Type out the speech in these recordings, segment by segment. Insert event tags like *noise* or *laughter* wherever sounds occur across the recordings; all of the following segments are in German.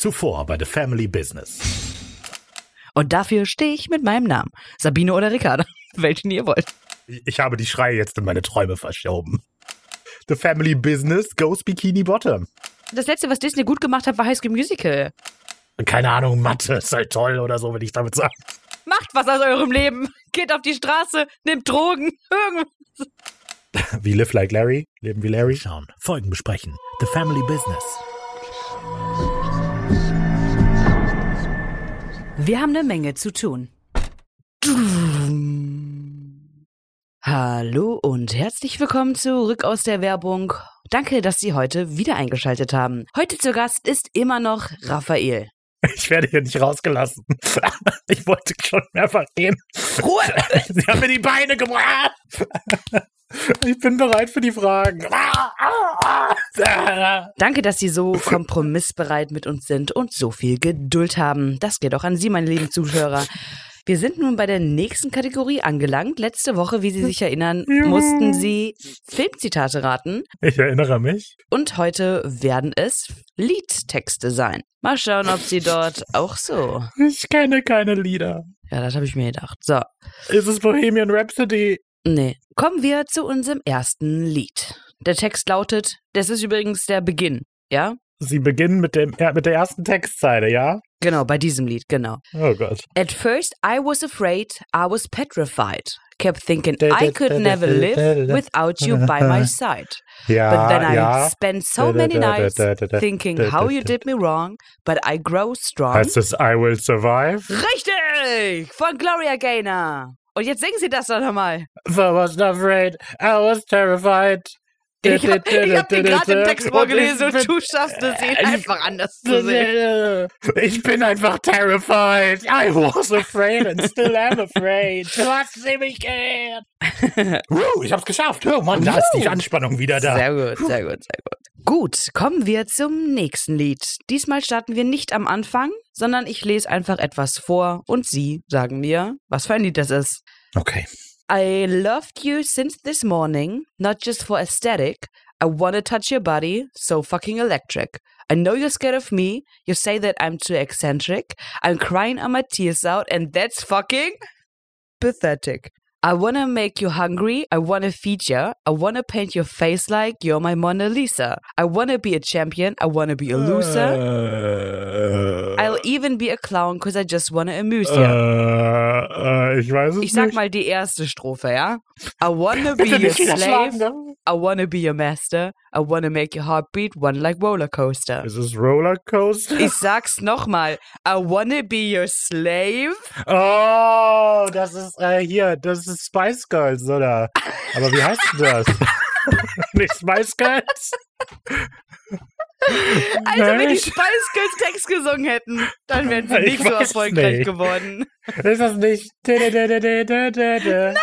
Zuvor bei The Family Business. Und dafür stehe ich mit meinem Namen. Sabine oder Ricarda, *laughs* welchen ihr wollt. Ich habe die Schreie jetzt in meine Träume verschoben. The Family Business goes Bikini Bottom. Das letzte, was Disney gut gemacht hat, war High School Musical. Keine Ahnung, Mathe ist halt toll oder so, will ich damit sagen. Macht was aus eurem Leben. Geht auf die Straße, nehmt Drogen, *laughs* irgendwas. Wie Live Like Larry, leben wie Larry. Schauen, Folgen besprechen. The Family Business. Wir haben eine Menge zu tun. Hallo und herzlich willkommen zurück aus der Werbung. Danke, dass Sie heute wieder eingeschaltet haben. Heute zu Gast ist immer noch Raphael. *laughs* Ich werde hier nicht rausgelassen. *laughs* Ich wollte schon mehrfach gehen. Ruhe! *laughs* Sie haben mir die Beine gebracht. Ich bin bereit für die Fragen. Danke, dass Sie so kompromissbereit mit uns sind und so viel Geduld haben. Das geht auch an Sie, meine lieben Zuhörer. Wir sind nun bei der nächsten Kategorie angelangt. Letzte Woche, wie Sie sich erinnern, *laughs* mussten Sie Filmzitate raten. Ich erinnere mich. Und heute werden es Liedtexte sein. Mal schauen, ob Sie dort auch so. Ich kenne keine Lieder. Ja, das habe ich mir gedacht. So, Ist es Bohemian Rhapsody? nee. Kommen wir zu unserem ersten Lied. Der Text lautet, das ist übrigens der Beginn, ja? Sie beginnen mit, dem, mit der ersten Textzeile, ja? Genau, bei diesem Lied, genau. Oh Gott. At first, I was afraid, I was petrified. Kept thinking I could never live without you by my *laughs* side. Ja, But then I ja. spent so many nights thinking how you did me wrong, but I grow strong. Heißt es I Will Survive? Richtig! Von Gloria Gaynor. Und jetzt singen Sie das doch nochmal. I was afraid, I was terrified. Ich hab, *laughs* ich hab den gerade im Text Und vorgelesen ich und du schaffst es, ihn einfach anders zu bin, *laughs* ich bin einfach terrified. I was afraid and still am afraid. Du hast sie mich *laughs* ich hab's geschafft. Oh Mann, da ist die Anspannung wieder da. Sehr gut, sehr gut, sehr gut. Gut, kommen wir zum nächsten Lied. Diesmal starten wir nicht am Anfang, sondern ich lese einfach etwas vor und Sie sagen mir, was für ein Lied das ist. Okay. I loved you since this morning, not just for aesthetic. I wanna touch your body, so fucking electric. I know you're scared of me. You say that I'm too eccentric. I'm crying all my tears out, and that's fucking pathetic. I wanna make you hungry. I wanna feed you. I wanna paint your face like you're my Mona Lisa. I wanna be a champion. I wanna be a loser. Äh, I'll even be a clown because I just wanna amuse äh, you. äh, ich weiß es Ich sag nicht. mal die erste Strophe, ja? I wanna be your slave. I wanna be your master. I wanna make your heartbeat one like roller coaster. Is this roller coaster? Ich sag's nochmal. I wanna be your slave. Oh, das ist äh, hier, das ist Spice Girls, oder? Aber wie heißt das? *laughs* Nicht Spice Girls? Also, wenn die? Spice Girls Text gesungen hätten, dann wären sie Ich nicht so erfolgreich nicht. geworden. Ist das nicht? Nein!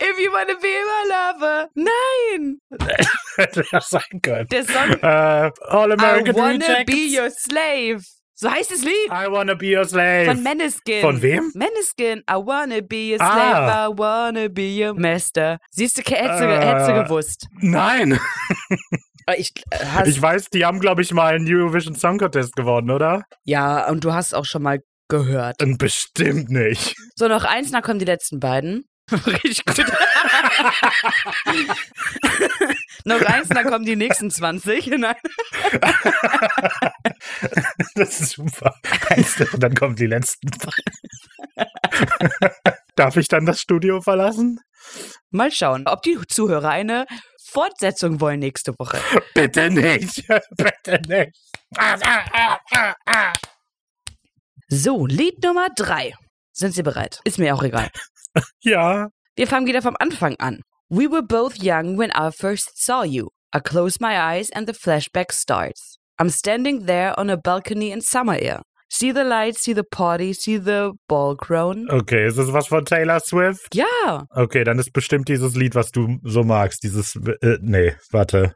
If you wanna be my lover. Nein! Hätte *laughs* das sein können. Der Song Äh, All I American wanna Rejects. be your slave. So heißt das Lied. I wanna be your slave. Von Meneskin. Von wem? Meneskin. I wanna be your Ah. slave. I wanna be your master. Siehst du, hättest du, Äh. hättest du gewusst. Nein. Aber Ich, äh, Ich weiß, die haben, glaube ich, mal einen Eurovision Song Contest gewonnen, oder? ja, und du hast auch schon mal gehört. Und bestimmt nicht. So, noch eins, dann kommen die letzten beiden. *laughs* Richtig gut. *laughs* noch eins, dann kommen die nächsten 20. *laughs* Nein. Das ist super. Eins, und dann kommen die letzten. Darf ich dann das Studio verlassen? Mal schauen, ob die Zuhörer eine Fortsetzung wollen nächste Woche. Bitte nicht. Bitte nicht. Ah, ah, ah, ah, ah. So, Lied Nummer drei. Sind Sie bereit? Ist mir auch egal. *laughs* Ja. Wir fangen wieder vom Anfang an. We were both young when I first saw you. I close my eyes and the flashback starts. I'm standing there on a balcony in summer air. See the lights, see the party, see the ball grown. Okay, ist es was von Taylor Swift? Ja, Okay, dann ist bestimmt dieses Lied, was du so magst. Dieses. Äh, nee, warte.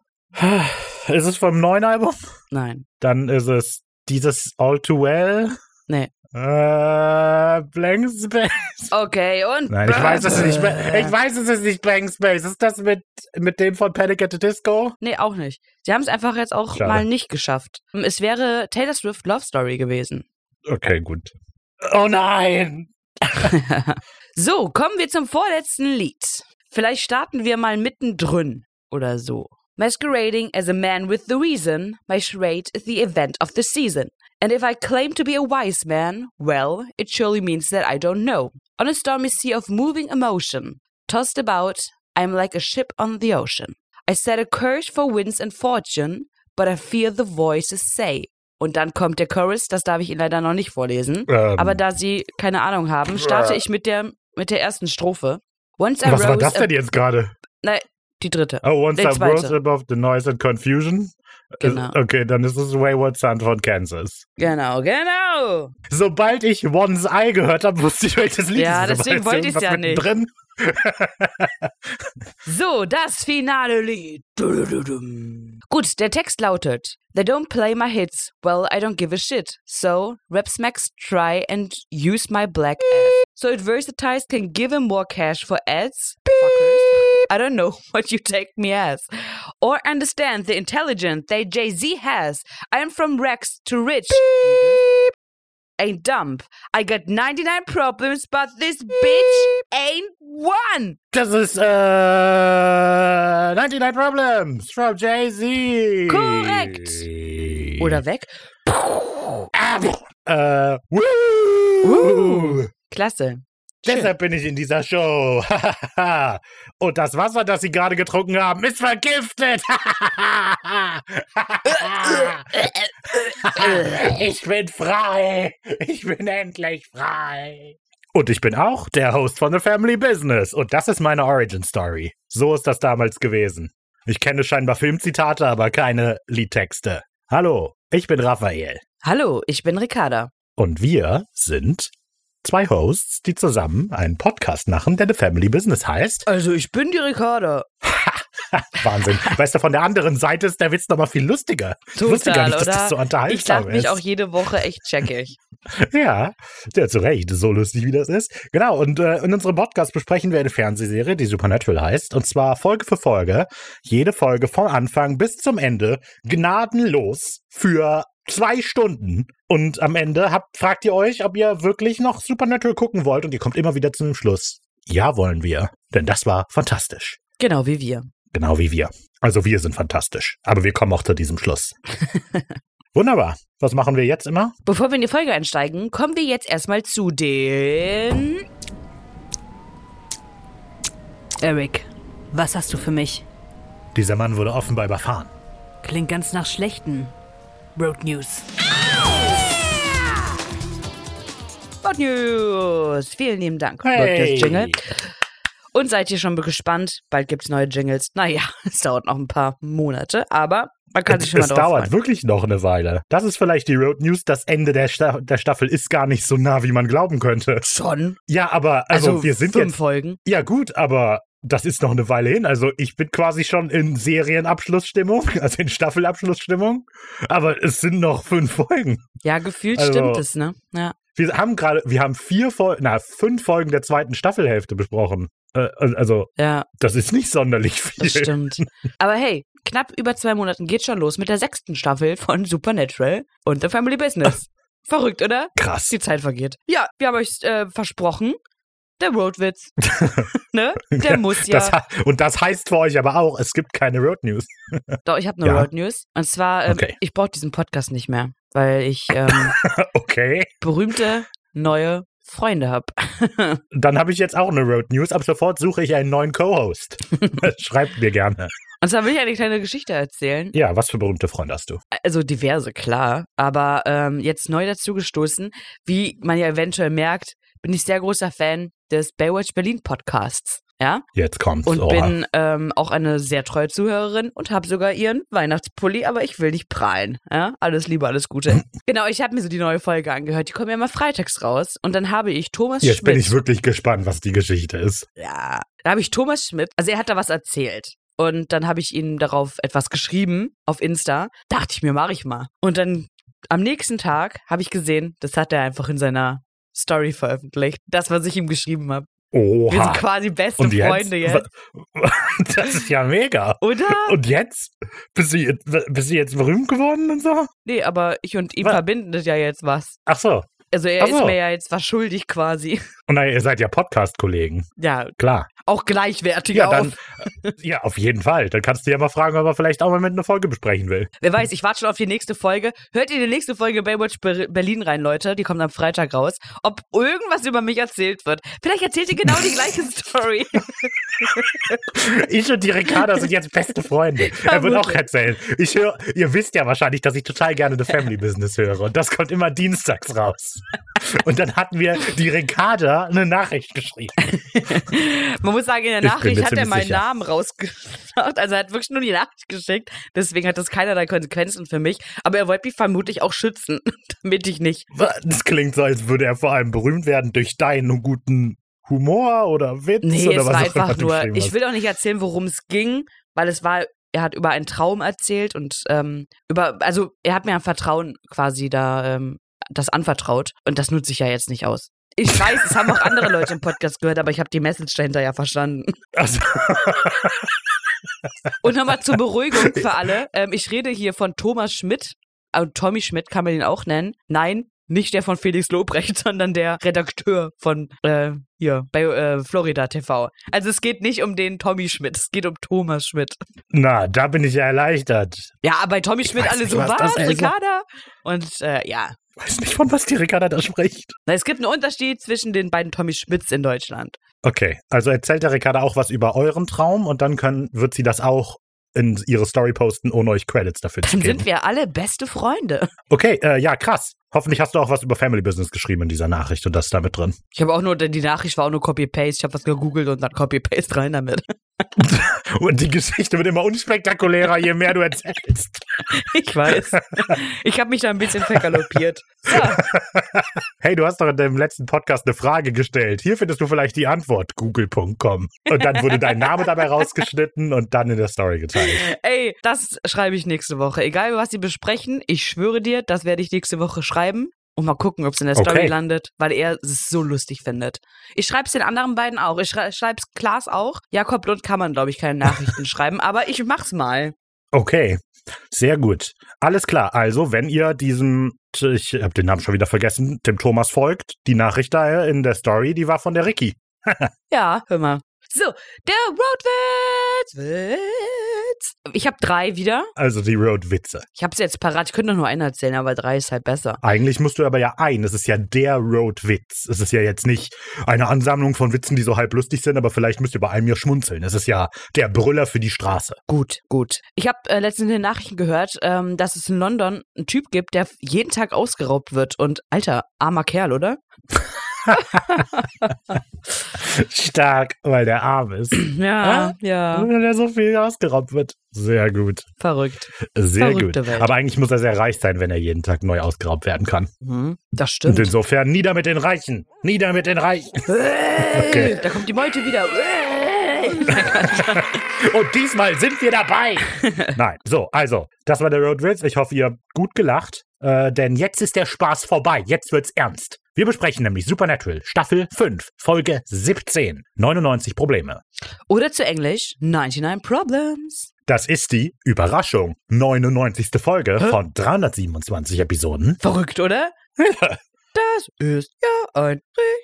Ist es vom neuen Album? nein, Dann ist es dieses All Too Well. nee. Äh, Blank Space. Okay, und? Nein, ich weiß, es ist nicht, ich weiß, es ist nicht Blank Space. Ist das mit, mit dem von Panic at the Disco? Nee, auch nicht. Sie haben es einfach jetzt auch Schade. mal nicht geschafft. Es wäre Taylor Swift Love Story gewesen. Okay, gut. Oh nein! *laughs* so, kommen wir zum vorletzten Lied. Vielleicht starten wir mal mittendrin oder so. Masquerading as a man with the reason, my charade is the event of the season. And if I claim to be a wise man, well, it surely means that I don't know. On a stormy sea of moving emotion, tossed about, I'm like a ship on the ocean. I set a curse for winds and fortune, but I fear the voices say. Und dann kommt der Chorus, das darf ich Ihnen leider noch nicht vorlesen. Ähm, Aber da Sie keine Ahnung haben, starte ich mit der, mit der ersten Strophe. Once I was war das denn jetzt gerade? Nein, die dritte. Oh, once I rose above the noise and confusion. Genau. Ist- Okay, dann ist es Wayward Son von Kansas. Genau, genau. Sobald ich One's Eye gehört habe, wusste ich, welches Lied Ja, es ist. Aber deswegen wollte ich's irgendwas ja nicht. mittendrin. So, das finale Lied. Gut, der Text lautet: They don't play my hits. Well, I don't give a shit. So, rap smacks try and use my black ass. So, advertisers can give him more cash for ads. Fuckers. I don't know *laughs* what you take me as. Or understand the intelligence that Jay Z has. I am from Rex to rich. Ain't dumb. I got 99 problems, but this bitch ain't one. Das ist äh, uh, 99 Problems from Jay-Z. Korrekt. Oder weg. Äh, woo. Ah, uh, Klasse. Schön. Deshalb bin ich in dieser Show. *laughs* Und das Wasser, das Sie gerade getrunken haben, ist vergiftet. *laughs* ich bin frei. Ich bin endlich frei. Und ich bin auch der Host von The Family Business. Und das ist meine Origin Story. So ist das damals gewesen. Ich kenne scheinbar Filmzitate, aber keine Liedtexte. Hallo, ich bin Raphael. Hallo, ich bin Ricarda. Und wir sind zwei Hosts, die zusammen einen Podcast machen, der The Family Business heißt. Also, ich bin die Ricarda. *laughs* Wahnsinn. weißt du, von der anderen Seite ist der Witz noch mal viel lustiger. ich wusste gar Total, nicht, dass oder? das so Ich unterhaltsam lach mich ist. auch jede Woche echt checkig. *laughs* Ja, ja, zu Recht, so lustig wie das ist. Genau, und äh, in unserem Podcast besprechen wir eine Fernsehserie, die Supernatural heißt. Und zwar Folge für Folge. Jede Folge vom Anfang bis zum Ende gnadenlos für zwei Stunden. Und am Ende habt, fragt ihr euch, ob ihr wirklich noch Supernatural gucken wollt. Und ihr kommt immer wieder zu dem Schluss. Ja, wollen wir. Denn das war fantastisch. Genau wie wir. Genau wie wir. Also wir sind fantastisch. Aber wir kommen auch zu diesem Schluss. *laughs* Wunderbar. Was machen wir jetzt immer? Bevor wir in die Folge einsteigen, kommen wir jetzt erstmal zu den. Eric, was hast du für mich? Dieser Mann wurde offenbar überfahren. Klingt ganz nach schlechten Road News. Bot News. Vielen lieben Dank. Hey. News Jingle. Und seid ihr schon gespannt? Bald gibt's neue Jingles. Naja, *laughs* es dauert noch ein paar Monate, aber man kann sich schon mal es dauert freuen. wirklich noch eine Weile. Das ist vielleicht die Road News. Das Ende der, Sta der Staffel ist gar nicht so nah, wie man glauben könnte. Schon? Ja, aber also, Also, wir sind fünf jetzt. Folgen. Ja, gut, aber das ist noch eine Weile hin. Also ich bin quasi schon in Serienabschlussstimmung, *laughs* also in Staffelabschlussstimmung. Aber es sind noch fünf Folgen. Ja, gefühlt Also- stimmt es, ne? Ja. Wir haben gerade, wir haben vier Folgen, na, fünf Folgen der zweiten Staffelhälfte besprochen. Äh, also, Ja, das ist nicht sonderlich viel. das stimmt. Aber hey, knapp über zwei Monaten geht schon los mit der sechsten Staffel von Supernatural und The Family Business. *laughs* Verrückt, oder? Krass. Die Zeit vergeht. Ja, wir haben euch äh, versprochen, der Roadwitz. *laughs* ne? Der muss ja. Das, und das heißt für euch aber auch, es gibt keine Road News. *laughs* Doch, ich habe eine *laughs* Ja. Road News. Und zwar, ähm, Okay. ich brauche diesen Podcast nicht mehr, weil ich ähm, Okay. berühmte neue Freunde habe. Dann habe ich jetzt auch eine Road News. Ab sofort suche ich einen neuen Co-Host. Schreibt mir gerne. Und zwar will ich eine kleine Geschichte erzählen. Ja, was für berühmte Freunde hast du? Also diverse, klar. Aber ähm, jetzt neu dazu gestoßen, wie man ja eventuell merkt, bin ich sehr großer Fan des Baywatch Berlin Podcasts. Ja, Jetzt kommt's. und Oha. bin ähm, auch eine sehr treue Zuhörerin und habe sogar ihren Weihnachtspulli, aber ich will nicht prahlen. Ja, alles Liebe, alles Gute. *laughs* genau, ich habe mir so die neue Folge angehört. Die kommen ja immer freitags raus. Und dann habe ich Thomas Jetzt Schmidt. bin ich wirklich gespannt, was die Geschichte ist. Ja, da habe ich Thomas Schmidt, also er hat da was erzählt. Und dann habe ich ihm darauf etwas geschrieben auf Insta. Dachte ich mir, mache ich mal. Und dann am nächsten Tag habe ich gesehen, das hat er einfach in seiner Story veröffentlicht. Das, was ich ihm geschrieben habe. Wir sind Oha. quasi beste jetzt? Freunde jetzt. *laughs* Das ist ja mega. Oder? Und jetzt? Bist du, jetzt- bist du jetzt berühmt geworden und so? Nee, aber ich und ihm Was? verbinden das ja jetzt was. Ach so. Also er Ach ist so. mir ja jetzt was schuldig quasi. Und na, ihr seid ja Podcast-Kollegen. Ja, Klar. auch gleichwertig Ja, auf. dann, *laughs* ja, auf jeden Fall. Dann kannst du ja mal fragen, ob er vielleicht auch mal mit einer Folge besprechen will. Wer weiß, ich warte schon auf die nächste Folge. Hört ihr die nächste Folge Baywatch Ber Berlin rein, Leute? Die kommt am Freitag raus. Ob irgendwas über mich erzählt wird. Vielleicht erzählt ihr genau die gleiche *laughs* Story. Ich und die Ricarda sind jetzt beste Freunde. Er wird auch erzählen. Ich höre, ihr wisst ja wahrscheinlich, dass ich total gerne The Family Business höre. Und das kommt immer dienstags raus. Und dann hatten wir die Ricarda eine Nachricht geschrieben. *laughs* Man muss sagen, in der Nachricht hat er meinen sicher. Namen rausgeschaut. Also er hat wirklich nur die Nachricht geschickt. Deswegen hat das keinerlei Konsequenzen für mich. Aber er wollte mich vermutlich auch schützen, *laughs* damit ich nicht. Das klingt so, als würde er vor allem berühmt werden durch deinen guten Humor oder Witz Nee, oder es was war einfach nur. Ich will auch nicht erzählen, worum es ging, weil es war. Er hat über einen Traum erzählt und ähm, über, also er hat mir ein Vertrauen quasi da ähm, das anvertraut und das nutze ich ja jetzt nicht aus. Ich weiß, es haben auch andere Leute im Podcast gehört, aber ich habe die Message dahinter ja verstanden. Also, *laughs* Und nochmal zur Beruhigung für alle. Ähm, ich rede hier von Thomas Schmidt. Und Tommy Schmidt kann man ihn auch nennen. Nein, nicht der von Felix Lobrecht, *laughs* sondern der Redakteur von äh, hier bei äh, Florida TV. Also es geht nicht um den Tommy Schmidt, es geht um Thomas Schmidt. na, da bin ich ja erleichtert. Ja, bei Tommy Schmidt alle nicht, so, was. Ricarda? Und äh, ja, Weiß nicht, von was die Ricarda da spricht. Na, es gibt einen Unterschied zwischen den beiden Tommy Schmidts in Deutschland. Okay, also erzählt der Ricarda auch was über euren Traum und dann können, wird sie das auch in ihre Story posten, ohne euch Credits dafür zu Dann geben. sind wir alle beste Freunde. Okay, äh, ja, krass. Hoffentlich hast du auch was über Family Business geschrieben in dieser Nachricht und das ist damit drin. Ich habe auch nur, die Nachricht war auch nur Copy-Paste. Ich habe was gegoogelt und dann Copy-Paste rein damit. *laughs* Und die Geschichte wird immer unspektakulärer, je mehr du erzählst. Ich weiß. Ich habe mich da ein bisschen vergaloppiert. So, *laughs* Hey, du hast doch in deinem letzten Podcast eine Frage gestellt. Hier findest du vielleicht die Antwort, google.com. Und dann wurde dein Name dabei rausgeschnitten und dann in der Story geteilt. ey, das schreibe ich nächste Woche. Egal, was sie besprechen, ich schwöre dir, das werde ich nächste Woche schreiben. Und mal gucken, ob es in der Story Okay. landet, weil er es so lustig findet. Ich schreibe es den anderen beiden auch. Ich schreibe es Klaas auch. Jakob Lund kann man, glaube ich, keine Nachrichten *laughs* schreiben, aber ich mach's mal. Okay, sehr gut. Alles klar. Also, wenn ihr diesem, ich habe den Namen schon wieder vergessen, dem Thomas folgt, die Nachricht da in der Story, die war von der Ricky. *laughs* Ja, hör mal. So, der Roadwitz. Witz. Ich habe drei wieder. Also die Road-Witze. Ich habe es jetzt parat. Ich könnte nur einen erzählen, aber drei ist halt besser. Eigentlich musst du aber ja ein. Es ist ja der Road-Witz. Es ist ja jetzt nicht eine Ansammlung von Witzen, die so halb lustig sind, aber vielleicht müsst ihr bei einem ja schmunzeln. Es ist ja der Brüller für die Straße. Gut, gut. Ich habe äh, letztens in den Nachrichten gehört, ähm, dass es in London einen Typ gibt, der jeden Tag ausgeraubt wird. Und alter, armer Kerl, oder? *laughs* *laughs* Stark, weil der arm ist. *clears throat* Ja, ja. Weil er so viel ausgeraubt wird. Sehr gut. Verrückt. Sehr Verrückte gut. Welt. Aber eigentlich muss er sehr reich sein, wenn er jeden Tag neu ausgeraubt werden kann. Mhm, das Und stimmt. insofern nieder mit den Reichen. Nieder mit den Reichen. Okay. Da kommt die Meute wieder. *laughs* Und diesmal sind wir dabei. *laughs* Nein, so, also, das war der Road Witz. Ich hoffe, ihr habt gut gelacht. Äh, denn jetzt ist der Spaß vorbei. Jetzt wird's ernst. Wir besprechen nämlich Supernatural, Staffel 5, Folge 17. 99 Probleme. Oder zu Englisch 99 Problems. Das ist die Überraschung. 99. Folge Hä? von 327 Episoden. Verrückt, oder? Das ist ja ein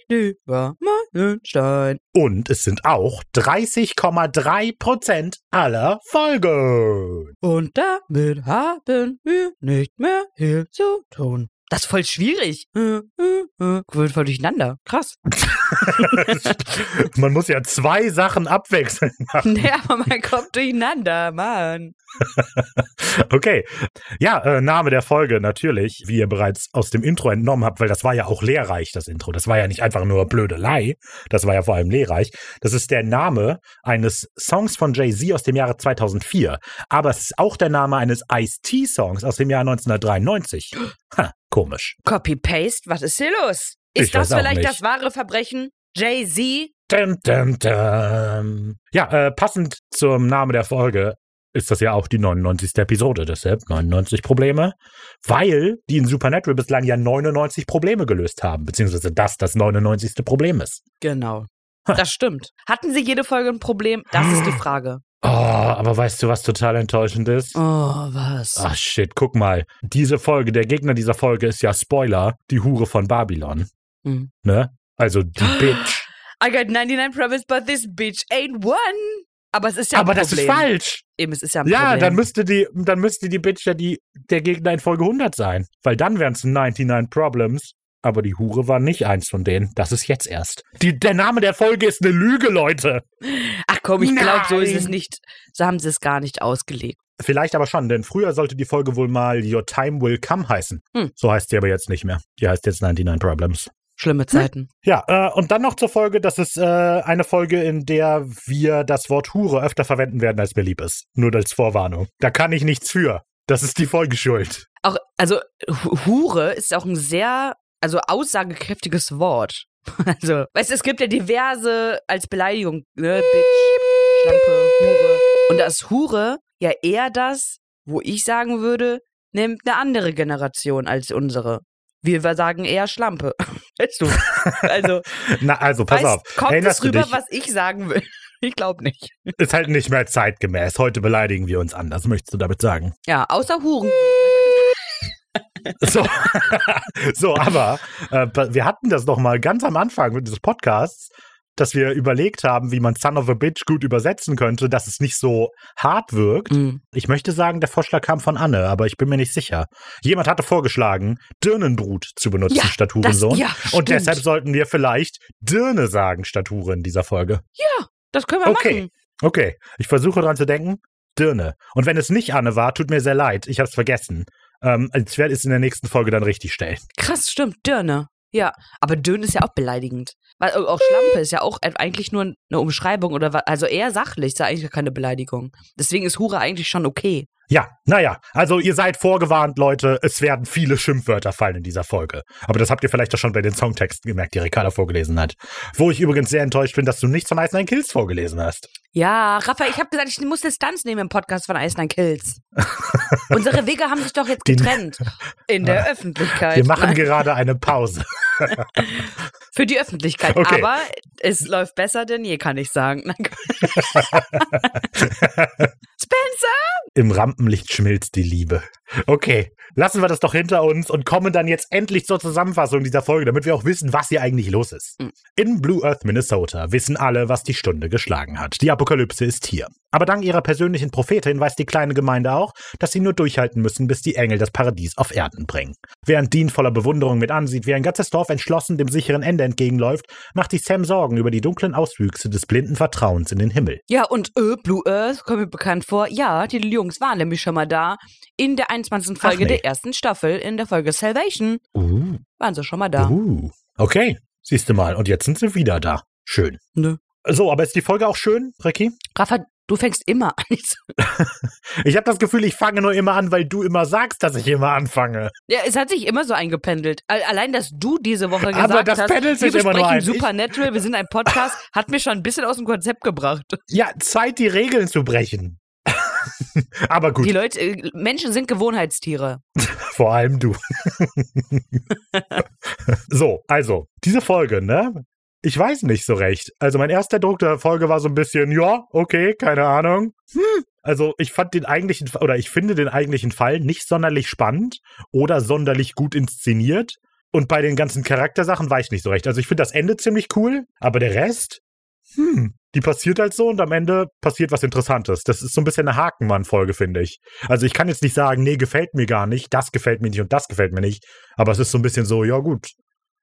richtiger Meilenstein. Und es sind auch 30,3 Prozent aller Folgen. Und damit haben wir nicht mehr viel zu tun. Das ist voll schwierig. Wird voll durcheinander. Krass. *laughs* Man muss ja zwei Sachen abwechseln machen. *laughs* Nee, aber man kommt durcheinander, Mann. *laughs* Okay. Ja, äh, Name der Folge natürlich, wie ihr bereits aus dem Intro entnommen habt, weil das war ja auch lehrreich, das Intro. Das war ja nicht einfach nur Blödelei, das war ja vor allem lehrreich. Das ist der Name eines Songs von Jay-Z aus dem Jahre 2004. Aber es ist auch der Name eines Ice-T-Songs aus dem Jahr 1993. *gasps* Ha, komisch. Copy-Paste, was ist hier los? Ist Ich das vielleicht nicht. das wahre Verbrechen? Jay-Z? Ja, äh, passend zum Namen der Folge ist das ja auch die 99. Episode. Deshalb 99 Probleme, weil die in Supernatural bislang ja 99 Probleme gelöst haben, beziehungsweise das das 99. Problem ist. Genau. Das stimmt. Hatten sie jede Folge ein Problem? Das ist die *gasps* Frage. Oh, aber weißt du, was total enttäuschend ist? Oh, was? Ach shit, guck mal. Diese Folge, der Gegner dieser Folge ist ja Spoiler, die Hure von Babylon. Hm. Ne? Also die *gasps* Bitch. I got 99 problems, but this bitch ain't one. Aber es ist ja aber ein das Problem. ist falsch. Eben, es ist ja ein Ja, Problem. dann müsste die, dann müsste die Bitch ja die, der Gegner in Folge 100 sein. Weil dann wären es 99 Problems. Aber die Hure war nicht eins von denen. Das ist jetzt erst. Die, der Name der Folge ist eine Lüge, Leute. Ach komm, ich glaube, so ist es nicht. So haben sie es gar nicht ausgelegt. Vielleicht aber schon, denn früher sollte die Folge wohl mal Your Time Will Come heißen. Hm. So heißt sie aber jetzt nicht mehr. Die heißt jetzt 99 Problems. Schlimme Zeiten. Ja, äh, und dann noch zur Folge, das ist äh, eine Folge, in der wir das Wort Hure öfter verwenden werden, als mir lieb ist. Nur als Vorwarnung. Da kann ich nichts für. Das ist die Folge schuld. Auch, also, Hu- Hure ist auch ein sehr, also aussagekräftiges Wort. *laughs* Also, weißt du, es gibt ja diverse als Beleidigung, ne? Bitch, Schlampe, Hure. Und das Hure ja eher das, wo ich sagen würde, nimmt eine andere Generation als unsere. Wir sagen eher Schlampe. *laughs* Weißt du? Also, *laughs* Na, also, pass weißt, auf. kommt Erinnerst es rüber, dich? was ich sagen will? Ich glaube nicht. Ist halt nicht mehr zeitgemäß. Heute beleidigen wir uns anders, möchtest du damit sagen? Ja, außer Huren. So, *laughs* so aber äh, wir hatten das doch mal ganz am Anfang des Podcasts, dass wir überlegt haben, wie man Son of a Bitch gut übersetzen könnte, dass es nicht so hart wirkt. Mhm. Ich möchte sagen, der Vorschlag kam von Anne, aber ich bin mir nicht sicher. Jemand hatte vorgeschlagen, Dirnenbrut zu benutzen Ja, statt Das, Hurensohn. ja, Und stimmt. deshalb sollten wir vielleicht Dirne sagen statt Hure in dieser Folge. Das können wir Okay. machen. Okay, ich versuche dran zu denken. Dirne. Und wenn es nicht Anne war, tut mir sehr leid. Ich habe es vergessen. Ähm, ich werde es in der nächsten Folge dann richtig stellen. Krass, stimmt, Dirne. Ja, aber Dön ist ja auch beleidigend. Weil äh, auch Schlampe ist ja auch eigentlich nur eine Umschreibung oder was, also eher sachlich, ist ja eigentlich keine Beleidigung. Deswegen ist Hure eigentlich schon okay. Ja, naja, also ihr seid vorgewarnt, Leute. Es werden viele Schimpfwörter fallen in dieser Folge. Aber das habt ihr vielleicht auch schon bei den Songtexten gemerkt, die Ricarda vorgelesen hat. Wo ich übrigens sehr enttäuscht bin, dass du nichts von Ice Nine Kills vorgelesen hast. Ja, Raphael, ich habe gesagt, ich muss Distanz nehmen im Podcast von Ice Nine Kills. *laughs* Unsere Wege haben sich doch jetzt getrennt. *laughs* In der Öffentlichkeit. Wir machen Nein, gerade eine Pause. *laughs* für die Öffentlichkeit. Okay. Aber es läuft besser denn je, kann ich sagen. *laughs* Spencer! Im Rampenlicht schmilzt die Liebe. Okay, lassen wir das doch hinter uns und kommen dann jetzt endlich zur Zusammenfassung dieser Folge, damit wir auch wissen, was hier eigentlich los ist. Mhm. In Blue Earth, Minnesota wissen alle, was die Stunde geschlagen hat. Die Apokalypse ist hier. Aber dank ihrer persönlichen Prophetin weiß die kleine Gemeinde auch, dass sie nur durchhalten müssen, bis die Engel das Paradies auf Erden bringen. Während Dean voller Bewunderung mit ansieht, wie ein ganzes Dorf entschlossen dem sicheren Ende entgegenläuft, macht sich Sam Sorgen über die dunklen Auswüchse des blinden Vertrauens in den Himmel. Ja, und äh, Blue Earth kommt mir bekannt vor. Ja, die Jungs waren nämlich schon mal da. In der 21. Folge nee. der ersten Staffel, in der Folge Salvation, Uh. waren sie schon mal da. Uh, okay, siehst du mal. Und jetzt sind sie wieder da. Schön. Nö. So, aber ist die Folge auch schön, Ricky? Rafa, du fängst immer an. *laughs* Ich habe das Gefühl, ich fange nur immer an, weil du immer sagst, dass ich immer anfange. Ja, es hat sich immer so eingependelt. Al- Allein, dass du diese Woche gesagt Aber das hast, pendelt wir sich immer nur ein. Ich- Supernatural, wir sind ein Podcast, *laughs* hat mir schon ein bisschen aus dem Konzept gebracht. Ja, Zeit, die Regeln zu brechen. *laughs* aber gut, Die Leute, äh, Menschen sind Gewohnheitstiere. vor allem du. so, also, diese Folge, ne? Ich weiß nicht so recht. Also, mein erster Druck der Folge war so ein bisschen, ja, okay, keine Ahnung. Hm. Also, ich fand den eigentlichen, oder ich finde den eigentlichen Fall nicht sonderlich spannend oder sonderlich gut inszeniert. Und bei den ganzen Charaktersachen war ich nicht so recht. Also, ich finde das Ende ziemlich cool, aber der Rest, hm, die passiert halt so und am Ende passiert was Interessantes. Das ist so ein bisschen eine Hakenmann-Folge, finde ich. Also, ich kann jetzt nicht sagen, nee, gefällt mir gar nicht, das gefällt mir nicht und das gefällt mir nicht. Aber es ist so ein bisschen so, ja, gut,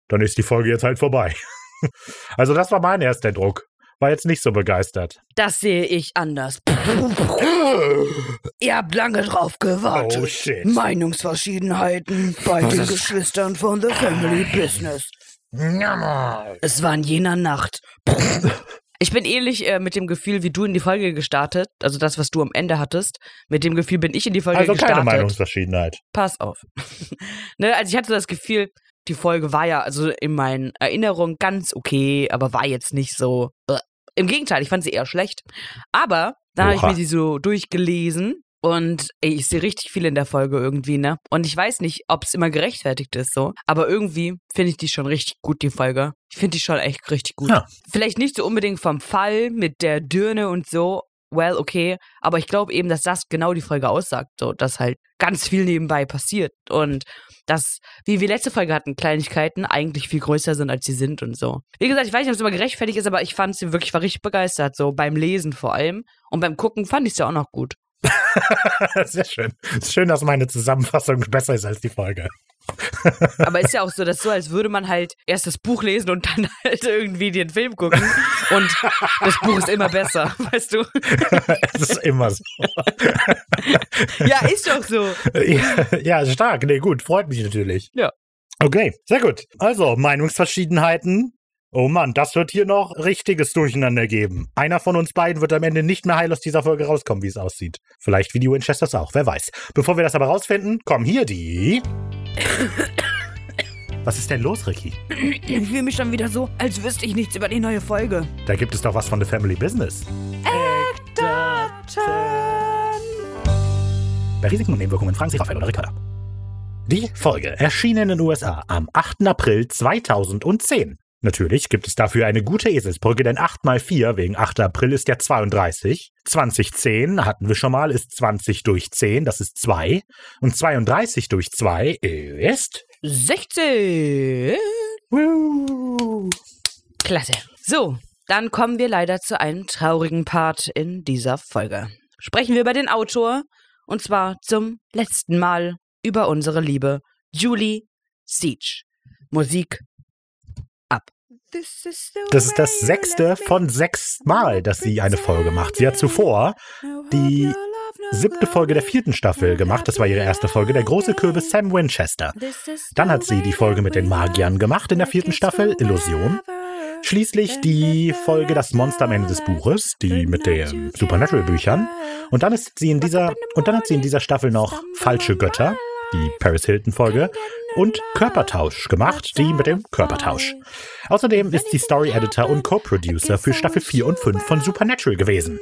dann ist die Folge jetzt halt vorbei. *laughs* also, das war mein erster Eindruck. War jetzt nicht so begeistert. Das sehe ich anders. Ihr habt lange drauf gewartet. Oh, shit. Meinungsverschiedenheiten bei den Geschwistern von The Family Business. Es war in jener Nacht. Ich bin ähnlich äh, mit dem Gefühl, wie du in die Folge gestartet, also das, was du am Ende hattest. Mit dem Gefühl bin ich in die Folge Also keine gestartet. Meinungsverschiedenheit. Pass auf. *laughs* ne, also ich hatte das Gefühl, die Folge war ja also in meinen Erinnerungen ganz okay, aber war jetzt nicht so. Äh. Im Gegenteil, ich fand sie eher schlecht. Aber Dann habe ich mir die so durchgelesen. Und ey, ich sehe richtig viel in der Folge irgendwie, ne? Und ich weiß nicht, ob es immer gerechtfertigt ist so. Aber irgendwie finde ich die schon richtig gut, die Folge. Ich finde die schon echt richtig gut. Ja. Vielleicht nicht so unbedingt vom Fall mit der Dürne und so. Well, okay. Aber ich glaube eben, dass das genau die Folge aussagt. So, dass halt ganz viel nebenbei passiert. Und dass, wie wir letzte Folge hatten, Kleinigkeiten eigentlich viel größer sind, als sie sind und so. Wie gesagt, ich weiß nicht, ob es immer gerechtfertigt ist, aber ich fand sie wirklich, war richtig begeistert. So beim Lesen vor allem. Und beim Gucken fand ich es ja auch noch gut. *laughs* Sehr schön. Ist schön, dass meine Zusammenfassung besser ist als die Folge. Aber ist ja auch so, dass so, als würde man halt erst das Buch lesen und dann *laughs* halt irgendwie den Film gucken. Und das Buch ist immer besser, *laughs* weißt du? es ist immer so. *laughs* Ja, ist doch so. Ja, ja, stark. Nee, gut. Freut mich natürlich. Ja. Okay, sehr gut. Also, Meinungsverschiedenheiten. Oh Mann, das wird hier noch richtiges Durcheinander geben. Einer von uns beiden wird am Ende nicht mehr heil aus dieser Folge rauskommen, wie es aussieht. Vielleicht wie die Winchesters auch, wer weiß. Bevor wir das aber rausfinden, kommen hier die. Was ist denn los, Ricky? Ich fühle mich schon wieder so, als wüsste ich nichts über die neue Folge. Da gibt es doch was von The Family Business. Bei Risiken und Nebenwirkungen fragen Sie Raphael oder Ricarda. Die Folge erschien in den USA am 8. April 2010. Natürlich gibt es dafür eine gute Eselsbrücke, denn 8 mal 4 wegen 8. April ist ja 32. 2010 hatten wir schon mal, ist 20 durch 10, das ist 2. Und 32 durch 2 ist... 16. Woo. Klasse. So, dann kommen wir leider zu einem traurigen Part in dieser Folge. Sprechen wir über den Autor und zwar zum letzten Mal über unsere liebe Julie Siege. Musik. Das ist das sechste von sechs Mal, dass sie eine Folge macht. Sie hat zuvor die siebte Folge der vierten Staffel gemacht. Das war ihre erste Folge, der große Kürbis Sam Winchester. Dann hat sie die Folge mit den Magiern gemacht in der vierten Staffel, Illusion. Schließlich die Folge Das Monster am Ende des Buches, die mit den Supernatural-Büchern. Und dann ist sie in dieser, und dann hat sie in dieser Staffel noch Falsche Götter, die Paris Hilton-Folge, und Körpertausch gemacht, die mit dem Körpertausch. Außerdem ist sie Story-Editor und Co-Producer für Staffel 4 und 5 von Supernatural gewesen.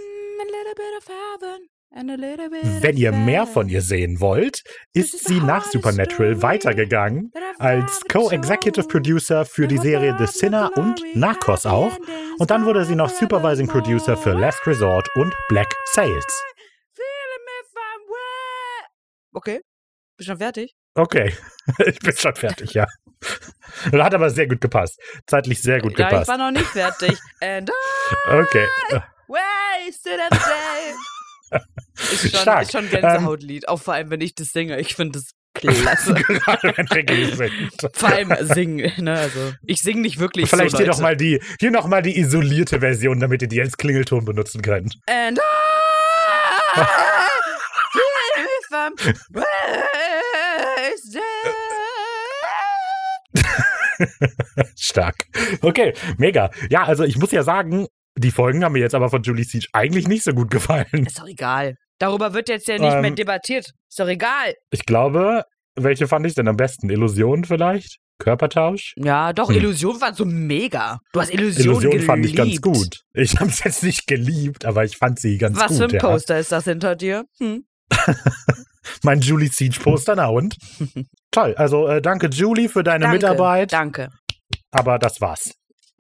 Wenn ihr mehr von ihr sehen wollt, ist sie nach Supernatural weitergegangen als Co-Executive Producer für die Serie The Sinner und Narcos auch. Und dann wurde sie noch Supervising Producer für Last Resort und Black Sails. Okay. Bist schon fertig? Okay, *laughs* ich bin schon fertig, ja. Hat aber sehr gut gepasst. Zeitlich sehr gut ja, ich gepasst. war noch nicht fertig. And Okay. wasted a day. Ist schon, Stark. ist schon Gänsehautlied. Auch vor allem, wenn ich das singe. Ich finde das *laughs* klasse. Gerade wenn Ricky singt. vor allem singen. Ne? Also, ich singe nicht wirklich Vielleicht so, hier Leute. noch mal die, hier noch mal die isolierte Version, damit ihr die als Klingelton benutzen könnt. And I. *laughs* *laughs* Stark. Okay, mega. Ja, also ich muss ja sagen, die Folgen haben mir jetzt aber von Julie Siege eigentlich nicht so gut gefallen. Ist doch egal. Darüber wird jetzt ja nicht Ähm, mehr debattiert. Ist doch egal. Ich glaube, welche fand ich denn am besten? Illusion vielleicht? Körpertausch? Ja, doch, Hm. Illusion war so mega. Du hast Illusion, Illusion geliebt. fand ich ganz gut. Ich habe es jetzt nicht geliebt, aber ich fand sie ganz Was gut. für ein ja. Poster ist das hinter dir? Hm? *laughs* *laughs* Mein Julie Siege Poster, na und? *laughs* Toll. Also äh, danke Julie für deine Danke, Mitarbeit. Danke. Aber das war's.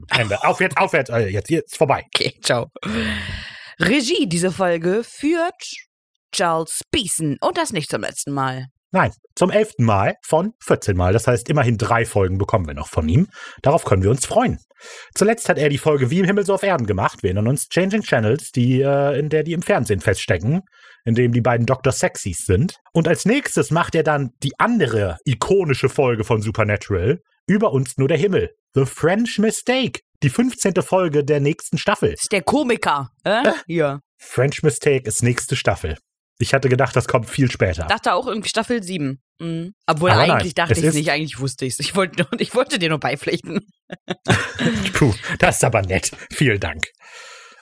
Ende. Auf jetzt, aufwärts. Äh, jetzt, jetzt vorbei. *laughs* Okay, ciao. Regie diese Folge führt Charles Beeson und das nicht zum letzten Mal. Nein, zum elften Mal von 14 Mal. Das heißt, immerhin drei Folgen bekommen wir noch von ihm. Darauf können wir uns freuen. Zuletzt hat er die Folge Wie im Himmel so auf Erden gemacht. Wir erinnern uns Changing Channels, die, äh, in der die im Fernsehen feststecken, in dem die beiden Dr. Sexys sind. Und als nächstes macht er dann die andere ikonische Folge von Supernatural. Über uns nur der Himmel. The French Mistake. Die 15. Folge der nächsten Staffel. Ist der Komiker, äh? Hier. French Mistake ist nächste Staffel. Ich hatte gedacht, das kommt viel später. Dachte auch irgendwie Staffel 7. Mhm. Obwohl Aber nein, eigentlich dachte es ich es nicht, eigentlich wusste ich es. Ich wollte, *laughs* ich wollte dir nur beipflichten. *laughs* Puh, das ist aber nett. Vielen Dank.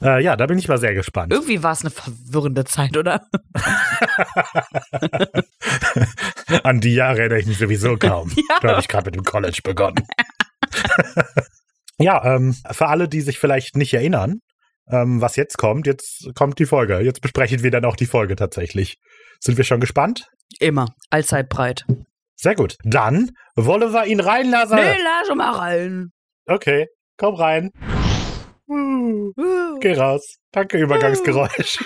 Äh, ja, da bin ich mal sehr gespannt. Irgendwie war es eine verwirrende Zeit, oder? *laughs* An die Jahre erinnere ich mich sowieso kaum. *laughs* Ja. Da habe ich gerade mit dem College begonnen. *laughs* ja, ähm, für alle, die sich vielleicht nicht erinnern, ähm, was jetzt kommt. Jetzt kommt die Folge. Jetzt besprechen wir dann auch die Folge tatsächlich. Sind wir schon gespannt? Immer. Allzeit breit. Sehr gut. Dann wollen wir ihn reinlassen. Nee, lass mal rein. Okay, komm rein. Geh raus. Danke, Übergangsgeräusch. *laughs*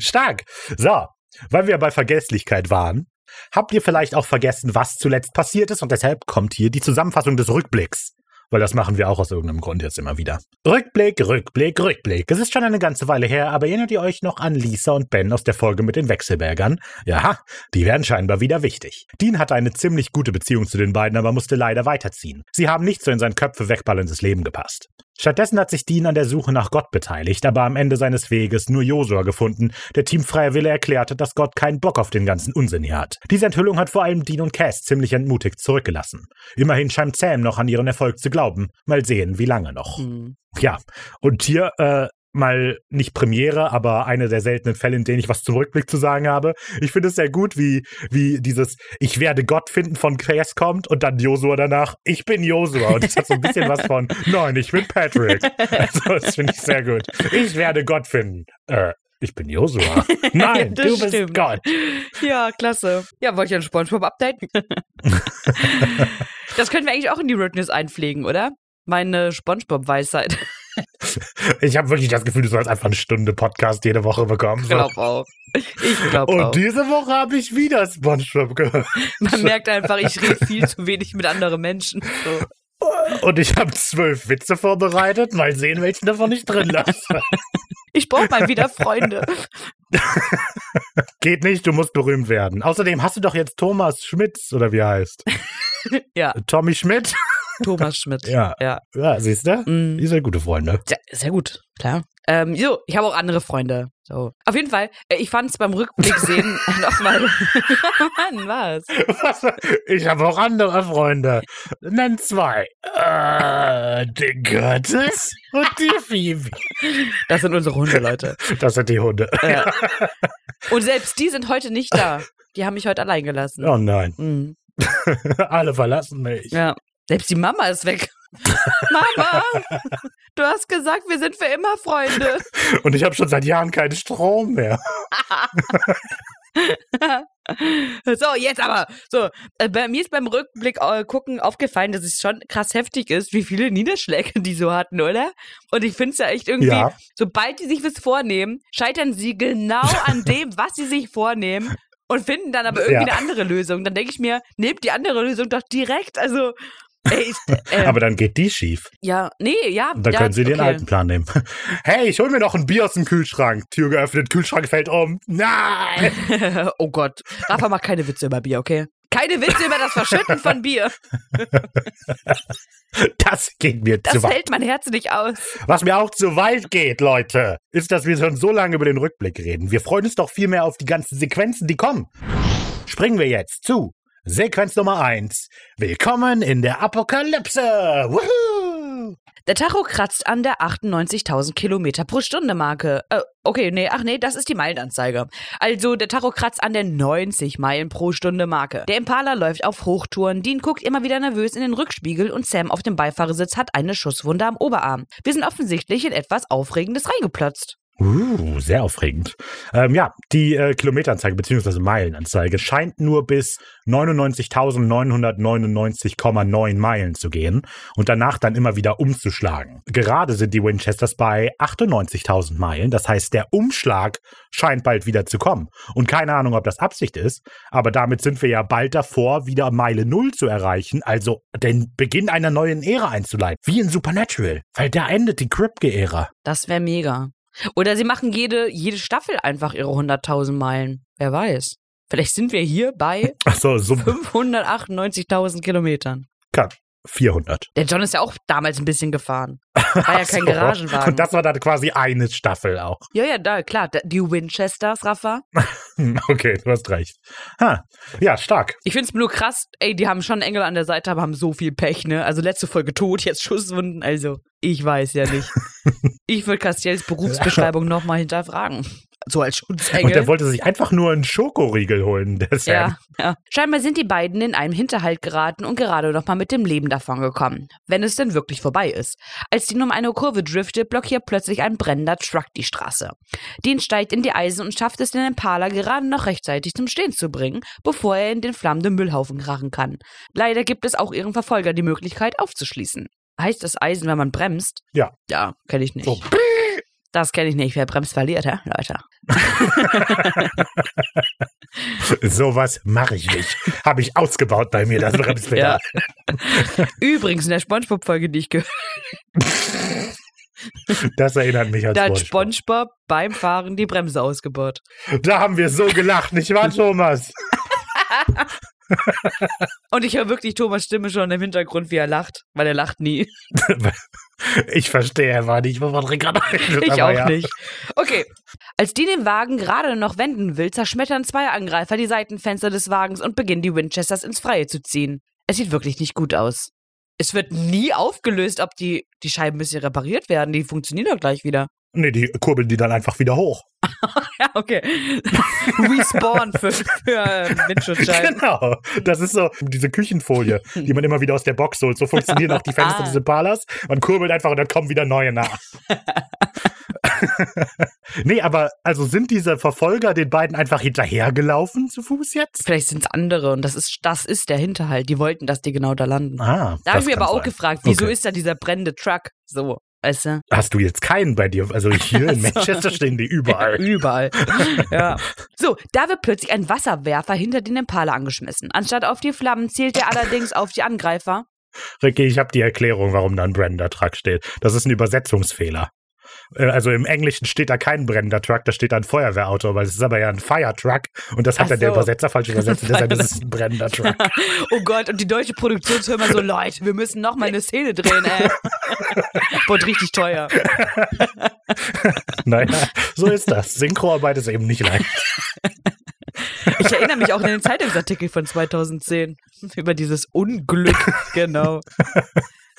Stark. So, weil wir bei Vergesslichkeit waren, habt ihr vielleicht auch vergessen, was zuletzt passiert ist und deshalb kommt hier die Zusammenfassung des Rückblicks. Weil das machen wir auch aus irgendeinem Grund jetzt immer wieder. Rückblick, Rückblick, Rückblick. Es ist schon eine ganze Weile her, aber erinnert ihr euch noch an Lisa und Ben aus der Folge mit den Wechselbergern? Ja, die werden scheinbar wieder wichtig. Dean hatte eine ziemlich gute Beziehung zu den beiden, aber musste leider weiterziehen. Sie haben nicht so in sein Köpfe wegballerndes Leben gepasst. Stattdessen hat sich Dean an der Suche nach Gott beteiligt, aber am Ende seines Weges nur Josua gefunden, der teamfreier Wille erklärte, dass Gott keinen Bock auf den ganzen Unsinn hier hat. Diese Enthüllung hat vor allem Dean und Cass ziemlich entmutigt zurückgelassen. Immerhin scheint Sam noch an ihren Erfolg zu glauben. Mal sehen, wie lange noch. Hm. Ja, und hier äh, mal nicht Premiere, aber eine der seltenen Fälle, in denen ich was zum Rückblick zu sagen habe. Ich finde es sehr gut, wie, wie dieses Ich werde Gott finden von Cass kommt und dann Josua danach, ich bin Josua. Und das hat so ein bisschen was von, *laughs* nein, ich bin Patrick. Also, das finde ich sehr gut. Ich werde Gott finden. Äh, ich bin Josua. *laughs* Nein, du bist stimmt. Gott. Ja, klasse. Ja, wollte ich ein Spongebob-Update? *laughs* das können wir eigentlich auch in die Road News einpflegen, oder? Meine Spongebob-Weisheit. Ich habe wirklich das Gefühl, du sollst einfach eine Stunde Podcast jede Woche bekommen. Ich So. glaube auch. Ich glaube Und auch. diese Woche habe ich wieder SpongeBob gehört. *laughs* Man merkt einfach, ich rede viel zu wenig mit anderen Menschen. So. Und ich habe zwölf Witze vorbereitet. Mal sehen, welchen davon ich drin lasse. *laughs* Ich brauche mal wieder Freunde. *laughs* Geht nicht, du musst berühmt werden. Außerdem hast du doch jetzt Thomas Schmitz, oder wie er heißt. Ja, Tommy Schmidt? *laughs* Thomas Schmidt. Ja. Ja. Ja, siehst du? Mm. Ihr seid gute Freunde. Sehr, sehr gut, klar. Ähm, so, ich habe auch andere Freunde. So. Auf jeden Fall, äh, ich fand es beim Rückblick *laughs* sehen *laughs* nochmal. Mann, was? Was? Ich habe auch andere Freunde. Nenn zwei. Äh, den Curtis und die Phoebe. Das sind unsere Hunde, Leute. Das sind die Hunde. Ja. Und selbst die sind heute nicht da. Die haben mich heute allein gelassen. Oh nein. Mhm. Alle verlassen mich. Ja. Selbst die Mama ist weg. *laughs* Mama, du hast gesagt, wir sind für immer Freunde. Und ich habe schon seit Jahren keinen Strom mehr. *laughs* So, jetzt aber. So, äh, bei mir ist beim Rückblick äh, gucken aufgefallen, dass es schon krass heftig ist, wie viele Niederschläge die so hatten, oder? Und ich finde es ja echt irgendwie, Ja. sobald die sich was vornehmen, scheitern sie genau an *laughs* dem, was sie sich vornehmen. Und finden dann aber irgendwie Ja. eine andere Lösung. Dann denke ich mir, nehmt die andere Lösung doch direkt. Also, ey, äh, Aber dann geht die schief. ja, nee, ja. Dann ja, können Sie den okay. alten Plan nehmen. *laughs* Hey, ich hol mir noch ein Bier aus dem Kühlschrank. Tür geöffnet, Kühlschrank fällt um. Nein! *laughs* oh Gott. Rafa macht keine Witze über Bier, okay? Keine Witze über das Verschütten von Bier. *laughs* Das geht mir Das zu weit. hält mein Herz nicht aus. Was mir auch zu weit geht, Leute, ist, dass wir schon so lange über den Rückblick reden. Wir freuen uns doch viel mehr auf die ganzen Sequenzen, die kommen. Springen wir jetzt zu Sequenz Nummer 1. Willkommen in der Apokalypse. Woohoo! Der Tacho kratzt an der 98.000 Kilometer pro Stunde Marke. Äh, okay, nee, ach nee, das ist die Meilenanzeige. Also der Tacho kratzt an der 90 Meilen pro Stunde Marke. Der Impala läuft auf Hochtouren, Dean guckt immer wieder nervös in den Rückspiegel und Sam auf dem Beifahrersitz hat eine Schusswunde am Oberarm. Wir sind offensichtlich in etwas Aufregendes reingeplotzt. Uh, sehr aufregend. Ähm, ja, die äh, Kilometeranzeige bzw. Meilenanzeige scheint nur bis 99.999,9 Meilen zu gehen und danach dann immer wieder umzuschlagen. Gerade sind die Winchesters bei 98.000 Meilen, das heißt, der Umschlag scheint bald wieder zu kommen. Und keine Ahnung, ob das Absicht ist, aber damit sind wir ja bald davor, wieder Meile Null zu erreichen, also den Beginn einer neuen Ära einzuleiten, wie in Supernatural, weil da endet die Kripke-Ära. Das wäre mega. Oder sie machen jede, jede Staffel einfach ihre 100.000 Meilen. Wer weiß. Vielleicht sind wir hier bei Achso, so 598.000 Kilometern. 400. Der John ist ja auch damals ein bisschen gefahren. War ja kein So. Garagenwagen. Und das war dann quasi eine Staffel auch. ja, ja, da, klar. Die Winchesters, Rafa. *laughs* Okay, du hast recht. Ha. Ja, stark. Ich find's nur krass, ey, die haben schon Engel an der Seite, aber haben so viel Pech, ne? Also letzte Folge tot, jetzt Schusswunden. Also, ich weiß ja nicht. *laughs* ich würde Castiels Berufsbeschreibung nochmal hinterfragen. So als Und Schutzengel. der wollte sich einfach nur einen Schokoriegel holen, der Sam. Ja, ja. Scheinbar sind die beiden in einen Hinterhalt geraten und gerade noch mal mit dem Leben davongekommen. Wenn es denn wirklich vorbei ist. Als Dean um eine Kurve driftet, blockiert plötzlich ein brennender Truck die Straße. Dean steigt in die Eisen und schafft es, den Impala gerade noch rechtzeitig zum Stehen zu bringen, bevor er in den flammenden Müllhaufen krachen kann. Leider gibt es auch ihrem Verfolger die Möglichkeit aufzuschließen. Heißt das Eisen, wenn man bremst? Ja. Ja, kenne ich nicht. So. Das kenne ich nicht. Wer bremst, verliert, hä, Leute? *laughs* Sowas mache ich nicht. Habe ich ausgebaut bei mir, das Bremspedal. *laughs* Übrigens, in der Spongebob-Folge, die ich gehört Das erinnert mich an Da hat SpongeBob. SpongeBob beim Fahren die Bremse ausgebaut. Da haben wir so gelacht, nicht wahr, *laughs* Thomas? Und ich höre wirklich Thomas Stimme schon im Hintergrund, wie er lacht, weil er lacht nie. *laughs* Ich verstehe einfach nicht, wovon Ricardo redet. Ich auch ja. nicht. Okay. Als die den Wagen gerade noch wenden will, zerschmettern zwei Angreifer die Seitenfenster des Wagens und beginnen die Winchesters ins Freie zu ziehen. Es sieht wirklich nicht gut aus. Es wird nie aufgelöst, ob die, die Scheiben ein bisschen repariert werden. Die funktionieren doch gleich wieder. Nee, die kurbeln die dann einfach wieder hoch. *laughs* Ja, okay. *laughs* Respawn für, für äh, Windschutzscheiben. Genau. Das ist so diese Küchenfolie, die man immer wieder aus der Box holt. So funktionieren auch die *laughs* Fenster Ah. des Impalas. Man kurbelt einfach und dann kommen wieder neue nach. nee, aber also sind diese Verfolger den beiden einfach hinterhergelaufen zu Fuß jetzt? Vielleicht sind es andere und das ist, das ist der Hinterhalt. Die wollten, dass die genau da landen. Ah, Da habe ich mir aber auch sein. gefragt, wieso Okay. ist da dieser brennende Truck so? Weißt du? Hast du jetzt keinen bei dir? Also *laughs* hier in Manchester stehen die überall. *laughs* Überall. *laughs* ja. So, da wird plötzlich ein Wasserwerfer hinter den Impala angeschmissen. Anstatt auf die Flammen zielt er allerdings auf die Angreifer. Ricky, ich habe die Erklärung, warum da ein brennender Truck steht. Das ist ein Übersetzungsfehler. Äh, Also im Englischen steht da kein brennender Truck, da steht da ein Feuerwehrauto, weil es ist aber ja ein Fire Truck und das hat Ach dann der so. Übersetzer falsch übersetzt, *laughs* deshalb ist es ein brennender Truck. *laughs* Oh Gott, und die deutsche Produktionsfirma so, Leute, wir müssen noch mal eine Szene drehen, ey. *laughs* Wird richtig teuer. Naja, so ist das. Synchroarbeit ist eben nicht leicht. Ich erinnere mich auch an den Zeitungsartikel von 2010 über dieses Unglück, genau.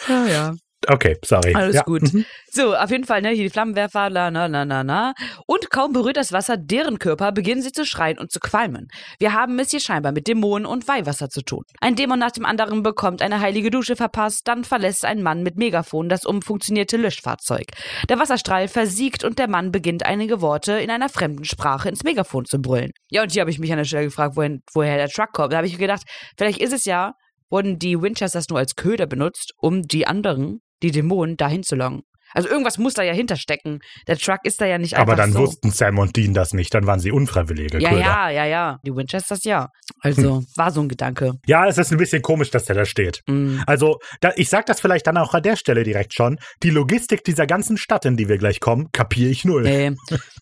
Ja, ja. Okay, sorry. Alles ja. gut. mhm. So, auf jeden Fall, ne, hier die Flammenwerfer, la, na, na, na, na. Und kaum berührt das Wasser deren Körper, beginnen sie zu schreien und zu qualmen. Wir haben es hier scheinbar mit Dämonen und Weihwasser zu tun. Ein Dämon nach dem anderen bekommt eine heilige Dusche verpasst, dann verlässt ein Mann mit Megafon das umfunktionierte Löschfahrzeug. Der Wasserstrahl versiegt und der Mann beginnt einige Worte in einer fremden Sprache ins Megafon zu brüllen. Ja, und hier habe ich mich an der Stelle gefragt, wohin, woher der Truck kommt. Da habe ich gedacht, vielleicht ist es ja, wurden die Winchesters nur als Köder benutzt, um die anderen, die Dämonen, dahin zu locken. Also irgendwas muss da ja hinterstecken. Der Truck ist da ja nicht einfach Aber dann so. wussten Sam und Dean das nicht, dann waren sie unfreiwillige ja, Köder. ja, ja, ja. Die Winchesters ja. Also war so ein Gedanke. Ja, es ist ein bisschen komisch, dass der da steht. Mm. Also, da, ich sag das vielleicht dann auch an der Stelle direkt schon. Die Logistik dieser ganzen Stadt, in die wir gleich kommen, kapiere ich null. Nee.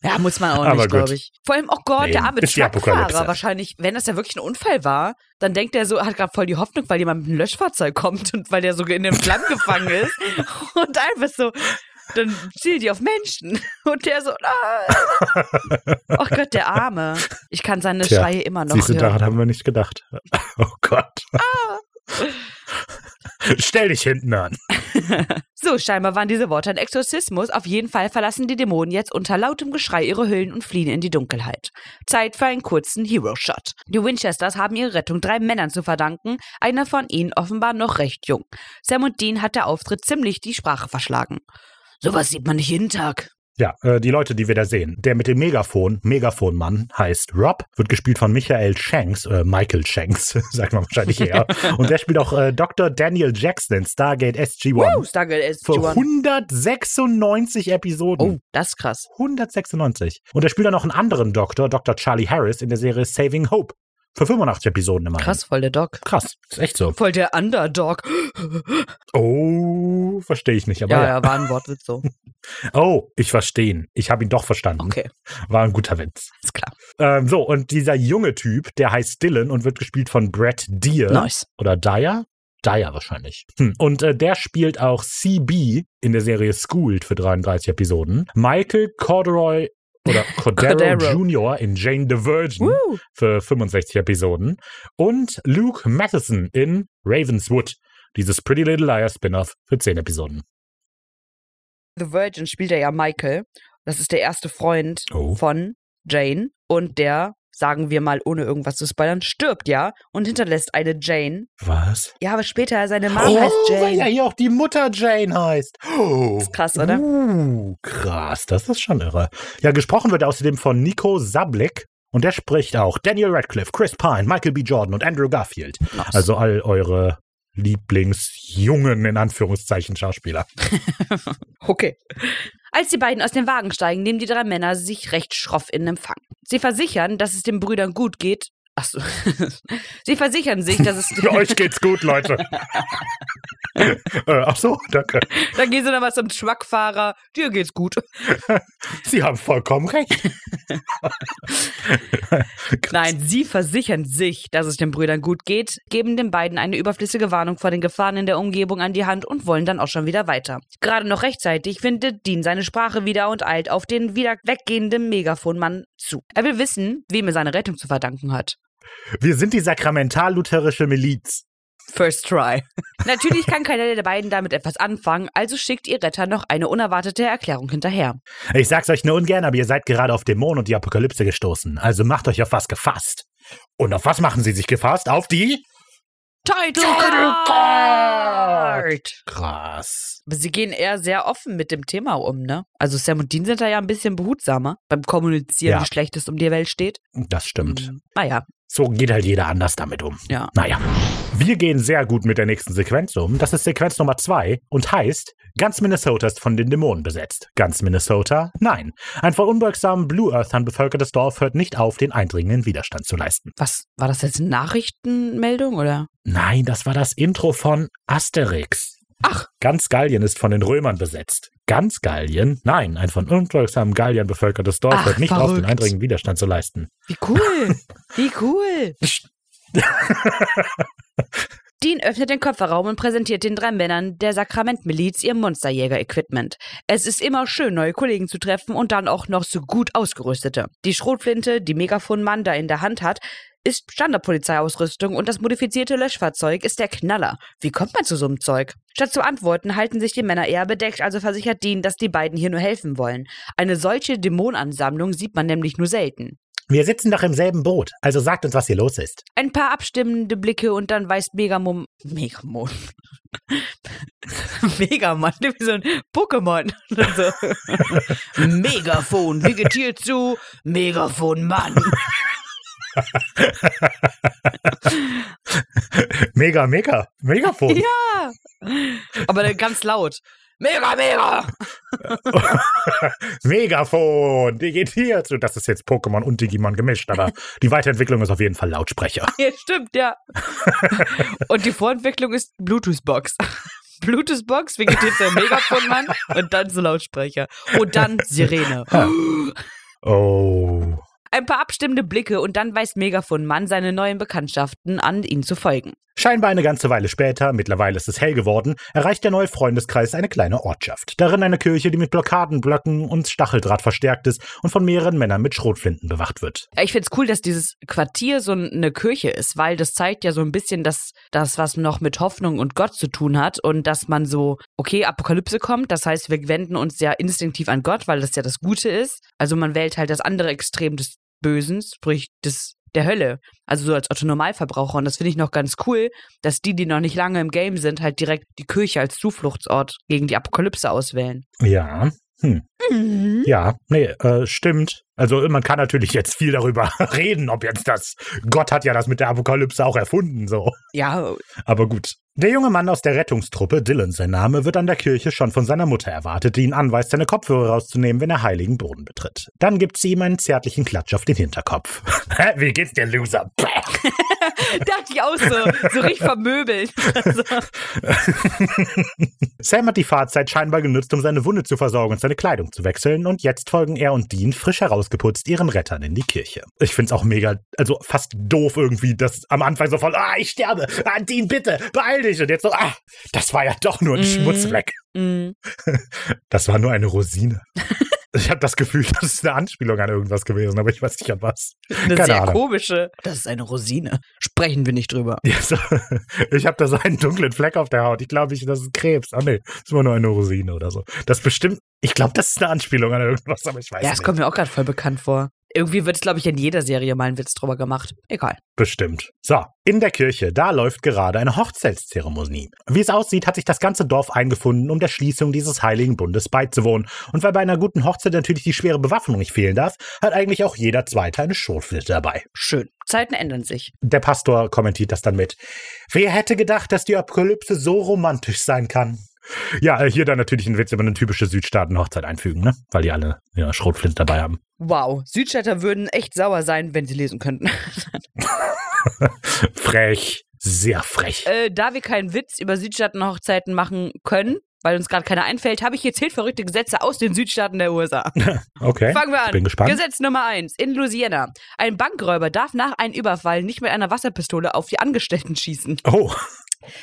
Ja, muss man auch *laughs* nicht, glaube ich. Vor allem, oh Gott, Nee, der arme Truckfahrer wahrscheinlich, wenn das ja wirklich ein Unfall war, dann denkt er so, hat gerade voll die Hoffnung, weil jemand mit einem Löschfahrzeug kommt und weil der so in den Flammen gefangen ist *laughs* und einfach so, dann zielen die auf Menschen *laughs* und der so, nein. Oh Gott, der Arme. Ich kann seine Tja, Schreie immer noch Siehst du, hören. daran haben wir nicht gedacht. *laughs* Oh Gott. Ah. Stell dich hinten an. *laughs* So, scheinbar waren diese Worte ein Exorzismus. Auf jeden Fall verlassen die Dämonen jetzt unter lautem Geschrei ihre Hüllen und fliehen in die Dunkelheit. Zeit für einen kurzen Hero-Shot. Die Winchesters haben ihre Rettung drei Männern zu verdanken, einer von ihnen offenbar noch recht jung. Sam und Dean hat der Auftritt ziemlich die Sprache verschlagen. Sowas sieht man nicht jeden Tag. Ja, äh, die Leute, die wir da sehen. Der mit dem Megafon, Megafonmann, heißt Rob, wird gespielt von Michael Shanks, äh, Michael Shanks, *laughs* sagt man wahrscheinlich eher. *laughs* Und der spielt auch äh, Dr. Daniel Jackson in Stargate SG-1. Wow, Stargate Für SG-1. 196 Episoden. Oh, das ist krass. 196. Und er spielt dann noch einen anderen Doktor, Dr. Charlie Harris, in der Serie Saving Hope. Für 85 Episoden immerhin. Krass, voll der Doc. Krass, ist echt so. Voll der Underdog. Oh, verstehe ich nicht, aber Ja, ja. ja, war ein Wortwitz so. *laughs* Oh, ich verstehe ihn. Ich habe ihn doch verstanden. Okay, War ein guter Witz. ist klar. Ähm, so, und dieser junge Typ, der heißt Dylan und wird gespielt von Brad Deer. Nice. Oder Dyer? Dyer wahrscheinlich. Hm. Und äh, der spielt auch CB in der Serie Schooled für 33 Episoden. Michael Corduroy oder *laughs* Cordero, Cordero. Jr. in Jane the Virgin Woo. für 65 Episoden. Und Luke Matheson in Ravenswood, dieses Pretty Little Liars Spin-off für 10 Episoden. The Virgin spielt er ja Michael. Das ist der erste Freund Oh. von Jane und der, sagen wir mal, ohne irgendwas zu spoilern, stirbt ja und hinterlässt eine Jane. Was? Ja, aber später seine Mom heißt Oh, weil ja Jane. hier auch die Mutter Jane heißt. Oh. ist krass, oder? Uh, krass, das ist schon irre. Ja, gesprochen wird außerdem von Nico Sablik. Und der spricht auch Daniel Radcliffe, Chris Pine, Michael B. Jordan und Andrew Garfield. Nice. Also all eure Lieblingsjungen, in Anführungszeichen, Schauspieler. *laughs* Okay. Als die beiden aus dem Wagen steigen, nehmen die drei Männer sich recht schroff in Empfang. Sie versichern, dass es den Brüdern gut geht. Achso. *laughs* Sie versichern sich, dass es. *laughs* Für euch geht's gut, Leute. *laughs* äh, ach so, danke. Dann gehen sie nochmal zum Truckfahrer. Dir geht's gut. Sie haben vollkommen recht. Nein, sie versichern sich, dass es den Brüdern gut geht, geben den beiden eine überflüssige Warnung vor den Gefahren in der Umgebung an die Hand und wollen dann auch schon wieder weiter. Gerade noch rechtzeitig findet Dean seine Sprache wieder und eilt auf den wieder weggehenden Megafonmann zu. Er will wissen, wem er seine Rettung zu verdanken hat. Wir sind die sakramental-lutherische Miliz. First try. *laughs* Natürlich kann keiner der beiden damit etwas anfangen, also schickt ihr Retter noch eine unerwartete Erklärung hinterher. Ich sag's euch nur ungern, aber ihr seid gerade auf Dämonen und die Apokalypse gestoßen. Also macht euch auf was gefasst. Und auf was machen sie sich gefasst? Auf die? Title Card! Krass. Aber sie gehen eher sehr offen mit dem Thema um, ne? Also Sam und Dean sind da ja ein bisschen behutsamer beim Kommunizieren, Ja. wie schlecht es um die Welt steht. Das stimmt. Hm, Naja, So geht halt jeder anders damit um. ja. Naja. Wir gehen sehr gut mit der nächsten Sequenz um. Das ist Sequenz Nummer zwei und heißt, ganz Minnesota ist von den Dämonen besetzt. Ganz Minnesota? Nein. Ein von unbeugsamen Blue Earthern bevölkertes Dorf hört nicht auf, den eindringenden Widerstand zu leisten. Was, war das jetzt eine Nachrichtenmeldung oder? Nein, das war das Intro von Asterix. Ach. Ganz Gallien ist von den Römern besetzt. Ganz Gallien? Nein, ein von unbeugsamen Galliern bevölkertes Dorf Ach, hört nicht auf, den verrückt. eindringenden Widerstand zu leisten. Wie cool! *laughs* Wie cool! *laughs* *laughs* Dean öffnet den Kofferraum und präsentiert den drei Männern der Sakramentmiliz ihr Monsterjäger-Equipment. Es ist immer schön, neue Kollegen zu treffen und dann auch noch so gut ausgerüstete. Die Schrotflinte, die Megafon-Mann da in der Hand hat, ist Standardpolizeiausrüstung und das modifizierte Löschfahrzeug ist der Knaller. Wie kommt man zu so einem Zeug? Statt zu antworten, halten sich die Männer eher bedeckt, also versichert Dean, dass die beiden hier nur helfen wollen. Eine solche Dämonenansammlung sieht man nämlich nur selten. Wir sitzen doch im selben Boot, also sagt uns, was hier los ist. Ein paar abstimmende Blicke und dann weist Megamon. Megamon. *laughs* Megaman, *laughs* wie so ein Pokémon. *laughs* so. Megafon, vegetiert zu Megafon Mann. Mega, mega, Megafon. Ja. Aber dann ganz laut. Mega, mega. *laughs* Megafon, digitiert. Das ist jetzt Pokémon und Digimon gemischt, aber *laughs* die Weiterentwicklung ist auf jeden Fall Lautsprecher. *laughs* Ja, stimmt, ja. Und die Vorentwicklung ist Bluetooth-Box. Bluetooth-Box, vegetiert zu Megafon Mann und dann so Lautsprecher. Und dann Sirene. Oh. Ein paar abstimmende Blicke und dann weist Megafon Mann seine neuen Bekanntschaften an, ihm zu folgen. Scheinbar eine ganze Weile später, mittlerweile ist es hell geworden, erreicht der neue Freundeskreis eine kleine Ortschaft. Darin eine Kirche, die mit Blockadenblöcken und Stacheldraht verstärkt ist und von mehreren Männern mit Schrotflinten bewacht wird. Ich find's cool, dass dieses Quartier so eine Kirche ist, weil das zeigt ja so ein bisschen, dass das was noch mit Hoffnung und Gott zu tun hat und dass man so, okay, Apokalypse kommt, das heißt, wir wenden uns ja instinktiv an Gott, weil das ja das Gute ist. Also man wählt halt das andere Extrem des Bösen, sprich des der Hölle, also so als Otto Normalverbraucher und das finde ich noch ganz cool, dass die, die noch nicht lange im Game sind, halt direkt die Kirche als Zufluchtsort gegen die Apokalypse auswählen. Ja. Hm. Ja, nee, äh, stimmt. Also man kann natürlich jetzt viel darüber *laughs* reden, ob jetzt das. Gott hat ja das mit der Apokalypse auch erfunden, so. Ja, Aber gut. Der junge Mann aus der Rettungstruppe, Dylan sein Name, wird an der Kirche schon von seiner Mutter erwartet, die ihn anweist, seine Kopfhörer rauszunehmen, wenn er heiligen Boden betritt. Dann gibt sie ihm einen zärtlichen Klatsch auf den Hinterkopf. *laughs* Hä, Wie geht's dir, Loser? *laughs* dachte ich auch so, so richtig vermöbelt. Also, Sam hat die Fahrzeit scheinbar genutzt, um seine Wunde zu versorgen und seine Kleidung zu wechseln, und jetzt folgen er und Dean frisch herausgeputzt ihren Rettern in die Kirche. Ich find's auch mega, also fast doof irgendwie, dass am Anfang so voll, ah, ich sterbe, ah, Dean, bitte, beeil dich, und jetzt so, ah, das war ja doch nur ein Mhm. Schmutzfleck. mm. *laughs* Das war nur eine Rosine. *laughs* Ich habe das Gefühl, *laughs* das ist eine Anspielung an irgendwas gewesen, aber ich weiß nicht an was. Eine Keine sehr Ahnung. komische. Das ist eine Rosine. Sprechen wir nicht drüber. Ja, so, ich habe da so einen dunklen Fleck auf der Haut. Ich glaube, ich, das ist Krebs. Ah, nee, ist immer nur eine Rosine oder so. Das bestimmt, ich glaube, das ist eine Anspielung an irgendwas, aber ich weiß Ja, nicht. es kommt mir auch gerade voll bekannt vor. Irgendwie wird es, glaube ich, in jeder Serie mal ein Witz drüber gemacht. Egal. Bestimmt. So, in der Kirche, da läuft gerade eine Hochzeitszeremonie. Wie es aussieht, hat sich das ganze Dorf eingefunden, um der Schließung dieses heiligen Bundes beizuwohnen. Und weil bei einer guten Hochzeit natürlich die schwere Bewaffnung nicht fehlen darf, hat eigentlich auch jeder Zweite eine Schrotflinte dabei. Schön. Zeiten ändern sich. Der Pastor kommentiert das dann mit. Wer hätte gedacht, dass die Apokalypse so romantisch sein kann? Ja, hier dann natürlich ein Witz über eine typische Südstaaten-Hochzeit einfügen, ne? Weil die alle ja, Schrotflinte dabei haben. Wow, Südstädter würden echt sauer sein, wenn sie lesen könnten. *laughs* frech, sehr frech. äh, da wir keinen Witz über Südstaaten-Hochzeiten machen können, weil uns gerade keiner einfällt, habe ich hier zehn verrückte Gesetze aus den Südstaaten der USA. *laughs* Okay. Fangen wir an. Bin gespannt. Gesetz Nummer eins in Louisiana. Ein Bankräuber darf nach einem Überfall nicht mit einer Wasserpistole auf die Angestellten schießen. Oh.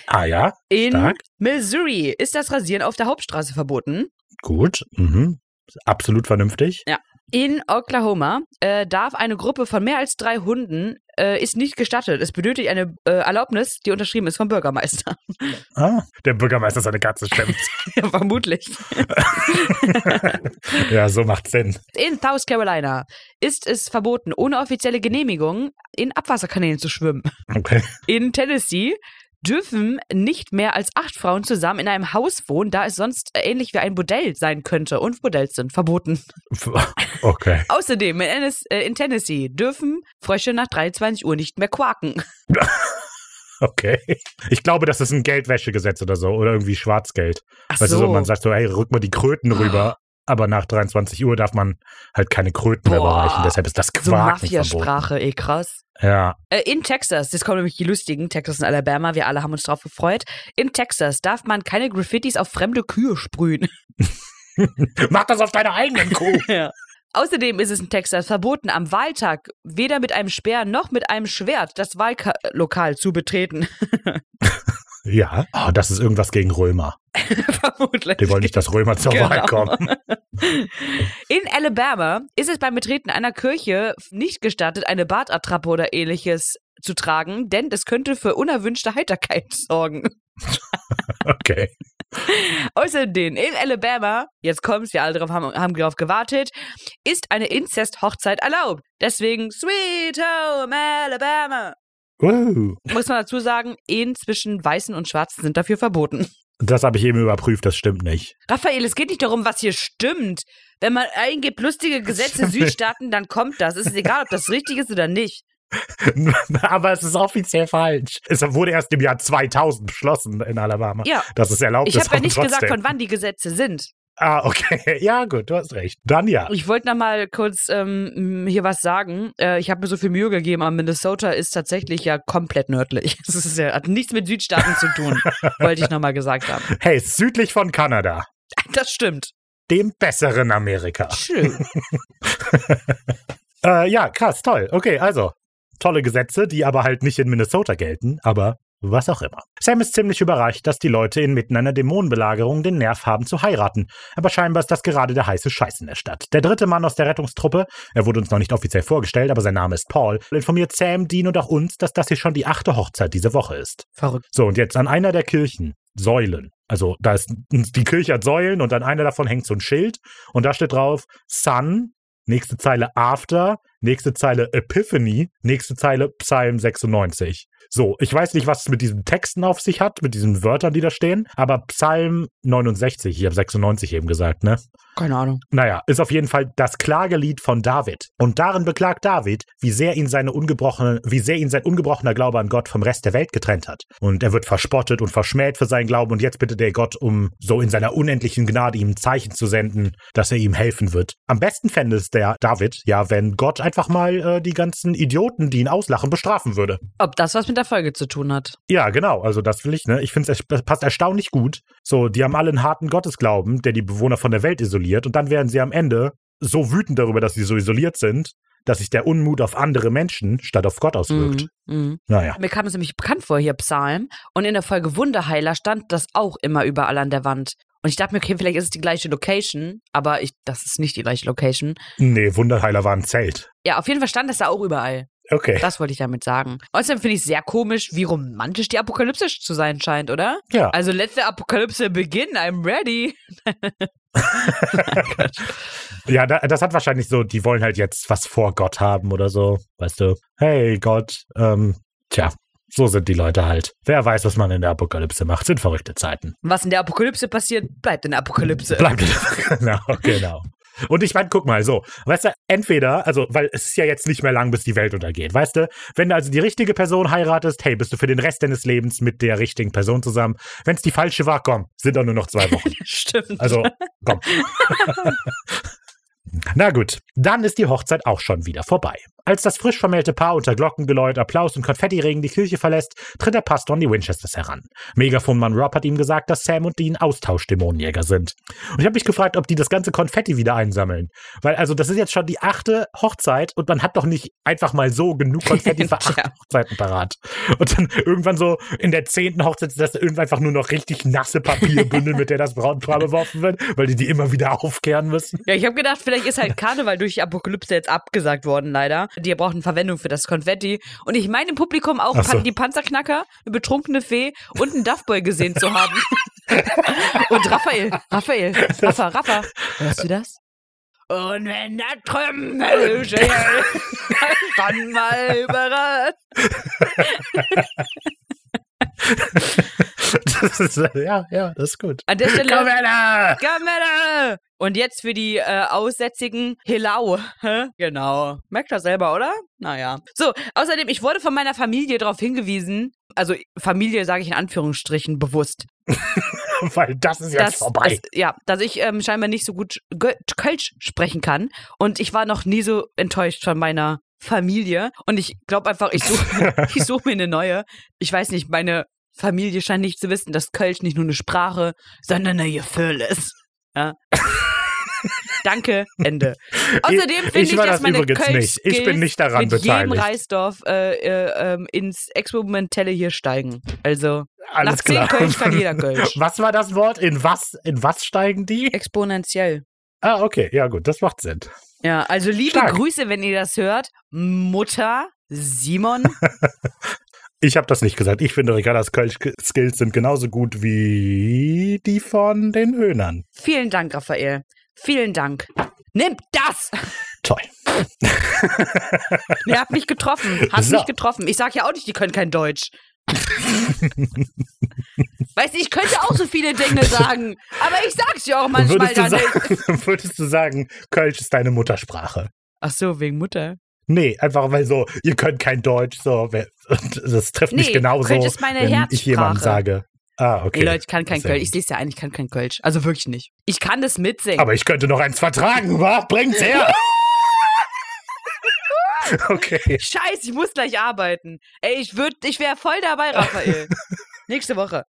Ah ja, In Stark. Missouri ist das Rasieren auf der Hauptstraße verboten. gut. Mhm. Absolut vernünftig. In Oklahoma äh, darf eine Gruppe von mehr als drei Hunden äh, ist nicht gestattet. Es benötigt eine äh, Erlaubnis, die unterschrieben ist vom Bürgermeister. *laughs* Ah, der Bürgermeister seine Katze stimmt. *laughs* ja, vermutlich. *laughs* ja, so macht Sinn. In South Carolina ist es verboten, ohne offizielle Genehmigung in Abwasserkanälen zu schwimmen. Okay. In Tennessee dürfen nicht mehr als acht Frauen zusammen in einem Haus wohnen, da es sonst ähnlich wie ein Bordell sein könnte. Und Bordells sind verboten. Okay. *laughs* Außerdem in, Ennis, äh, in Tennessee dürfen Frösche nach 23 Uhr nicht mehr quaken. *laughs* Okay. Ich glaube, das ist ein Geldwäschegesetz oder so. Oder irgendwie Schwarzgeld. Ach Weißt du, so, man sagt so, hey, rück mal die Kröten rüber. Aber nach 23 Uhr darf man halt keine Kröten mehr Boah. überreichen. Deshalb ist das so Quaken verboten. Mafiasprache, ey, krass. Ja. Äh, in Texas, das kommen nämlich die lustigen, Texas und Alabama, wir alle haben uns drauf gefreut. In Texas darf man keine Graffitis auf fremde Kühe sprühen. *laughs* Mach das auf deine eigenen Kuh. *laughs* Ja. Außerdem ist es in Texas verboten, am Wahltag weder mit einem Speer noch mit einem Schwert das Wahllokal zu betreten. *laughs* ja. Oh, das ist irgendwas gegen Römer. *laughs* Vermutlich. Die wollen nicht, dass Römer zur Genau. Wahl kommen. *laughs* In Alabama ist es beim Betreten einer Kirche nicht gestattet, eine Bartattrappe oder ähnliches zu tragen, denn es könnte für unerwünschte Heiterkeit *laughs* sorgen. Okay. Außerdem in Alabama, jetzt kommt's, wir alle drauf haben, haben darauf gewartet, ist eine Inzest-Hochzeit erlaubt. Deswegen Sweet Home Alabama. Uh, Muss man dazu sagen, Ehen zwischen Weißen und Schwarzen sind dafür verboten. das habe ich eben überprüft, das stimmt nicht. Raphael, es geht nicht darum, was hier stimmt. Wenn man eingibt, lustige Gesetze Südstaaten, dann kommt das. Es ist egal, ob das richtig ist oder nicht. *laughs* Aber es ist offiziell falsch. Es wurde erst im Jahr 2000 beschlossen in Alabama. Ja. dass es erlaubt Ich ist. habe ja nicht gesagt, trotzdem. von wann die Gesetze sind. Ah, okay. *laughs* Ja, gut, du hast recht. Dann ja. Ich wollte noch mal kurz ähm, hier was sagen. Äh, ich habe mir so viel Mühe gegeben, aber Minnesota ist tatsächlich ja komplett nördlich. *laughs* Das ist ja, hat nichts mit Südstaaten zu tun, *laughs* wollte ich noch mal gesagt haben. Hey, südlich von Kanada. Das stimmt. Dem besseren Amerika. Schön. Äh, ja, krass, toll. Okay, also. Tolle Gesetze, die aber halt nicht in Minnesota gelten, aber was auch immer. Sam ist ziemlich überrascht, dass die Leute inmitten einer Dämonenbelagerung den Nerv haben zu heiraten. Aber scheinbar ist das gerade der heiße Scheiß in der Stadt. Der dritte Mann aus der Rettungstruppe, er wurde uns noch nicht offiziell vorgestellt, aber sein Name ist Paul, informiert Sam, Dean und auch uns, dass das hier schon die achte Hochzeit diese Woche ist. Verrückt. So, und jetzt an einer der Kirchen, Säulen. Also da ist die Kirche hat Säulen und an einer davon hängt so ein Schild und da steht drauf Sun, nächste Zeile After, nächste Zeile Epiphany, nächste Zeile Psalm 96. So, ich weiß nicht, was es mit diesen Texten auf sich hat, mit diesen Wörtern, die da stehen, aber Psalm 69, ich habe 96 eben gesagt, ne? Keine Ahnung. Naja, ist auf jeden Fall das Klagelied von David. Und darin beklagt David, wie sehr ihn seine ungebrochene, wie sehr ihn sein ungebrochener Glaube an Gott vom Rest der Welt getrennt hat. Und er wird verspottet und verschmäht für seinen Glauben und jetzt bittet er Gott um so in seiner unendlichen Gnade ihm ein Zeichen zu senden, dass er ihm helfen wird. Am besten fände es der David, ja, wenn Gott einfach mal äh, die ganzen Idioten, die ihn auslachen, bestrafen würde. Ob das was mit der Folge zu tun hat? Ja, genau. Also das will ich, ne? Ich finde es passt erstaunlich gut. So, die haben alle einen harten Gottesglauben, der die Bewohner von der Welt isoliert. Und dann werden sie am Ende so wütend darüber, dass sie so isoliert sind, dass sich der Unmut auf andere Menschen statt auf Gott auswirkt. Mhm. Mhm. Naja. Mir kam es nämlich bekannt vor, hier Psalm. Und in der Folge Wunderheiler stand das auch immer überall an der Wand. Und ich dachte mir, okay, vielleicht ist es die gleiche Location, aber ich, das ist nicht die gleiche Location. Nee, Wunderheiler war ein Zelt. Ja, auf jeden Fall stand das da auch überall. Okay. Das wollte ich damit sagen. Außerdem finde ich es sehr komisch, wie romantisch die Apokalypse zu sein scheint, oder? Ja. Also letzte Apokalypse Beginn, I'm ready. *laughs* *laughs* ja, da, das hat wahrscheinlich so, die wollen halt jetzt was vor Gott haben oder so. Weißt du, hey Gott, ähm, tja, so sind die Leute halt. Wer weiß, was man in der Apokalypse macht. Sind verrückte Zeiten. Was in der Apokalypse passiert, bleibt in der Apokalypse. Bleibt in der *laughs* Genau, genau. Und ich meine, guck mal, so, weißt du, entweder, also, weil es ist ja jetzt nicht mehr lang, bis die Welt untergeht, weißt du, wenn du also die richtige Person heiratest, hey, bist du für den Rest deines Lebens mit der richtigen Person zusammen. Wenn es die falsche war, komm, sind doch nur noch zwei Wochen. *laughs* Stimmt. Also, komm. *laughs* Na gut, dann ist die Hochzeit auch schon wieder vorbei. Als das frisch vermählte Paar unter Glockengeläut, Applaus und Konfettiregen die Kirche verlässt, tritt der Pastor an die Winchesters heran. Megafonmann Rob hat ihm gesagt, dass Sam und Dean Austauschdämonenjäger sind. Und ich habe mich gefragt, ob die das ganze Konfetti wieder einsammeln. Weil, also, das ist jetzt schon die achte Hochzeit und man hat doch nicht einfach mal so genug Konfetti *laughs* für acht. Hochzeiten parat. Und dann irgendwann so in der zehnten Hochzeit ist das irgendwann einfach nur noch richtig nasse Papierbündel, *laughs* mit der das Brautpaar beworfen wird, weil die die immer wieder aufkehren müssen. Ja, ich habe gedacht, vielleicht ist halt Karneval durch die Apokalypse jetzt abgesagt worden, leider. Die brauchen Verwendung für das Konfetti. Und ich meine im Publikum auch so. Die Panzerknacker, eine betrunkene Fee und einen Duffboy gesehen zu haben. *laughs* und Raphael, Raphael, Rafa, Rafa, hörst du das? Und wenn der Trümmel steht, *laughs* dann mal überrascht. *laughs* Das ist, ja, ja, das ist gut. An der Stelle. Kamera! Kamera! Und jetzt für die äh, Aussätzigen Helau. Hä? Genau. Merkt das selber, oder? Naja. So, außerdem, ich wurde von meiner Familie darauf hingewiesen, also Familie sage ich in Anführungsstrichen bewusst, *laughs* Weil das ist jetzt dass, vorbei. dass, ja, dass ich ähm, scheinbar nicht so gut Kölsch sprechen kann. Und ich war noch nie so enttäuscht von meiner Familie. Und ich glaube einfach, ich suche *laughs* *laughs* ich such mir eine neue. Ich weiß nicht, meine Familie scheint nicht zu wissen, dass Kölsch nicht nur eine Sprache, sondern ein Gefühl ist. Ja. *laughs* Danke, Ende. Außerdem finde ich ich, dass das meine übrigens nicht. Ich bin nicht daran mit jedem beteiligt. Reisdorf äh, äh, ähm, ins Experimentelle hier steigen. Also Alles nach zehn klar. Kölsch kann jeder Kölsch. Was war das Wort? In was, in was steigen die? exponentiell. Ah, okay, ja gut, das macht Sinn. Ja, also liebe Stark. Grüße, wenn ihr das hört. Mutter, Simon. *laughs* Ich habe das nicht gesagt. Ich finde, Ricardas Kölsch-Skills sind genauso gut wie die von den Höhnern. Vielen Dank, Raphael. Vielen Dank. Nimmt das! Toll. *laughs* Ihr habt mich getroffen. Hat So. mich getroffen. Ich sag ja auch nicht, die können kein Deutsch. Weißt du, ich könnte auch so viele Dinge *laughs* sagen, aber ich sag's ja auch manchmal würdest, du dann nicht. sagen, *laughs* würdest du sagen, Kölsch ist deine Muttersprache? Ach so, wegen Mutter. Nee, einfach weil so, ihr könnt kein Deutsch, so, *laughs* das trifft mich Nee, genauso, Kölsch ist meine wenn ich jemandem sage. Ah, okay. Nee, Leute, ich kann kein Sehr Kölsch. Ich sehe es ja ein, ich kann kein Kölsch. Also wirklich nicht. Ich kann das mitsingen. Aber ich könnte noch eins vertragen, wa? Bringt's her! *laughs* okay. Scheiße, ich muss gleich arbeiten. Ey, ich würd, ich wäre voll dabei, Raphael. *laughs* Nächste Woche.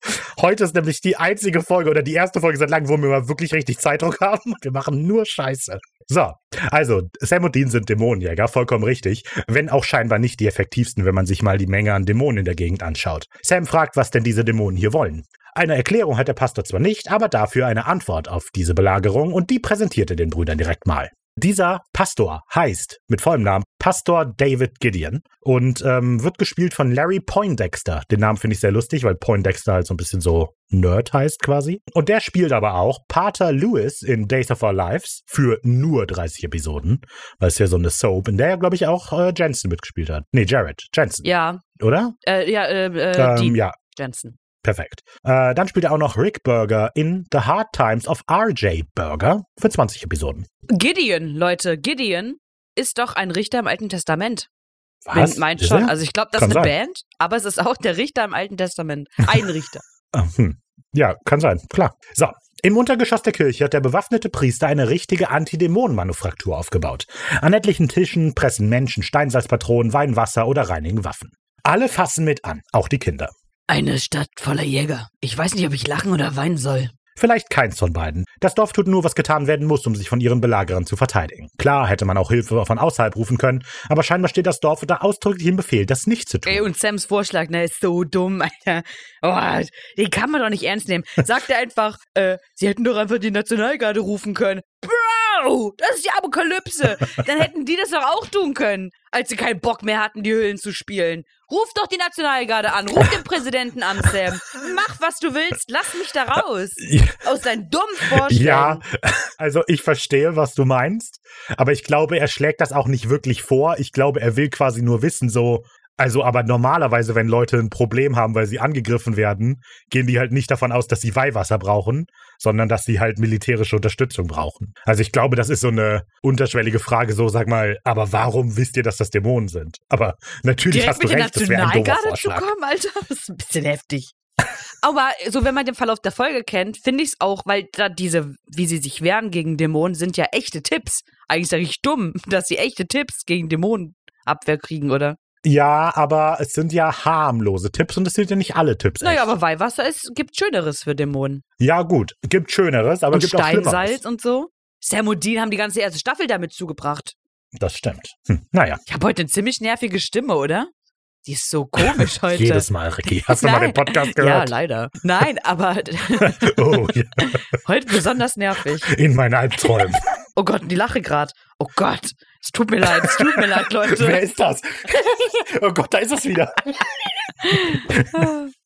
Heute ist nämlich die einzige Folge oder die erste Folge seit langem, wo wir mal wirklich richtig Zeitdruck *laughs* haben. Wir machen nur Scheiße. So, also Sam und Dean sind Dämonenjäger, vollkommen richtig. Wenn auch scheinbar nicht die effektivsten, wenn man sich mal die Menge an Dämonen in der Gegend anschaut. Sam fragt, was denn diese Dämonen hier wollen. Eine Erklärung hat der Pastor zwar nicht, aber dafür eine Antwort auf diese Belagerung und die präsentierte den Brüdern direkt mal. Dieser Pastor heißt mit vollem Namen Pastor David Gideon und ähm, wird gespielt von Larry Poindexter. Den Namen finde ich sehr lustig, weil Poindexter halt so ein bisschen so Nerd heißt quasi. Und der spielt aber auch Pater Lewis in Days of Our Lives für nur 30 Episoden, weil es ja so eine Soap, in der ja, glaube ich, auch äh, Jensen mitgespielt hat. Nee, Jared Jensen, Ja, oder? äh, ja, äh, äh, Ähm, ja, Jensen. Perfekt. Äh, dann spielt er auch noch Rick Burger in The Hard Times of RJ Burger für 20 Episoden. Gideon, Leute, Gideon ist doch ein Richter im Alten Testament. Was? Wenn, meint schon. Also ich glaube, das Kann ist eine sein. Band, aber es ist auch der Richter im Alten Testament. Ein Richter. *laughs* Ah, hm. Ja, kann sein, klar. So. Im Untergeschoss der Kirche hat der bewaffnete Priester eine richtige Antidämonenmanufaktur aufgebaut. An etlichen Tischen pressen Menschen Steinsalzpatronen, Weinwasser oder reinigen Waffen. Alle fassen mit an, auch die Kinder. Eine Stadt voller Jäger. Ich weiß nicht, ob ich lachen oder weinen soll. Vielleicht keins von beiden. Das Dorf tut nur, was getan werden muss, um sich von ihren Belagerern zu verteidigen. Klar hätte man auch Hilfe von außerhalb rufen können, aber scheinbar steht das Dorf unter ausdrücklichem Befehl, das nicht zu tun. Ey, und Sams Vorschlag, ne, ist so dumm, Alter. Oh, den kann man doch nicht ernst nehmen. Sagt er einfach, äh, sie hätten doch einfach die Nationalgarde rufen können. Bro! Wow, das ist die Apokalypse. Dann hätten die das doch auch tun können, als sie keinen Bock mehr hatten, die Hüllen zu spielen. Ruf doch die Nationalgarde an, ruf den Präsidenten an, Sam. Mach, was du willst, lass mich da raus. Aus deinen dummen Vorstellungen. Ja, *laughs* also ich verstehe, was du meinst, aber ich glaube, er schlägt das auch nicht wirklich vor. Ich glaube, er will quasi nur wissen, so, also, aber normalerweise, wenn Leute ein Problem haben, weil sie angegriffen werden, gehen die halt nicht davon aus, dass sie Weihwasser brauchen, sondern dass sie halt militärische Unterstützung brauchen. Also ich glaube, das ist so eine unterschwellige Frage, so sag mal, aber warum wisst ihr, dass das Dämonen sind? Aber natürlich Direkt hast du recht, das wäre ein doofer Nationalgarde zu Vorschlag. kommen, Alter, *laughs* das ist ein bisschen heftig. Aber so, wenn man den Verlauf der Folge kennt, finde ich es auch, weil da diese, wie sie sich wehren gegen Dämonen, sind ja echte Tipps. Eigentlich sage ich dumm, *laughs* dass sie echte Tipps gegen Dämonenabwehr kriegen, oder? Ja, aber es sind ja harmlose Tipps und es sind ja nicht alle Tipps. Naja, echt. aber Weihwasser ist, gibt Schöneres für Dämonen. Ja, gut, gibt Schöneres, aber und gibt auch Steinsalz und so. Sam und Dean haben die ganze erste Staffel damit zugebracht. Das stimmt. Hm, naja, Ich habe heute eine ziemlich nervige Stimme, oder? Die ist so komisch *laughs* heute. jedes Mal, Ricky. Hast du mal den Nein. Podcast Ja, gehört? leider. Nein, aber *laughs* *laughs* oh, ja. heute besonders nervig. in meinen Albträumen. Oh Gott, die lache gerade. Oh Gott, es tut mir leid, es tut mir leid, Wer Leute. ist das? oh Gott, da ist es wieder.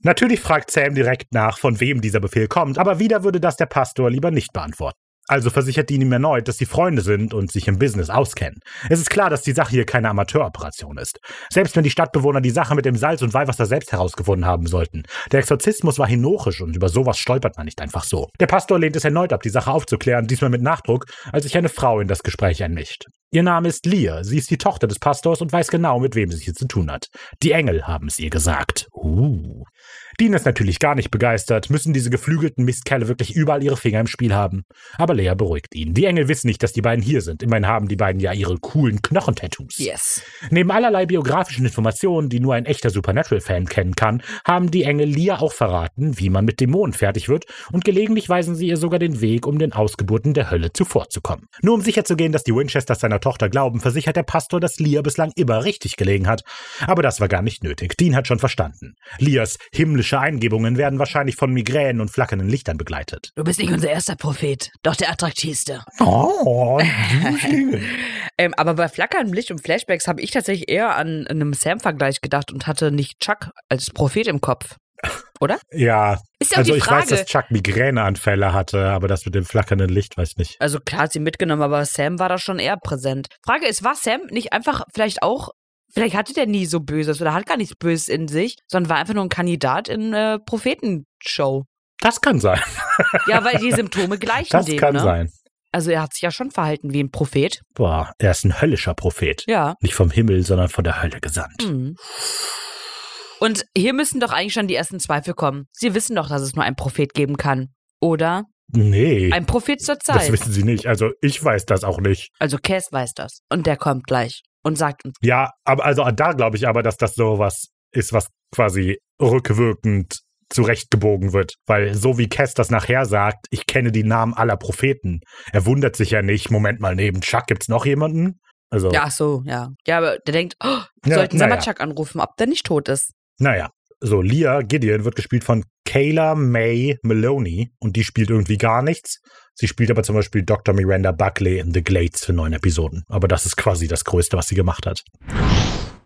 Natürlich fragt Sam direkt nach, von wem dieser Befehl kommt, aber wieder würde das der Pastor lieber nicht beantworten. Also versichert Dean ihm erneut, dass sie Freunde sind und sich im Business auskennen. Es ist klar, dass die Sache hier keine Amateuroperation ist. Selbst wenn die Stadtbewohner die Sache mit dem Salz und Weihwasser selbst herausgefunden haben sollten. Der Exorzismus war hinochisch und über sowas stolpert man nicht einfach so. Der Pastor lehnt es erneut ab, die Sache aufzuklären, diesmal mit Nachdruck, als sich eine Frau in das Gespräch einmischt. Ihr Name ist Leah, sie ist die Tochter des Pastors und weiß genau, mit wem sie es hier zu tun hat. Die Engel haben es ihr gesagt. Uh. Dean ist natürlich gar nicht begeistert. Müssen diese geflügelten Mistkerle wirklich überall ihre Finger im Spiel haben? Aber Lea beruhigt ihn. Die Engel wissen nicht, dass die beiden hier sind. Immerhin haben die beiden ja ihre coolen Knochentattoos. Yes. Neben allerlei biografischen Informationen, die nur ein echter Supernatural-Fan kennen kann, haben die Engel Lia auch verraten, wie man mit Dämonen fertig wird und gelegentlich weisen sie ihr sogar den Weg, um den Ausgeburten der Hölle zuvorzukommen. Nur um sicherzugehen, dass die Winchesters seiner Tochter glauben, versichert der Pastor, dass Lia bislang immer richtig gelegen hat. Aber das war gar nicht nötig. Dean hat schon verstanden. Lias himmlische Eingebungen werden wahrscheinlich von Migränen und flackernden Lichtern begleitet. Du bist nicht unser erster Prophet, doch der attraktivste. Oh. *laughs* Ähm, aber bei flackerndem Licht und Flashbacks habe ich tatsächlich eher an einem Sam-Vergleich gedacht und hatte nicht Chuck als Prophet im Kopf. ja, Ist ja auch also ich weiß, dass Chuck Migräneanfälle hatte, aber das mit dem flackernden Licht weiß ich nicht. Also klar hat sie mitgenommen, aber Sam war da schon eher präsent. Frage ist, war Sam nicht einfach vielleicht auch, vielleicht hatte der nie so Böses oder hat gar nichts Böses in sich, sondern war einfach nur ein Kandidat in äh, Prophetenshow. Das kann sein. Ja, weil die *laughs* Symptome gleichen Das dem, kann ne? sein. Also er hat sich ja schon verhalten wie ein Prophet. Boah, er ist ein höllischer Prophet. Ja. Nicht vom Himmel, sondern von der Hölle gesandt. Mhm. Und hier müssen doch eigentlich schon die ersten Zweifel kommen. Sie wissen doch, dass es nur einen Prophet geben kann. Oder? Nee, Ein Prophet zur das Zeit. wissen sie nicht. Also ich weiß das auch nicht. Also Cass weiß das. Und der kommt gleich und sagt uns. Ja, aber also da glaube ich aber, dass das so was ist, was quasi rückwirkend zurechtgebogen wird. Weil so wie Cass das nachher sagt, ich kenne die Namen aller Propheten. Er wundert sich ja nicht, Moment mal, neben Chuck gibt's noch jemanden? Also, Ja, ach so, ja. Ja, aber der denkt, oh, Ja, sollten mal Chuck anrufen, ob der nicht tot ist. naja. So, Leah Gideon wird gespielt von Kayla May Maloney und die spielt irgendwie gar nichts. Sie spielt aber zum Beispiel Dr. Miranda Buckley in The Glades für neun Episoden. Aber das ist quasi das Größte, was sie gemacht hat.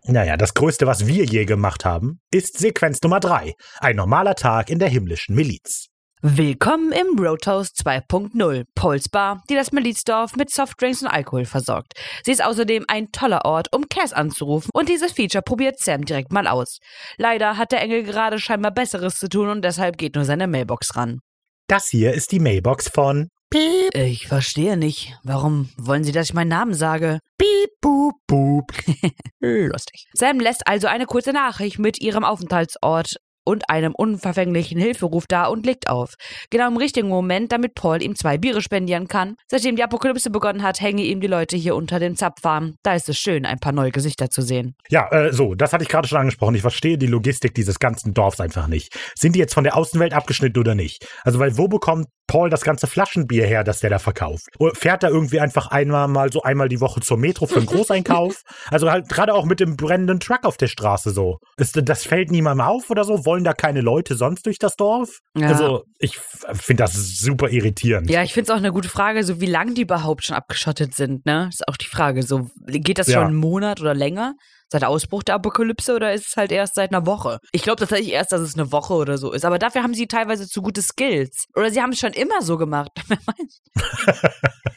Naja, das Größte, was wir je gemacht haben, ist Sequenz Nummer drei. Ein normaler Tag in der himmlischen Miliz. Willkommen im Roadhouse 2.0, Pauls Bar, die das Milizdorf mit Softdrinks und Alkohol versorgt. Sie ist außerdem ein toller Ort, um Cass anzurufen und dieses Feature probiert Sam direkt mal aus. Leider hat der Engel gerade scheinbar Besseres zu tun und deshalb geht nur seine Mailbox ran. Das hier ist die Mailbox von Piep, Ich verstehe nicht. Warum wollen Sie, dass ich meinen Namen sage? Piep, Boop, Boop. *laughs* Lustig. Sam lässt also eine kurze Nachricht mit ihrem Aufenthaltsort und einem unverfänglichen Hilferuf da und legt auf. Genau im richtigen Moment, damit Paul ihm zwei Biere spendieren kann. Seitdem die Apokalypse begonnen hat, hängen ihm die Leute hier unter den Zapfwarm. Da ist es schön, ein paar neue Gesichter zu sehen. Ja, äh, so, das hatte ich gerade schon angesprochen. Ich verstehe die Logistik dieses ganzen Dorfs einfach nicht. Sind die jetzt von der Außenwelt abgeschnitten oder nicht? Also, weil wo bekommt Paul das ganze Flaschenbier her, das der da verkauft? Oder fährt er irgendwie einfach einmal mal so einmal die Woche zur Metro für einen *laughs* Großeinkauf? also halt gerade auch mit dem brennenden Truck auf der Straße so. Ist, das fällt niemandem auf oder so? Wollen da keine Leute sonst durch das Dorf? Ja. Also ich finde das super irritierend. Ja, ich finde es auch eine gute Frage, so wie lange die überhaupt schon abgeschottet sind, ne? Ist auch die Frage. So, geht das Ja. schon einen Monat oder länger? Seit Ausbruch der Apokalypse oder ist es halt erst seit einer Woche? Ich glaube tatsächlich erst, dass es eine Woche oder so ist. Aber dafür haben sie teilweise zu gute Skills. Oder sie haben es schon immer so gemacht. *laughs*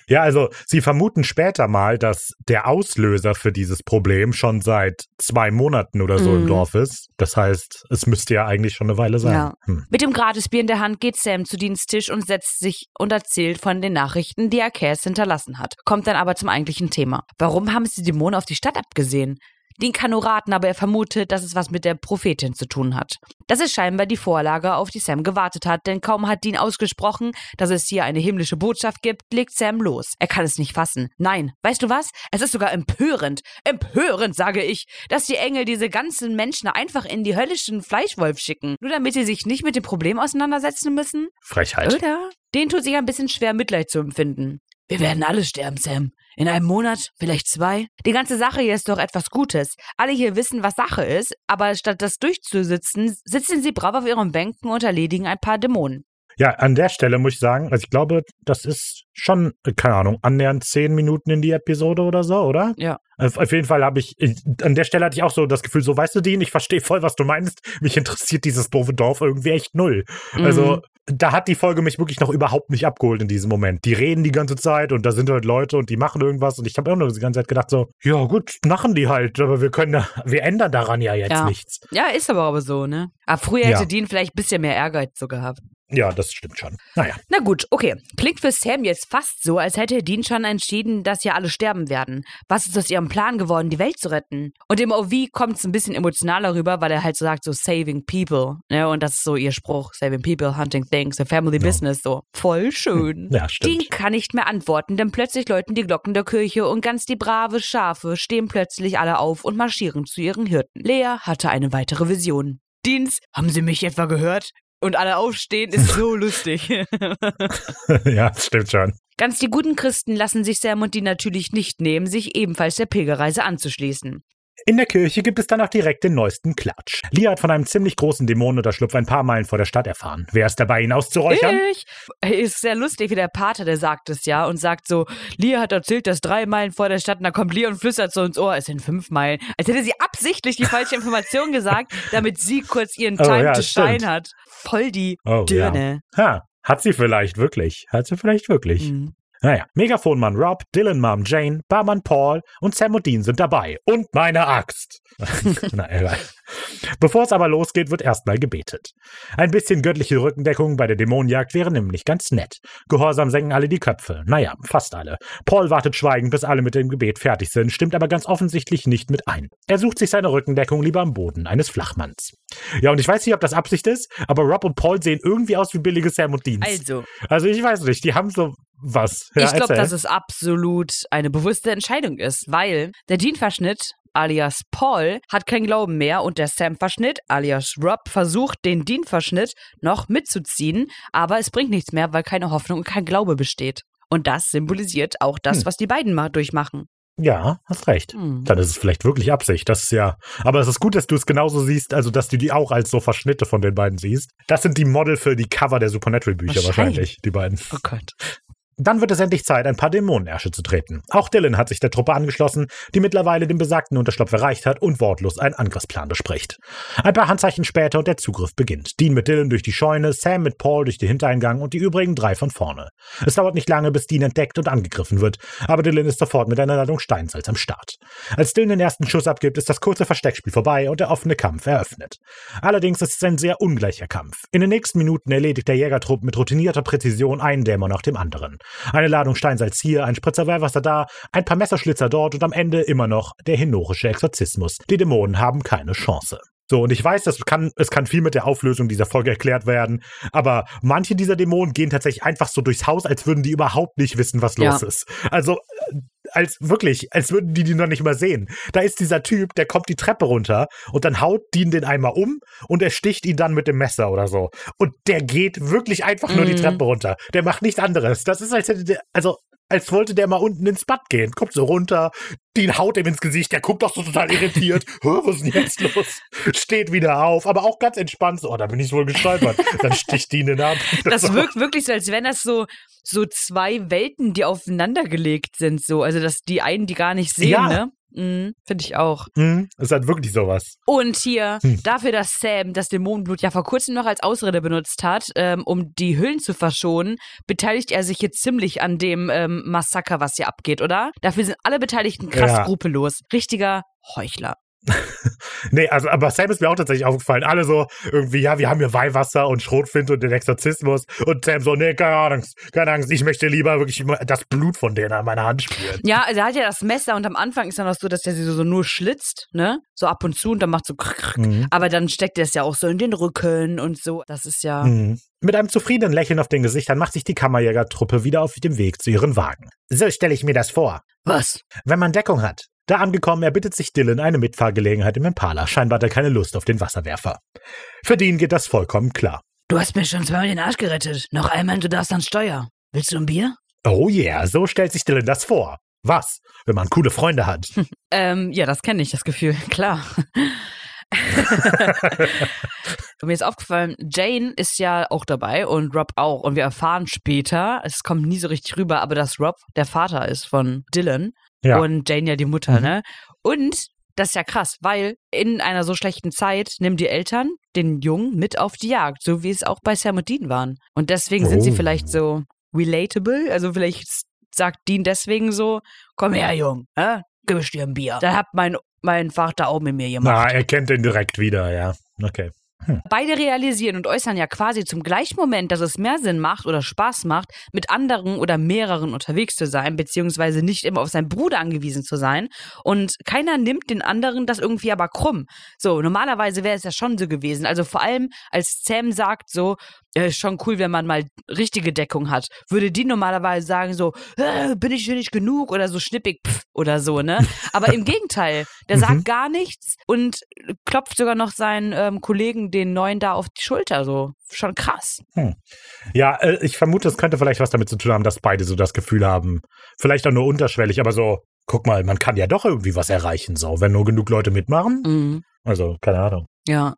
Ja, also sie vermuten später mal, dass der Auslöser für dieses Problem schon seit zwei Monaten oder so im Mhm. Dorf ist. Das heißt, es müsste ja eigentlich schon eine Weile sein. Ja. Hm. Mit dem Gratisbier in der Hand geht Sam zu Diensttisch und setzt sich und erzählt von den Nachrichten, die er Cass hinterlassen hat. Kommt dann aber zum eigentlichen Thema. Warum haben sie die Dämonen auf die Stadt abgesehen? Dean kann nur raten, aber er vermutet, dass es was mit der Prophetin zu tun hat. Das ist scheinbar die Vorlage, auf die Sam gewartet hat, denn kaum hat Dean ausgesprochen, dass es hier eine himmlische Botschaft gibt, legt Sam los. Er kann es nicht fassen. Nein, weißt du was? Es ist sogar empörend. Empörend, sage ich, dass die Engel diese ganzen Menschen einfach in die höllischen Fleischwolf schicken, nur damit sie sich nicht mit dem Problem auseinandersetzen müssen? Frechheit. Oder? Den tut sich ein bisschen schwer, Mitleid zu empfinden. Wir werden alle sterben, Sam. In einem Monat, vielleicht zwei. Die ganze Sache hier ist doch etwas Gutes. Alle hier wissen, was Sache ist, aber statt das durchzusitzen, sitzen sie brav auf ihren Bänken und erledigen ein paar Dämonen. Ja, an der Stelle muss ich sagen, also ich glaube, das ist schon, äh, keine Ahnung, annähernd zehn Minuten in die Episode oder so, oder? Ja. Auf, auf jeden Fall habe ich, ich, an der Stelle hatte ich auch so das Gefühl, so, weißt du, Dean, ich verstehe voll, was du meinst. Mich interessiert dieses doofe Dorf irgendwie echt null. Also, da hat die Folge mich wirklich noch überhaupt nicht abgeholt in diesem Moment. Die reden die ganze Zeit und da sind halt Leute und die machen irgendwas und ich habe immer nur die ganze Zeit gedacht so, ja gut, machen die halt, aber wir können, da, wir ändern daran ja jetzt Ja. nichts. Ja, ist aber aber so, ne? Aber früher Ja. hätte Dean vielleicht ein bisschen mehr Ehrgeiz so gehabt. Ja, das stimmt schon. Naja. Na gut, okay. Klingt für Sam jetzt fast so, als hätte Dean schon entschieden, dass ja alle sterben werden. Was ist aus ihrem Plan geworden, die Welt zu retten? Und im OV kommt es ein bisschen emotionaler rüber, weil er halt so sagt, so saving people. Ne? Und das ist so ihr Spruch, saving people, hunting things, a family business, so. Voll schön. *laughs* Ja, stimmt. Dean kann nicht mehr antworten, denn plötzlich läuten die Glocken der Kirche und ganz die brave Schafe stehen plötzlich alle auf und marschieren zu ihren Hirten. Lea hatte eine weitere Vision. Deans, haben Sie mich etwa gehört? Und alle aufstehen ist so *laughs* lustig. *laughs* ja, das stimmt schon. Ganz die guten Christen lassen sich Sam und die natürlich nicht nehmen, sich ebenfalls der Pilgerreise anzuschließen. In der Kirche gibt es dann auch direkt den neuesten Klatsch. Lia hat von einem ziemlich großen Dämonenunterschlupf ein paar Meilen vor der Stadt erfahren. Wer ist dabei, ihn auszuräuchern? Ich ist sehr lustig, wie der Pater, der sagt es ja und sagt so, Lia hat erzählt, dass drei Meilen vor der Stadt, und dann kommt Lia und flüstert so ins Ohr, es sind fünf Meilen. Als hätte sie absichtlich die falsche Information *laughs* gesagt, damit sie kurz ihren Oh, Time ja, to stimmt. shine hat. Voll die Oh, Dirne. Ha, hat sie vielleicht wirklich. Hat sie vielleicht wirklich. Mhm. Naja, Megafonmann Rob, Dylan Mom Jane, Barmann Paul und Sam und Dean sind dabei. Und meine Axt. *laughs* Na, egal. Bevor es aber losgeht, wird erstmal gebetet. Ein bisschen göttliche Rückendeckung bei der Dämonenjagd wäre nämlich ganz nett. Gehorsam senken alle die Köpfe. Naja, fast alle. Paul wartet schweigend, bis alle mit dem Gebet fertig sind, stimmt aber ganz offensichtlich nicht mit ein. Er sucht sich seine Rückendeckung lieber am Boden eines Flachmanns. Ja, und ich weiß nicht, ob das Absicht ist, aber Rob und Paul sehen irgendwie aus wie billige Sam und Deans. Also, Also ich weiß nicht, die haben so was. Ja, ich glaube, dass es absolut eine bewusste Entscheidung ist, weil der Dean-Verschnitt alias Paul hat keinen Glauben mehr und der Sam-Verschnitt alias Rob versucht, den Dean-Verschnitt noch mitzuziehen, aber es bringt nichts mehr, weil keine Hoffnung und kein Glaube besteht. Und das symbolisiert auch das, Hm. was die beiden mal durchmachen. Ja, hast recht. Hm. Dann ist es vielleicht wirklich Absicht. Das ist ja. Aber es ist gut, dass du es genauso siehst, also dass du die auch als so Verschnitte von den beiden siehst. Das sind die Model für die Cover der Supernatural-Bücher Wahrscheinlich. wahrscheinlich, die beiden. Oh Gott. Dann wird es endlich Zeit, ein paar Dämonenärsche zu treten. Auch Dylan hat sich der Truppe angeschlossen, die mittlerweile den besagten Unterschlupf erreicht hat und wortlos einen Angriffsplan bespricht. Ein paar Handzeichen später und der Zugriff beginnt. Dean mit Dylan durch die Scheune, Sam mit Paul durch den Hintereingang und die übrigen drei von vorne. Es dauert nicht lange, bis Dean entdeckt und angegriffen wird, aber Dylan ist sofort mit einer Ladung Steinsalz am Start. Als Dylan den ersten Schuss abgibt, ist das kurze Versteckspiel vorbei und der offene Kampf eröffnet. Allerdings ist es ein sehr ungleicher Kampf. In den nächsten Minuten erledigt der Jägertrupp mit routinierter Präzision einen Dämon nach dem anderen. Eine Ladung Steinsalz hier, ein Spritzer Weihwasser da, ein paar Messerschlitzer dort und am Ende immer noch der henorische Exorzismus. Die Dämonen haben keine Chance. So, und ich weiß, das kann, es kann viel mit der Auflösung dieser Folge erklärt werden, aber manche dieser Dämonen gehen tatsächlich einfach so durchs Haus, als würden die überhaupt nicht wissen, was los Ja. ist. Also, als wirklich, als würden die die noch nicht mal sehen. Da ist dieser Typ, der kommt die Treppe runter und dann haut Dean den einmal um und er sticht ihn dann mit dem Messer oder so. Und der geht wirklich einfach nur die Mhm. Treppe runter. Der macht nichts anderes. Das ist, als hätte der, also, als wollte der mal unten ins Bad gehen. Kommt so runter, Dean haut ihm ins Gesicht, der guckt doch so total irritiert. *laughs* Hä, was ist denn jetzt los? Steht wieder auf, aber auch ganz entspannt. So, oh, da bin ich wohl gestolpert. Dann sticht Dean den ab. *laughs* Das So. *laughs* wirkt wirklich so, als wären das so, so zwei Welten, die aufeinander gelegt sind. So. Also, dass die einen die gar nicht sehen, Ja. ne? Mhm, Finde ich auch. Hm, ist halt wirklich sowas. Und hier, Hm. dafür, dass Sam das Dämonenblut ja vor kurzem noch als Ausrede benutzt hat, ähm, um die Hüllen zu verschonen, beteiligt er sich jetzt ziemlich an dem ähm, Massaker, was hier abgeht, oder? Dafür sind alle Beteiligten krass Ja. skrupellos. Richtiger Heuchler. *laughs* Nee, also, aber Sam ist mir auch tatsächlich aufgefallen. Alle so irgendwie, ja, wir haben hier Weihwasser und Schrotflinte und den Exorzismus. Und Sam so, nee, keine Angst, keine Angst, ich möchte lieber wirklich das Blut von denen an meiner Hand spüren. Ja, also er hat ja das Messer und am Anfang ist dann noch so, dass der sie so, so nur schlitzt, ne? So ab und zu und dann macht so krr, krr. Mhm. Aber dann steckt er es ja auch so in den Rücken und so. Das ist ja. Mhm. Mit einem zufriedenen Lächeln auf den Gesichtern macht sich die Kammerjägertruppe wieder auf dem Weg zu ihren Wagen. So stelle ich mir das vor. Was? Wenn man Deckung hat. Da angekommen, erbittet sich Dylan eine Mitfahrgelegenheit im Impala. Scheinbar hat er keine Lust auf den Wasserwerfer. Für den geht das vollkommen klar. Du hast mir schon zweimal den Arsch gerettet. Noch einmal, du darfst ans Steuer. Willst du ein Bier? Oh yeah, so stellt sich Dylan das vor. Was, wenn man coole Freunde hat? *laughs* Ähm, ja, das kenne ich, das Gefühl. *laughs* Klar. *laughs* Mir ist aufgefallen, Jane ist ja auch dabei und Rob auch. Und wir erfahren später, es kommt nie so richtig rüber, aber dass Rob der Vater ist von Dylan Ja. und Jane ja die Mutter, Mhm. ne? Und das ist ja krass, weil in einer so schlechten Zeit nehmen die Eltern den Jungen mit auf die Jagd, so wie es auch bei Sam und Dean waren. Und deswegen sind sie Oh. vielleicht so relatable, also vielleicht sagt Dean deswegen so, komm her, Jung, hä? gib ich dir ein Bier. Da hat mein, mein Vater auch mit mir gemacht. Na, er kennt den direkt wieder, ja. Okay. Beide realisieren und äußern ja quasi zum gleichen Moment, dass es mehr Sinn macht oder Spaß macht, mit anderen oder mehreren unterwegs zu sein, beziehungsweise nicht immer auf seinen Bruder angewiesen zu sein. Und keiner nimmt den anderen das irgendwie aber krumm. So, normalerweise wäre es ja schon so gewesen. Also vor allem, als Sam sagt so, äh, ist schon cool, wenn man mal richtige Deckung hat, würde die normalerweise sagen so, äh, bin ich hier nicht genug oder so schnippig pff, oder so, ne? *laughs* Aber im Gegenteil, der Mhm. sagt gar nichts und klopft sogar noch seinen ähm, Kollegen, den Neuen, da auf die Schulter. So, schon krass. Ja, äh, ich vermute, es könnte vielleicht was damit zu tun haben, dass beide so das Gefühl haben, vielleicht auch nur unterschwellig, aber so, guck mal, man kann ja doch irgendwie was erreichen, so, wenn nur genug Leute mitmachen. Mhm. Also, keine Ahnung. Ja.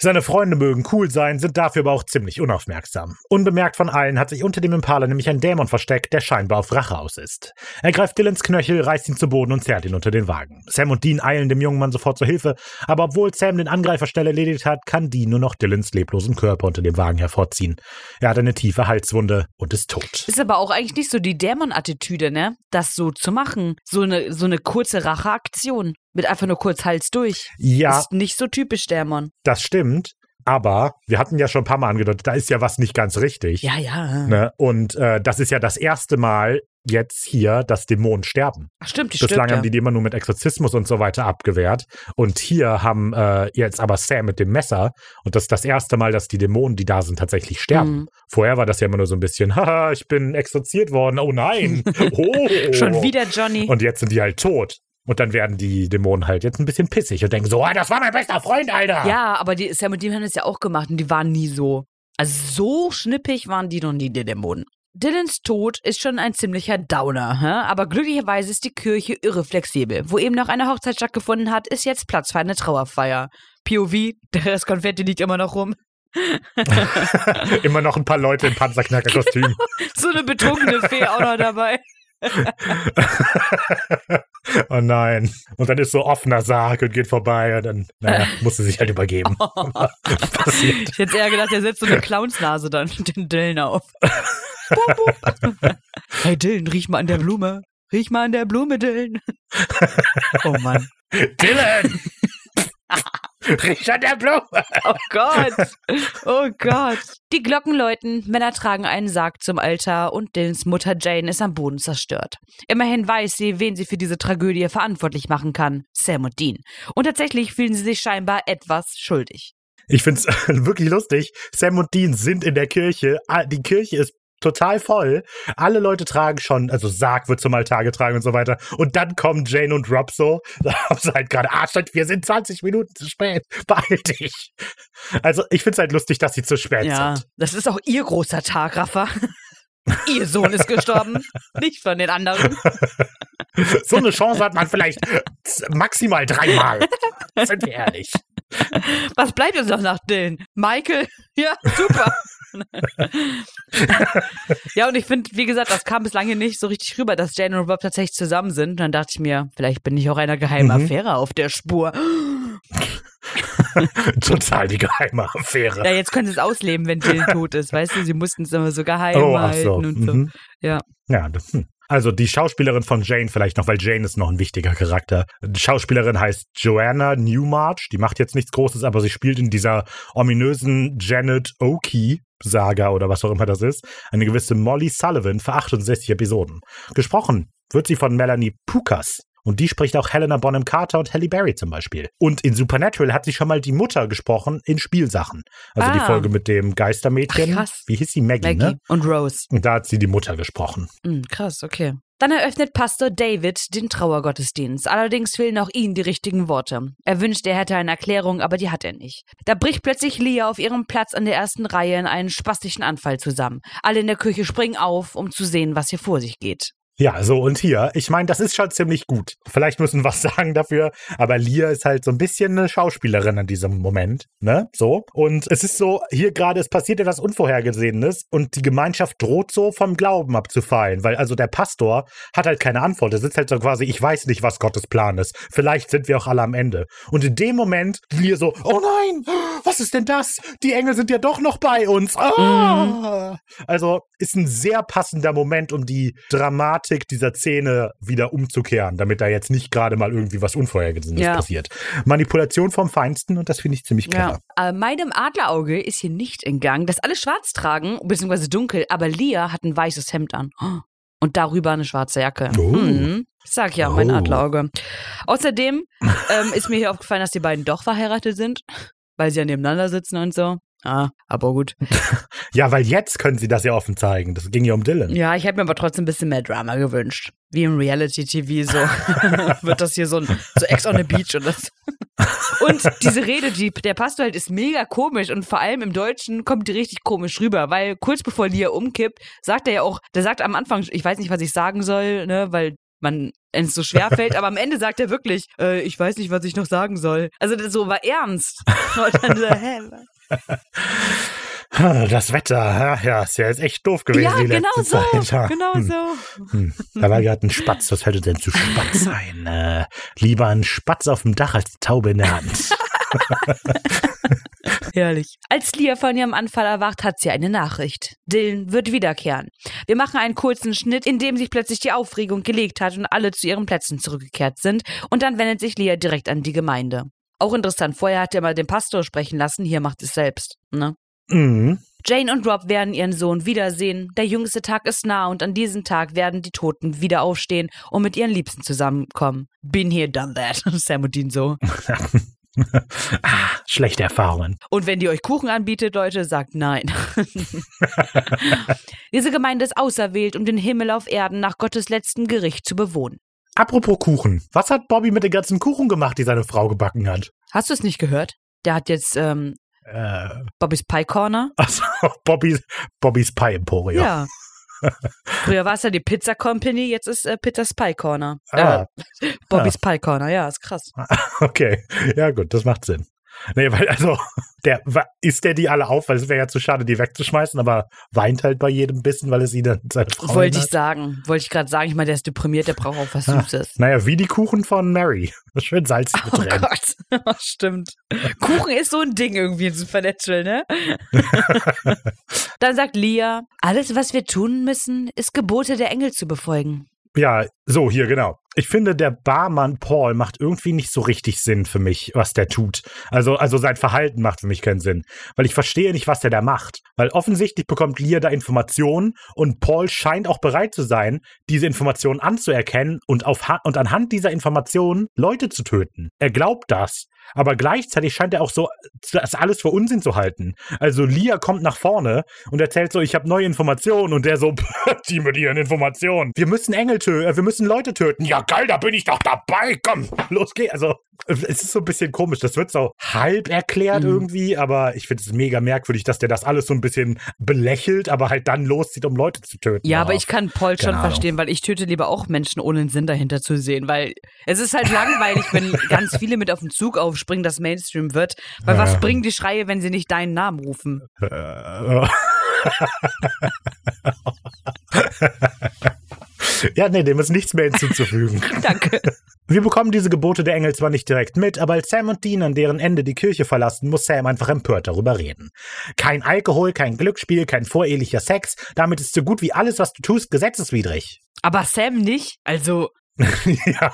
Seine Freunde mögen cool sein, sind dafür aber auch ziemlich unaufmerksam. Unbemerkt von allen hat sich unter dem Impala nämlich ein Dämon versteckt, der scheinbar auf Rache aus ist. Er greift Dylans Knöchel, reißt ihn zu Boden und zerrt ihn unter den Wagen. Sam und Dean eilen dem jungen Mann sofort zur Hilfe, aber obwohl Sam den Angreifer schnell erledigt hat, kann Dean nur noch Dylans leblosen Körper unter dem Wagen hervorziehen. Er hat eine tiefe Halswunde und ist tot. Ist aber auch eigentlich nicht so die Dämon-Attitüde, ne? Das so zu machen. So eine, so eine kurze Racheaktion. Mit einfach nur kurz Hals durch. Ja, Ist nicht so typisch Dämon. das stimmt, aber wir hatten ja schon ein paar Mal angedeutet, da ist ja was nicht ganz richtig. Ja, ja. Ne? Und äh, das ist ja das erste Mal jetzt hier, dass Dämonen sterben. Ach, stimmt, Bislang stirbt ja. haben die die immer nur mit Exorzismus und so weiter abgewehrt. Und hier haben äh, jetzt aber Sam mit dem Messer. Und das ist das erste Mal, dass die Dämonen, die da sind, tatsächlich sterben. Mhm. Vorher war das ja immer nur so ein bisschen, *laughs* haha, ich bin exorziert worden. Oh nein. *laughs* Oh. Schon wieder Johnny. Und jetzt sind die halt tot. Und dann werden die Dämonen halt jetzt ein bisschen pissig und denken so, ah, das war mein bester Freund, Alter. Ja, aber die Sam und Dean haben es ja auch gemacht und die waren nie so. Also so schnippig waren die noch nie, die Dämonen. Dylans Tod ist schon ein ziemlicher Downer, hä? aber glücklicherweise ist die Kirche irre flexibel. Wo eben noch eine Hochzeit stattgefunden hat, ist jetzt Platz für eine Trauerfeier. POV, Rest Konfetti liegt immer noch rum. *laughs* Immer noch ein paar Leute in Panzerknackerkostümen. *laughs* So eine betrunkene Fee auch noch dabei. *laughs* oh nein. Und dann ist so offener Sarg und geht vorbei und dann, naja, muss sie sich halt übergeben. *laughs* *laughs* Passiert. Ich hätte eher gedacht, der setzt so eine Clownsnase dann den Dylan auf. Bup, bup. Hey Dylan, riech mal an der Blume. Riech mal an der Blume, Dylan. Oh Mann. Dylan! Riech an der Blume! Oh Gott. Oh Gott. Die Glocken läuten, Männer tragen einen Sarg zum Altar und Dylans Mutter Jane ist am Boden zerstört. Immerhin weiß sie, wen sie für diese Tragödie verantwortlich machen kann. Sam und Dean. Und tatsächlich fühlen sie sich scheinbar etwas schuldig. Ich find's *laughs* wirklich lustig. Sam und Dean sind in der Kirche. Ah, Die Kirche ist total voll. Alle Leute tragen schon, also Sarg wird zum Altar getragen und so weiter. Und dann kommen Jane und Rob so, *laughs* da haben sie halt gerade, ah, wir sind 20 Minuten zu spät, *laughs* beeil dich. Also ich finde es halt lustig, dass sie zu spät Ja, sind. das ist auch ihr großer Tag, Rafa. *laughs* Ihr Sohn ist gestorben, nicht von den anderen. So eine Chance hat man vielleicht maximal dreimal. Sind wir ehrlich. Was bleibt uns noch nach Dylan? Michael? Ja, super. *laughs* ja, und ich finde, wie gesagt, das kam bislang hier nicht so richtig rüber, dass Jane und Rob tatsächlich zusammen sind. Und dann dachte ich mir, vielleicht bin ich auch einer geheimen Mhm. Affäre auf der Spur. *laughs* Total die geheime Affäre. Ja, jetzt können sie es ausleben, wenn Dylan *laughs* tot ist. Weißt du, sie mussten es immer so geheim Oh, halten so. und so. Mhm. Ja. Ja, das, hm. Also die Schauspielerin von Jane vielleicht noch, weil Jane ist noch ein wichtiger Charakter. Die Schauspielerin heißt Joanna Newmarch. Die macht jetzt nichts Großes, aber sie spielt in dieser ominösen Janet Oki Saga oder was auch immer das ist. Eine gewisse Molly Sullivan für 68 Episoden. Gesprochen wird sie von Melanie Pukas. Und die spricht auch Helena Bonham Carter und Halle Berry zum Beispiel. Und in Supernatural hat sie schon mal die Mutter gesprochen in Spielsachen. Also die Ah. Folge mit dem Geistermädchen. Ach, krass. Wie hieß sie? Maggie, Maggie ne? und Rose. Und da hat sie die Mutter gesprochen. Hm, krass, okay. Dann eröffnet Pastor David den Trauergottesdienst. Allerdings fehlen auch ihm die richtigen Worte. Er wünscht, er hätte eine Erklärung, aber die hat er nicht. Da bricht plötzlich Lia auf ihrem Platz an der ersten Reihe in einen spastischen Anfall zusammen. Alle in der Küche springen auf, um zu sehen, was hier vor sich geht. Ja, so und hier, ich meine, das ist schon ziemlich gut. Vielleicht müssen wir was *laughs* sagen dafür, aber Lia ist halt so ein bisschen eine Schauspielerin in diesem Moment, ne? So. Und es ist so, hier gerade, es passiert etwas Unvorhergesehenes und die Gemeinschaft droht so vom Glauben abzufallen, weil also der Pastor hat halt keine Antwort. Er sitzt halt so quasi, ich weiß nicht, was Gottes Plan ist. Vielleicht sind wir auch alle am Ende. Und in dem Moment, Lia so, oh nein, was ist denn das? Die Engel sind ja doch noch bei uns. Ah! Also ist ein sehr passender Moment, um die Dramatik dieser Szene wieder umzukehren, damit da jetzt nicht gerade mal irgendwie was Unvorhergesehenes Ja. passiert. Manipulation vom Feinsten und das finde ich ziemlich clever. Ja. Äh, meinem Adlerauge ist hier nicht entgangen, dass alle schwarz tragen, beziehungsweise dunkel, aber Lia hat ein weißes Hemd an. *gasps* Und darüber eine schwarze Jacke. Oh. Mhm. Ich sag ja, mein Oh. Adlerauge. Außerdem ähm, ist mir hier aufgefallen, dass die beiden doch verheiratet sind, *laughs* weil sie ja nebeneinander sitzen und so. Ah, aber gut. *laughs* Ja, weil jetzt können sie das ja offen zeigen. Das ging ja um Dylan. Ja, ich hätte mir aber trotzdem ein bisschen mehr Drama gewünscht. Wie im Reality-TV so. *laughs* Wird das hier so ein so Ex on the Beach oder so. *laughs* Und diese Rede, die der Pastor hält, ist mega komisch und vor allem im Deutschen kommt die richtig komisch rüber, weil kurz bevor Lia umkippt, sagt er ja auch, der sagt am Anfang, ich weiß nicht, was ich sagen soll, ne, weil man es so schwer fällt, aber am Ende sagt er wirklich, äh, ich weiß nicht, was ich noch sagen soll. Also das so war ernst. Und dann so, hä? *laughs* Das Wetter, ja, ist ja jetzt echt doof gewesen Ja, die genau letzte so. Zeit. Ja. Genau Hm. so. Hm. Da war gerade ein Spatz. Was fällt denn zu Spatz ein? Äh, lieber ein Spatz auf dem Dach als Taube in der Hand. *laughs* Herrlich. Als Lia von ihrem Anfall erwacht, hat sie eine Nachricht. Dylan wird wiederkehren. Wir machen einen kurzen Schnitt, in dem sich plötzlich die Aufregung gelegt hat und alle zu ihren Plätzen zurückgekehrt sind. Und dann wendet sich Lia direkt an die Gemeinde. Auch interessant, vorher hat er mal den Pastor sprechen lassen, hier macht es selbst. Ne? Mhm. Jane und Rob werden ihren Sohn wiedersehen. Der jüngste Tag ist nah und an diesem Tag werden die Toten wieder aufstehen und mit ihren Liebsten zusammenkommen. Been here, done that. *laughs* Sam und Dean so. *laughs* ah, schlechte Erfahrungen. Und wenn die euch Kuchen anbietet, Leute, sagt nein. *laughs* Diese Gemeinde ist auserwählt, um den Himmel auf Erden nach Gottes letztem Gericht zu bewohnen. Apropos Kuchen. Was hat Bobby mit den ganzen Kuchen gemacht, die seine Frau gebacken hat? Hast du es nicht gehört? Der hat jetzt ähm, Äh, Bobbys Pie Corner. *laughs* also Bobbys, Bobbys Pie Emporium. Ja. *laughs* Früher war es ja die Pizza Company, jetzt ist äh, Pizzas Pie Corner. Ah. Äh, Bobbys Pie Corner, ja, ist krass. *laughs* Okay, ja gut, das macht Sinn. Nee, weil also, *laughs* der isst der die alle auf, weil es wäre ja zu schade, die wegzuschmeißen, aber weint halt bei jedem Bissen, weil es ihn dann seine Frau Wollte ich sagen. Wollte ich gerade sagen. Ich meine, der ist deprimiert, der braucht auch was Ah. Süßes. Naja, wie die Kuchen von Mary. *laughs* Schön salzig mit Oh drin. Gott, *laughs* stimmt. Kuchen ist so ein Ding irgendwie in Supernatural, ne? Dann sagt Lia, alles, was wir tun müssen, ist Gebote der Engel zu befolgen. Ja, so, hier, genau. Ich finde, der Barmann Paul macht irgendwie nicht so richtig Sinn für mich, was der tut. Also, also sein Verhalten macht für mich keinen Sinn. Weil ich verstehe nicht, was der da macht. Weil offensichtlich bekommt Lear da Informationen und Paul scheint auch bereit zu sein, diese Informationen anzuerkennen und, auf, und anhand dieser Informationen Leute zu töten. Er glaubt das. Aber gleichzeitig scheint er auch so das alles für Unsinn zu halten. Also Lia kommt nach vorne und erzählt so, ich habe neue Informationen und der so, *laughs* die mit ihren Informationen. Wir müssen Engel töten, äh, wir müssen Leute töten. Ja geil, da bin ich doch dabei. Komm, los geht's. Also es ist so ein bisschen komisch. Das wird so halb erklärt mhm. irgendwie, aber ich finde es mega merkwürdig, dass der das alles so ein bisschen belächelt, aber halt dann loszieht, um Leute zu töten. Ja, aber ich kann Paul schon verstehen, weil ich töte lieber auch Menschen, ohne einen Sinn dahinter zu sehen, weil es ist halt langweilig, wenn *laughs* ganz viele mit auf den Zug aufspringen, dass Mainstream wird. Weil ja. was bringen die Schreie, wenn sie nicht deinen Namen rufen? Äh, *laughs* *laughs* ja, nee, dem ist nichts mehr hinzuzufügen. *laughs* Danke. Wir bekommen diese Gebote der Engel zwar nicht direkt mit, aber als Sam und Dean an deren Ende die Kirche verlassen, muss Sam einfach empört darüber reden. Kein Alkohol, kein Glücksspiel, kein vorehelicher Sex, damit ist so gut wie alles, was du tust, gesetzeswidrig. Aber Sam nicht? Also. *laughs* ja.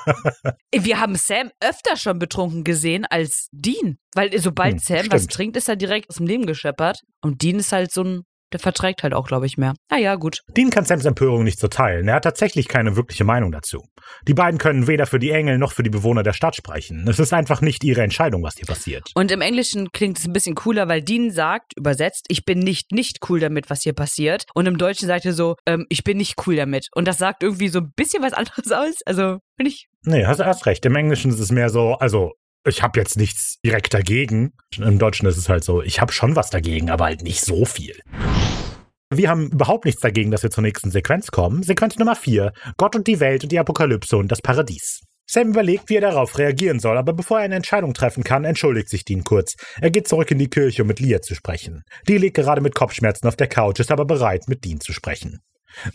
Wir haben Sam öfter schon betrunken gesehen als Dean. Weil sobald hm, Sam stimmt. was trinkt, ist er direkt aus dem Leben gescheppert. Und Dean ist halt so ein der verträgt halt auch, glaube ich, mehr. Ah ja, gut. Dean kann Sams Empörung nicht so teilen. Er hat tatsächlich keine wirkliche Meinung dazu. Die beiden können weder für die Engel noch für die Bewohner der Stadt sprechen. Es ist einfach nicht ihre Entscheidung, was hier passiert. Und im Englischen klingt es ein bisschen cooler, weil Dean sagt, übersetzt, ich bin nicht nicht cool damit, was hier passiert. Und im Deutschen sagt er so, ähm, ich bin nicht cool damit. Und das sagt irgendwie so ein bisschen was anderes aus. Also, bin ich. Nee, hast, hast recht. Im Englischen ist es mehr so, also ich habe jetzt nichts direkt dagegen. Im Deutschen ist es halt so, ich habe schon was dagegen, aber halt nicht so viel. Wir haben überhaupt nichts dagegen, dass wir zur nächsten Sequenz kommen. Sequenz Nummer 4. Gott und die Welt und die Apokalypse und das Paradies. Sam überlegt, wie er darauf reagieren soll, aber bevor er eine Entscheidung treffen kann, entschuldigt sich Dean kurz. Er geht zurück in die Kirche, um mit Leah zu sprechen. Die liegt gerade mit Kopfschmerzen auf der Couch, ist aber bereit, mit Dean zu sprechen.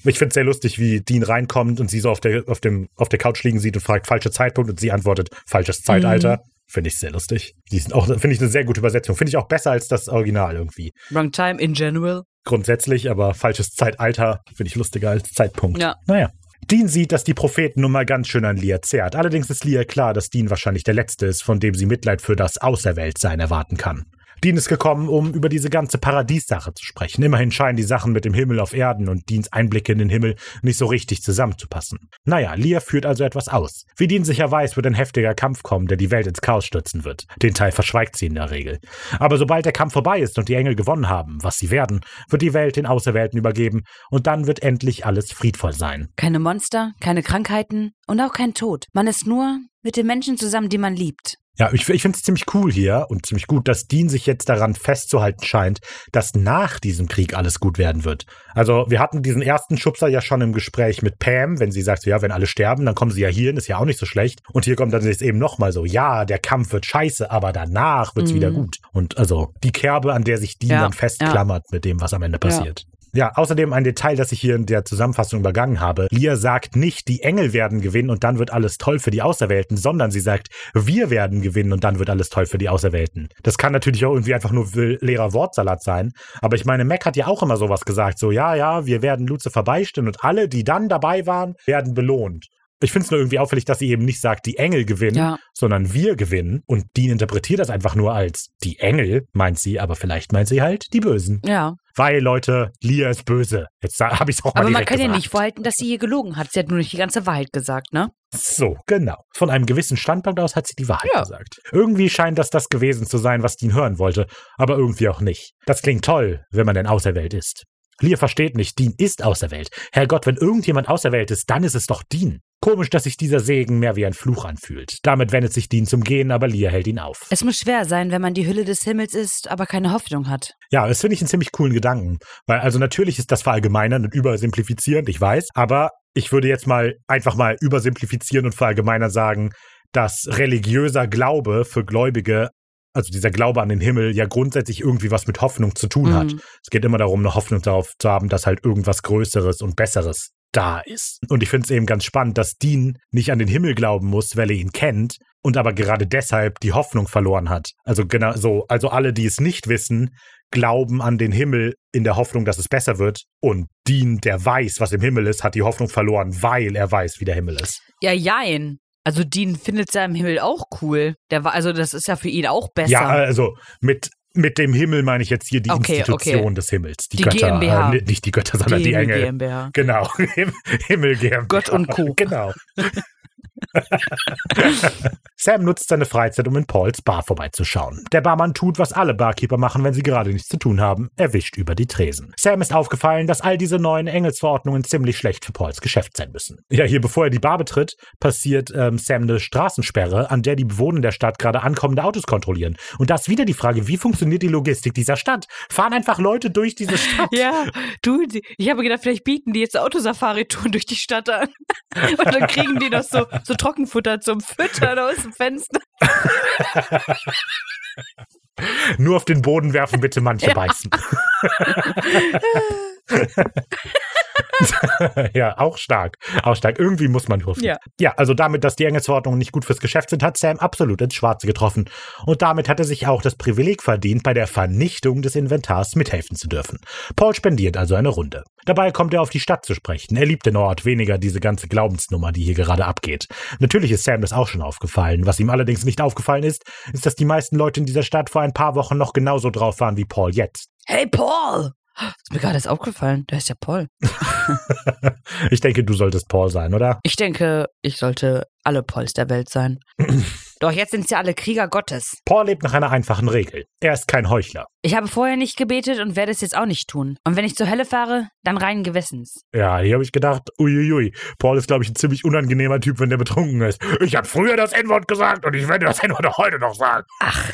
Ich finde es sehr lustig, wie Dean reinkommt und sie so auf der, auf, dem, auf der Couch liegen sieht und fragt, falscher Zeitpunkt und sie antwortet, falsches Zeitalter. Mhm. Finde ich sehr lustig. Die sind auch, finde ich, eine sehr gute Übersetzung. Finde ich auch besser als das Original irgendwie. Wrong time in general. Grundsätzlich, aber falsches Zeitalter finde ich lustiger als Zeitpunkt. Ja. Naja. Dean sieht, dass die Prophet nun mal ganz schön an Leah zehrt. Allerdings ist Leah klar, dass Dean wahrscheinlich der Letzte ist, von dem sie Mitleid für das Auserwähltsein erwarten kann. Dean ist gekommen, um über diese ganze Paradiessache zu sprechen. Immerhin scheinen die Sachen mit dem Himmel auf Erden und Deans Einblicke in den Himmel nicht so richtig zusammenzupassen. Naja, Leah führt also etwas aus. Wie Dean sicher weiß, wird ein heftiger Kampf kommen, der die Welt ins Chaos stürzen wird. Den Teil verschweigt sie in der Regel. Aber sobald der Kampf vorbei ist und die Engel gewonnen haben, was sie werden, wird die Welt den Auserwählten übergeben und dann wird endlich alles friedvoll sein. Keine Monster, keine Krankheiten und auch kein Tod. Man ist nur mit den Menschen zusammen, die man liebt. Ja, ich, ich finde es ziemlich cool hier und ziemlich gut, dass Dean sich jetzt daran festzuhalten scheint, dass nach diesem Krieg alles gut werden wird. Also wir hatten diesen ersten Schubser ja schon im Gespräch mit Pam, wenn sie sagt, ja, wenn alle sterben, dann kommen sie ja hier, ist ja auch nicht so schlecht. Und hier kommt dann jetzt eben nochmal so, ja, der Kampf wird scheiße, aber danach wird's mhm. wieder gut. Und also die Kerbe, an der sich Dean ja, dann festklammert ja. mit dem, was am Ende passiert. Ja. Ja, außerdem ein Detail, das ich hier in der Zusammenfassung übergangen habe. Lia sagt nicht, die Engel werden gewinnen und dann wird alles toll für die Auserwählten, sondern sie sagt, wir werden gewinnen und dann wird alles toll für die Auserwählten. Das kann natürlich auch irgendwie einfach nur leerer Wortsalat sein. Aber ich meine, Mac hat ja auch immer sowas gesagt. So, ja, ja, wir werden Lucifer beistehen und alle, die dann dabei waren, werden belohnt. Ich finde es nur irgendwie auffällig, dass sie eben nicht sagt, die Engel gewinnen, ja. sondern wir gewinnen. Und Dean interpretiert das einfach nur als die Engel, meint sie, aber vielleicht meint sie halt die Bösen. Ja. Weil, Leute, Lia ist böse. Jetzt habe ich es auch mal Aber man kann gesagt. ja nicht vorhalten, dass sie hier gelogen hat. Sie hat nur nicht die ganze Wahrheit gesagt, ne? So, genau. Von einem gewissen Standpunkt aus hat sie die Wahrheit ja. gesagt. Irgendwie scheint das das gewesen zu sein, was Dean hören wollte, aber irgendwie auch nicht. Das klingt toll, wenn man denn auserwählt ist. Lia versteht nicht, Dean ist auserwählt. Herrgott, wenn irgendjemand auserwählt ist, dann ist es doch Dean. Komisch, dass sich dieser Segen mehr wie ein Fluch anfühlt. Damit wendet sich Dean zum Gehen, aber Lia hält ihn auf. Es muss schwer sein, wenn man die Hülle des Himmels ist, aber keine Hoffnung hat. Ja, das finde ich einen ziemlich coolen Gedanken. Weil, also natürlich ist das verallgemeinern und übersimplifizierend, ich weiß, aber ich würde jetzt mal einfach mal übersimplifizieren und verallgemeinern sagen, dass religiöser Glaube für Gläubige also dieser Glaube an den Himmel, ja grundsätzlich irgendwie was mit Hoffnung zu tun mhm. hat. Es geht immer darum, eine Hoffnung darauf zu haben, dass halt irgendwas Größeres und Besseres da ist. Und ich finde es eben ganz spannend, dass Dean nicht an den Himmel glauben muss, weil er ihn kennt und aber gerade deshalb die Hoffnung verloren hat. Also genau so, also alle, die es nicht wissen, glauben an den Himmel in der Hoffnung, dass es besser wird. Und Dean, der weiß, was im Himmel ist, hat die Hoffnung verloren, weil er weiß, wie der Himmel ist. Ja, jein. Also Dean findet seinem Himmel auch cool. Der war, also das ist ja für ihn auch besser. Ja, also mit mit dem Himmel meine ich jetzt hier die Okay, Institution okay. des Himmels. Die, Die Götter, GmbH. Äh, nicht die Götter, sondern die, Die Engel. GmbH. Genau, Him- *laughs* Himmel GmbH. Gott und Co. Genau. *laughs* *laughs* Sam nutzt seine Freizeit, um in Pauls Bar vorbeizuschauen. Der Barmann tut, was alle Barkeeper machen, wenn sie gerade nichts zu tun haben. Er wischt über die Tresen. Sam ist aufgefallen, dass all diese neuen Engelsverordnungen ziemlich schlecht für Pauls Geschäft sein müssen. Ja, hier, bevor er die Bar betritt, passiert ähm, Sam eine Straßensperre, an der die Bewohner der Stadt gerade ankommende Autos kontrollieren. Und da ist wieder die Frage, wie funktioniert die Logistik dieser Stadt? Fahren einfach Leute durch diese Stadt? *laughs* Ja, du, ich habe gedacht, vielleicht bieten die jetzt Autosafari-Touren durch die Stadt an. *laughs* Und dann kriegen die noch so, so Trockenfutter zum Füttern aus dem Fenster. Nur auf den Boden werfen, bitte manche Ja. beißen. *laughs* *laughs* ja, auch stark. Auch stark. Irgendwie muss man rufen. Ja. ja, also damit, dass die Engelsverordnungen nicht gut fürs Geschäft sind, hat Sam absolut ins Schwarze getroffen. Und damit hat er sich auch das Privileg verdient, bei der Vernichtung des Inventars mithelfen zu dürfen. Paul spendiert also eine Runde. Dabei kommt er auf die Stadt zu sprechen. Er liebt den Ort, weniger diese ganze Glaubensnummer, die hier gerade abgeht. Natürlich ist Sam das auch schon aufgefallen. Was ihm allerdings nicht aufgefallen ist, ist, dass die meisten Leute in dieser Stadt vor ein paar Wochen noch genauso drauf waren wie Paul jetzt. Hey, Paul! Ist mir gerade erst aufgefallen. Der ist ja Paul. *laughs* Ich denke, du solltest Paul sein, oder? Ich denke, ich sollte alle Pauls der Welt sein. *clears throat* Doch jetzt sind es ja alle Krieger Gottes. Paul lebt nach einer einfachen Regel. Er ist kein Heuchler. Ich habe vorher nicht gebetet und werde es jetzt auch nicht tun. Und wenn ich zur Hölle fahre, dann reinen Gewissens. Ja, hier habe ich gedacht, uiuiui. Paul ist, glaube ich, ein ziemlich unangenehmer Typ, wenn der betrunken ist. Ich habe früher das N-Wort gesagt und ich werde das N-Wort auch heute noch sagen. Ach,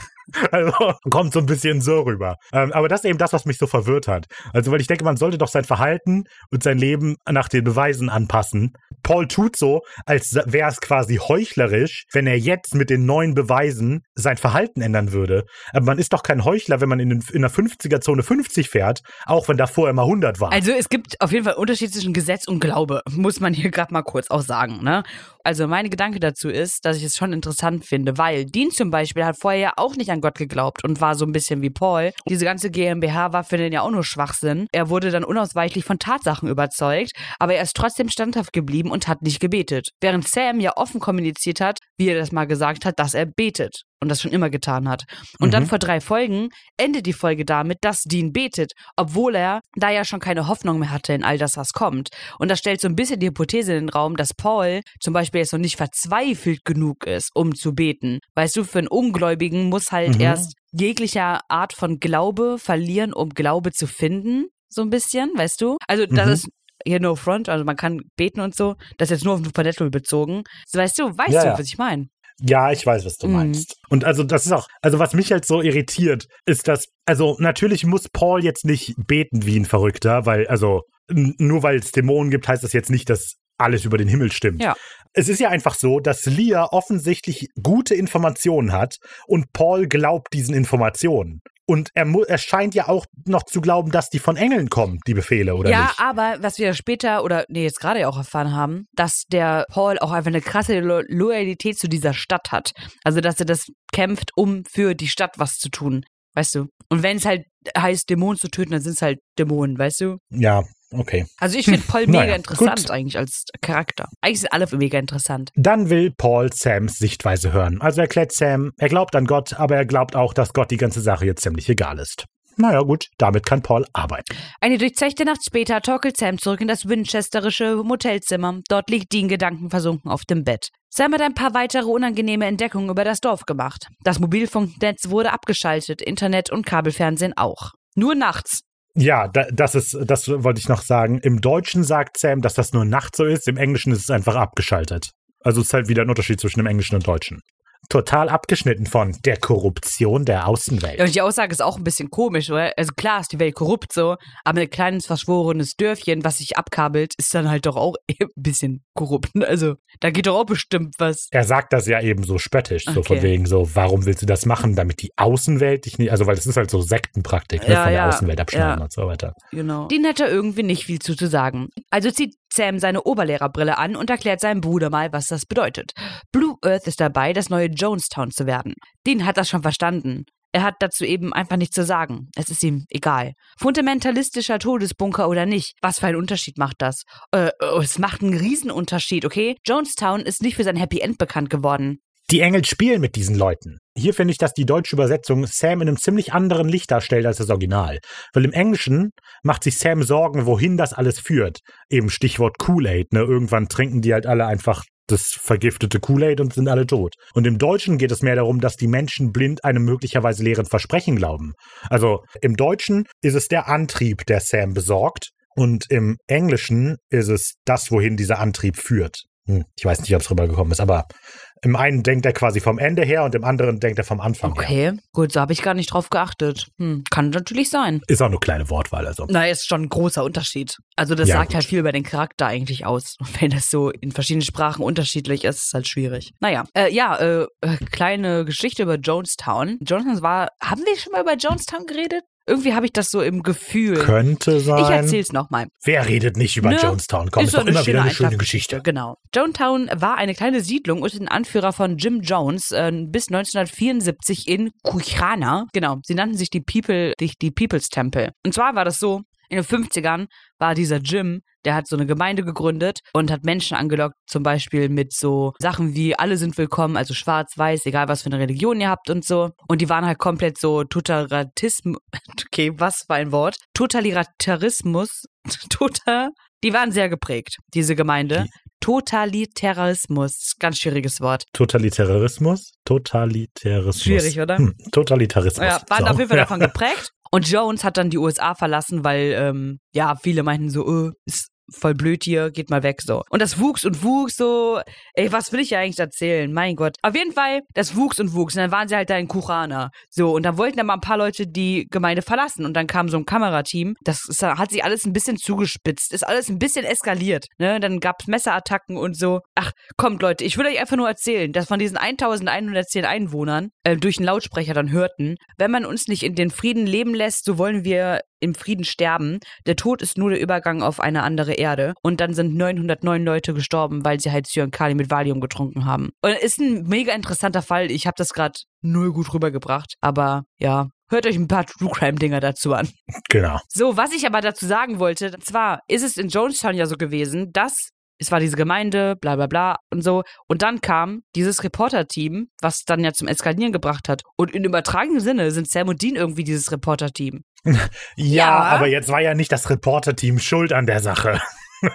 Also kommt so ein bisschen so rüber. Ähm, aber das ist eben das, was mich so verwirrt hat. Also, weil ich denke, man sollte doch sein Verhalten und sein Leben nach den Beweisen anpassen. Paul tut so, als wäre es quasi heuchlerisch, wenn er jetzt mit den neuen Beweisen sein Verhalten ändern würde. Aber man ist doch kein Heuchler, wenn man in, den, in der 50er-Zone 50 fährt, auch wenn davor immer 100 war. Also es gibt auf jeden Fall Unterschied zwischen Gesetz und Glaube, muss man hier gerade mal kurz auch sagen. Ne? Also mein Gedanke dazu ist, dass ich es schon interessant finde, weil Dean zum Beispiel hat vorher ja auch nicht an Gott geglaubt und war so ein bisschen wie Paul. Diese ganze GmbH war für den ja auch nur Schwachsinn. Er wurde dann unausweichlich von Tatsachen überzeugt, aber er ist trotzdem standhaft geblieben und hat nicht gebetet. Während Sam ja offen kommuniziert hat, wie er das mal gesagt hat, dass er betet und das schon immer getan hat. Und dann Mhm. vor drei Folgen endet die Folge damit, dass Dean betet, obwohl er da ja schon keine Hoffnung mehr hatte in all das, was kommt. Und das stellt so ein bisschen die Hypothese in den Raum, dass Paul zum Beispiel jetzt noch nicht verzweifelt genug ist, um zu beten. Weißt du, für einen Ungläubigen muss halt Mhm. erst jeglicher Art von Glaube verlieren, um Glaube zu finden. So ein bisschen, weißt du? Also, das Mhm. ist hier no front, also man kann beten und so. Das ist jetzt nur auf Supernatural bezogen. So, weißt du, weißt Ja, du, ja. was ich meine? Ja, ich weiß, was du Mhm. meinst. Und also das ist auch, also was mich halt so irritiert, ist, dass, also natürlich muss Paul jetzt nicht beten wie ein Verrückter, weil, also nur weil es Dämonen gibt, heißt das jetzt nicht, dass alles über den Himmel stimmt. Ja. Es ist ja einfach so, dass Leah offensichtlich gute Informationen hat und Paul glaubt diesen Informationen. Und er, er scheint ja auch noch zu glauben, dass die von Engeln kommen, die Befehle, oder ja, nicht? aber was wir später oder nee, jetzt gerade ja auch erfahren haben, dass der Paul auch einfach eine krasse Lo Loyalität zu dieser Stadt hat. Also, dass er das kämpft, um für die Stadt was zu tun. Weißt du? Und wenn es halt heißt, Dämonen zu töten, dann sind es halt Dämonen, weißt du? Ja, okay. Also ich finde *laughs* Paul mega naja, interessant gut. eigentlich als Charakter. Eigentlich sind alle mega interessant. Dann will Paul Sams Sichtweise hören. Also erklärt Sam, er glaubt an Gott, aber er glaubt auch, dass Gott die ganze Sache jetzt ziemlich egal ist. Naja, gut, damit kann Paul arbeiten. Eine durchzechte Nacht später torkelt Sam zurück in das winchesterische Motelzimmer. Dort liegt Dean gedankenversunken auf dem Bett. Sam hat ein paar weitere unangenehme Entdeckungen über das Dorf gemacht. Das Mobilfunknetz wurde abgeschaltet, Internet und Kabelfernsehen auch. Nur nachts. Ja, da, das ist, das wollte ich noch sagen. Im Deutschen sagt Sam, dass das nur nachts so ist, im Englischen ist es einfach abgeschaltet. Also es ist halt wieder ein Unterschied zwischen dem Englischen und Deutschen. Total abgeschnitten von der Korruption der Außenwelt. Ja, und die Aussage ist auch ein bisschen komisch, oder? Also klar ist die Welt korrupt so, aber ein kleines verschworenes Dörfchen, was sich abkabelt, ist dann halt doch auch *laughs* ein bisschen korrupt. ne? Also da geht doch auch bestimmt was. Er sagt das ja eben so spöttisch, so Okay. von wegen so, warum willst du das machen, damit die Außenwelt dich nicht, also weil das ist halt so Sektenpraktik, ne, Ja, von der ja, Außenwelt abschneiden ja. und so weiter. Genau. Dean hätte irgendwie nicht viel zu, zu sagen. Also zieht Sam seine Oberlehrerbrille an und erklärt seinem Bruder mal, was das bedeutet. Blue Earth ist dabei, das neue Jonestown zu werden. Dean hat das schon verstanden. Er hat dazu eben einfach nichts zu sagen. Es ist ihm egal. Fundamentalistischer Todesbunker oder nicht, was für einen Unterschied macht das? Äh, oh, es macht einen Riesenunterschied, okay? Jonestown ist nicht für sein Happy End bekannt geworden. Die Engel spielen mit diesen Leuten. Hier finde ich, dass die deutsche Übersetzung Sam in einem ziemlich anderen Licht darstellt als das Original. Weil im Englischen macht sich Sam Sorgen, wohin das alles führt. Eben Stichwort Kool-Aid, ne? Irgendwann trinken die halt alle einfach das vergiftete Kool-Aid und sind alle tot. Und im Deutschen geht es mehr darum, dass die Menschen blind einem möglicherweise leeren Versprechen glauben. Also im Deutschen ist es der Antrieb, der Sam besorgt. Und im Englischen ist es das, wohin dieser Antrieb führt. Hm, ich weiß nicht, ob es rübergekommen ist, aber im einen denkt er quasi vom Ende her und im anderen denkt er vom Anfang her. Okay, gut, so habe ich gar nicht drauf geachtet. Hm, kann natürlich sein. Ist auch eine kleine Wortwahl, also. Na, ist schon ein großer Unterschied. Also das Ja, sagt gut. halt viel über den Charakter eigentlich aus. Und *laughs* wenn das so in verschiedenen Sprachen unterschiedlich ist, ist es halt schwierig. Naja, äh, ja, äh, äh, kleine Geschichte über Jonestown. Jonestown war, haben wir schon mal über Jonestown geredet? Irgendwie habe ich das so im Gefühl. Könnte sein. ich erzähl's nochmal. Wer redet nicht über Ne? Jonestown? Komm, ist, doch immer wieder eine schöne Geschichte. Genau. Jonetown war eine kleine Siedlung unter den Anführer von Jim Jones äh, bis 1974 in Kuchana. Genau. Sie nannten sich die People, die, die People's Temple. Und zwar war das so, in den 50ern war dieser Jim, der hat so eine Gemeinde gegründet und hat Menschen angelockt, zum Beispiel mit so Sachen wie alle sind willkommen, also schwarz, weiß, egal was für eine Religion ihr habt und so. Und die waren halt komplett so Totalitarismus, okay, was für ein Wort? Totalitarismus, *laughs* total, die waren sehr geprägt, diese Gemeinde. Totalitarismus, ganz schwieriges Wort. Totalitarismus? Totalitarismus. Schwierig, oder? Hm, Totalitarismus. Ja, waren So. auf jeden Fall Ja. davon geprägt. *laughs* Und Jones hat dann die USA verlassen, weil, ähm, ja, viele meinten so, äh, ist voll blöd hier, geht mal weg so. Und das wuchs und wuchs so, ey, was will ich ja eigentlich erzählen? Mein Gott. Auf jeden Fall, das wuchs und wuchs. Und dann waren sie halt da in Kuchana. So, und dann wollten dann mal ein paar Leute die Gemeinde verlassen. Und dann kam so ein Kamerateam. Das ist, hat sich alles ein bisschen zugespitzt. Ist alles ein bisschen eskaliert. Ne? Dann gab es Messerattacken und so. Ach, kommt Leute, ich will euch einfach nur erzählen, dass von diesen 1110 Einwohnern äh, durch einen Lautsprecher dann hörten, wenn man uns nicht in den Frieden leben lässt, so wollen wir im Frieden sterben. Der Tod ist nur der Übergang auf eine andere Erde. Und dann sind 909 Leute gestorben, weil sie halt Cyankali mit Valium getrunken haben. Und ist ein mega interessanter Fall. Ich habe das gerade null gut rübergebracht. Aber ja, hört euch ein paar True Crime Dinger dazu an. Genau. So, was ich aber dazu sagen wollte, und zwar ist es in Jonestown ja so gewesen, dass es war diese Gemeinde, bla bla bla und so. Und dann kam dieses Reporter-Team, was dann ja zum Eskalieren gebracht hat. Und in übertragenen Sinne sind Sam und Dean irgendwie dieses Reporter-Team. *laughs* Ja, Ja. aber jetzt war ja nicht das Reporter-Team schuld an der Sache. *laughs*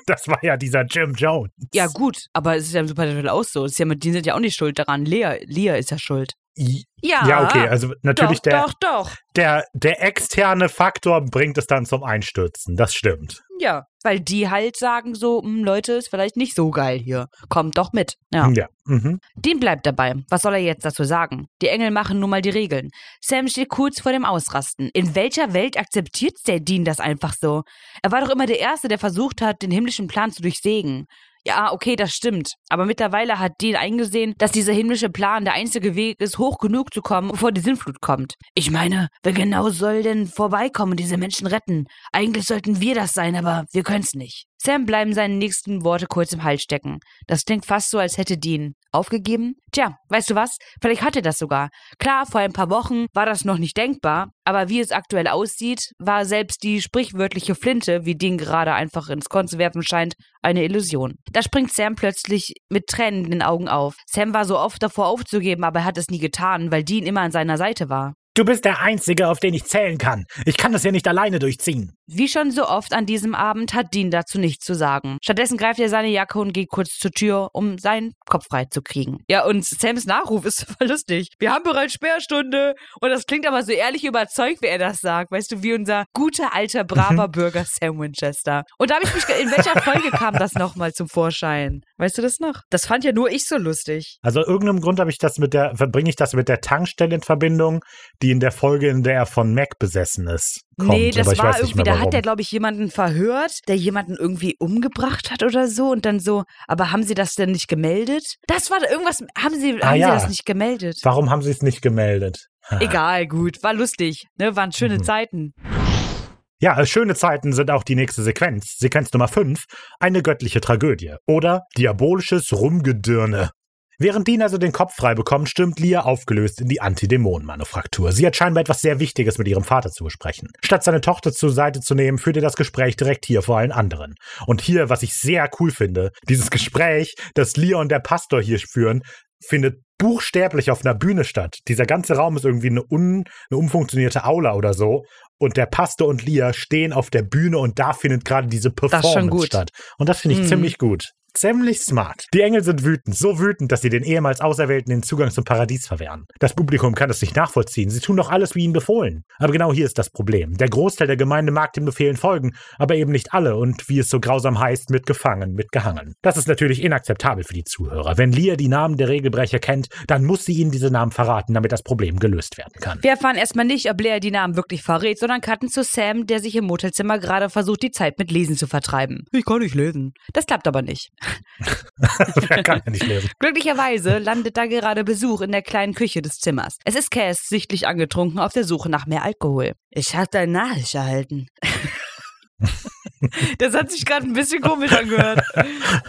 Das war ja dieser Jim Jones. Ja, gut, aber es ist ja im Supernatural auch so. Es ist ja, mit- die sind ja auch nicht schuld daran. Lea, Lea ist ja schuld. Ja, Ja, okay, also natürlich doch, der, doch, doch. der, der externe Faktor bringt es dann zum Einstürzen. Das stimmt. Ja, weil die halt sagen so, "Hm, Leute, ist vielleicht nicht so geil hier. Kommt doch mit. Ja. Ja. Mhm. Dean bleibt dabei. Was soll er jetzt dazu sagen? Die Engel machen nun mal die Regeln. Sam steht kurz vor dem Ausrasten. In welcher Welt akzeptiert der Dean das einfach so? Er war doch immer der Erste, der versucht hat, den himmlischen Plan zu durchsägen. Ja, okay, das stimmt. Aber mittlerweile hat Dean eingesehen, dass dieser himmlische Plan der einzige Weg ist, hoch genug zu kommen, bevor die Sinnflut kommt. Ich meine, wer genau soll denn vorbeikommen und diese Menschen retten? Eigentlich sollten wir das sein, aber wir können's nicht. Sam bleiben seine nächsten Worte kurz im Hals stecken. Das klingt fast so, als hätte Dean aufgegeben. Tja, weißt du was? Vielleicht hat er das sogar. Klar, vor ein paar Wochen war das noch nicht denkbar, aber wie es aktuell aussieht, war selbst die sprichwörtliche Flinte, wie Dean gerade einfach ins Korn zu werfen scheint, eine Illusion. Da springt Sam plötzlich mit Tränen in den Augen auf. Sam war so oft davor aufzugeben, aber er hat es nie getan, weil Dean immer an seiner Seite war. Du bist der Einzige, auf den ich zählen kann. Ich kann das ja nicht alleine durchziehen. Wie schon so oft an diesem Abend hat Dean dazu nichts zu sagen. Stattdessen greift er seine Jacke und geht kurz zur Tür, um seinen Kopf frei zu kriegen. Ja, und Sams Nachruf ist *laughs* voll lustig. Wir haben bereits Sperrstunde. Und das klingt aber so ehrlich überzeugt, wie er das sagt. Weißt du, wie unser guter, alter, braver *laughs* Bürger Sam Winchester. Und da habe ich mich, in welcher Folge kam das nochmal zum Vorschein? Weißt du das noch? Das fand ja nur ich so lustig. Also aus irgendeinem Grund habe ich das mit der, verbringe ich das mit der Tankstelle in Verbindung, die in der Folge, in der er von Mac besessen ist, kommt. nee, das aber ich war weiß nicht irgendwie, mehr da hat er, glaube ich, jemanden verhört, der jemanden irgendwie umgebracht hat oder so. Und dann so, aber haben sie das denn nicht gemeldet? Das war irgendwas, haben sie, Ah, haben ja. sie das nicht gemeldet? Warum haben sie es nicht gemeldet? Egal, gut, war lustig, ne? Waren schöne Mhm. Zeiten. Ja, schöne Zeiten sind auch die nächste Sequenz. Sequenz Nummer 5, eine göttliche Tragödie. Oder diabolisches Rumgedirne. Während Dean also den Kopf frei bekommt, stürmt Lia aufgelöst in die Antidämonenmanufaktur. Sie hat scheinbar etwas sehr Wichtiges mit ihrem Vater zu besprechen. Statt seine Tochter zur Seite zu nehmen, führt er das Gespräch direkt hier vor allen anderen. Und hier, was ich sehr cool finde, dieses Gespräch, das Lia und der Pastor hier führen, findet buchstäblich auf einer Bühne statt. Dieser ganze Raum ist irgendwie eine, un, eine umfunktionierte Aula oder so. Und der Pastor und Lia stehen auf der Bühne und da findet gerade diese Performance statt. Und das finde ich mhm. ziemlich gut. Ziemlich smart. Die Engel sind wütend, so wütend, dass sie den ehemals Auserwählten den Zugang zum Paradies verwehren. Das Publikum kann es nicht nachvollziehen, sie tun doch alles wie ihnen befohlen. Aber genau hier ist das Problem. Der Großteil der Gemeinde mag den Befehlen folgen, aber eben nicht alle und wie es so grausam heißt, mitgefangen, mitgehangen. Das ist natürlich inakzeptabel für die Zuhörer. Wenn Lia die Namen der Regelbrecher kennt, dann muss sie ihnen diese Namen verraten, damit das Problem gelöst werden kann. Wir erfahren erstmal nicht, ob Lea die Namen wirklich verrät, sondern cutten zu Sam, der sich im Motelzimmer gerade versucht, die Zeit mit Lesen zu vertreiben. Ich kann nicht lesen. Das klappt aber nicht. Wer kann ja nicht lesen. Glücklicherweise landet da gerade Besuch in der kleinen Küche des Zimmers. Es ist Cass, sichtlich angetrunken, auf der Suche nach mehr Alkohol. Ich habe deine Nachricht erhalten. *laughs* das hat sich gerade ein bisschen komisch angehört.